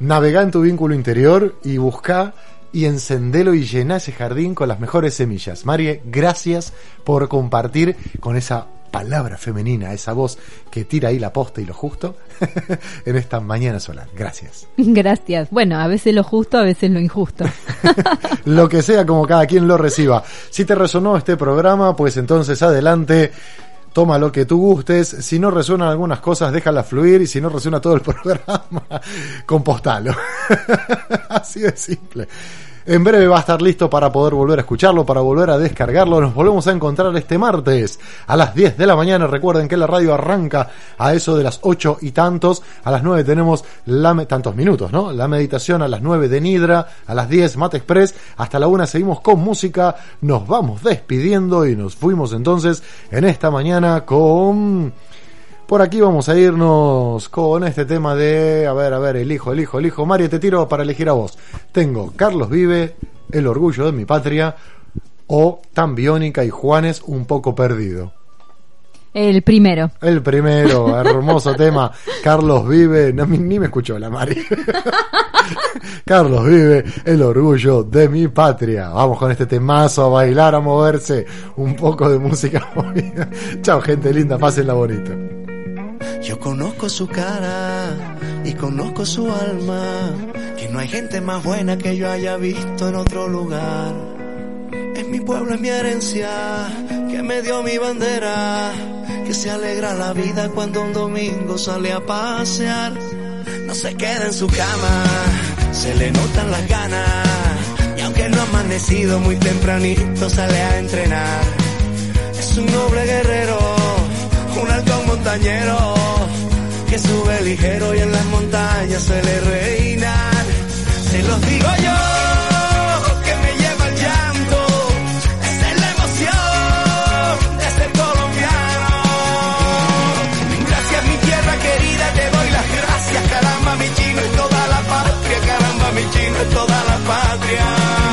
Navega en tu vínculo interior y busca y encendelo y llena ese jardín con las mejores semillas. Marie, gracias por compartir con esa palabra femenina, esa voz que tira ahí la posta y lo justo en esta mañana solar. Gracias. Gracias. Bueno, a veces lo justo, a veces lo injusto. lo que sea como cada quien lo reciba. Si te resonó este programa, pues entonces adelante toma lo que tú gustes. Si no resuenan algunas cosas, déjala fluir. Y si no resuena todo el programa, compostalo. Así de simple. En breve va a estar listo para poder volver a escucharlo, para volver a descargarlo. Nos volvemos a encontrar este martes a las 10 de la mañana. Recuerden que la radio arranca a eso de las 8 y tantos. A las 9 tenemos la tantos minutos, ¿no? La meditación a las 9 de Nidra, a las 10 Mate Express. Hasta la 1 seguimos con música. Nos vamos despidiendo y nos fuimos entonces en esta mañana con... Por aquí vamos a irnos con este tema de, a ver, a ver, el hijo, el hijo, el hijo. Mario, te tiro para elegir a vos. Tengo Carlos Vive, El orgullo de mi patria, o Tan Biónica y Juanes, un poco perdido. El primero. El primero, hermoso tema. Carlos Vive, no, ni, ni me escuchó la Mari. Carlos Vive, el orgullo de mi patria. Vamos con este temazo a bailar, a moverse. Un poco de música movida. Chao, gente linda, pásenla bonito. Yo conozco su cara y conozco su alma, que no hay gente más buena que yo haya visto en otro lugar. Es mi pueblo, es mi herencia, que me dio mi bandera, que se alegra la vida cuando un domingo sale a pasear. No se queda en su cama, se le notan las ganas, y aunque no ha amanecido muy tempranito, sale a entrenar. Es un noble guerrero, un halcón montañero, sube ligero y en las montañas suele reinar. Se los digo yo, que me lleva el llanto, es la emoción de ser colombiano. Gracias mi tierra querida, te doy las gracias, caramba mi chino y toda la patria, caramba mi chino y toda la patria.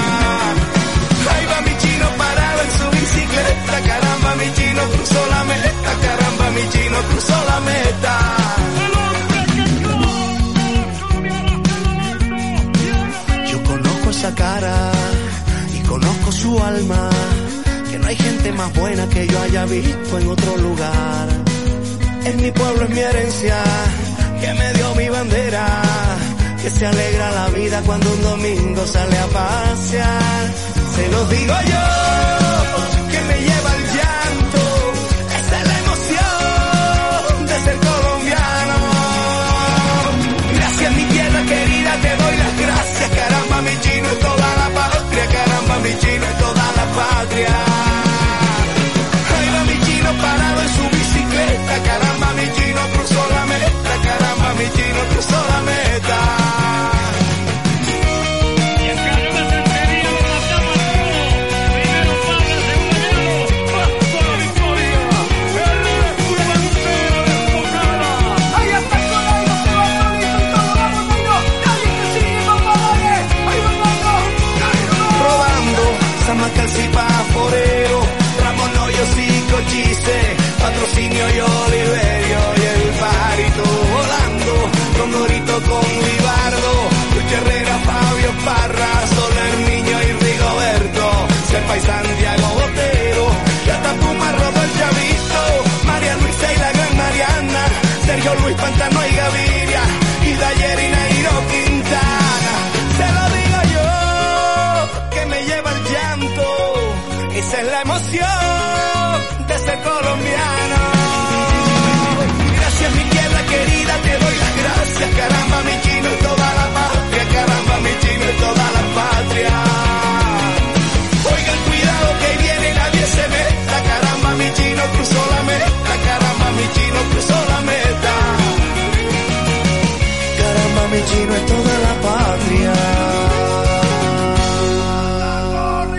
Mi chino cruzó la meta. Yo conozco esa cara y conozco su alma, que no hay gente más buena que yo haya visto en otro lugar. Es mi pueblo, es mi herencia, que me dio mi bandera, que se alegra la vida cuando un domingo sale a pasear. Se los digo yo, que me lleva caramba mi chino y toda la patria, caramba mi chino y toda la patria. Sergio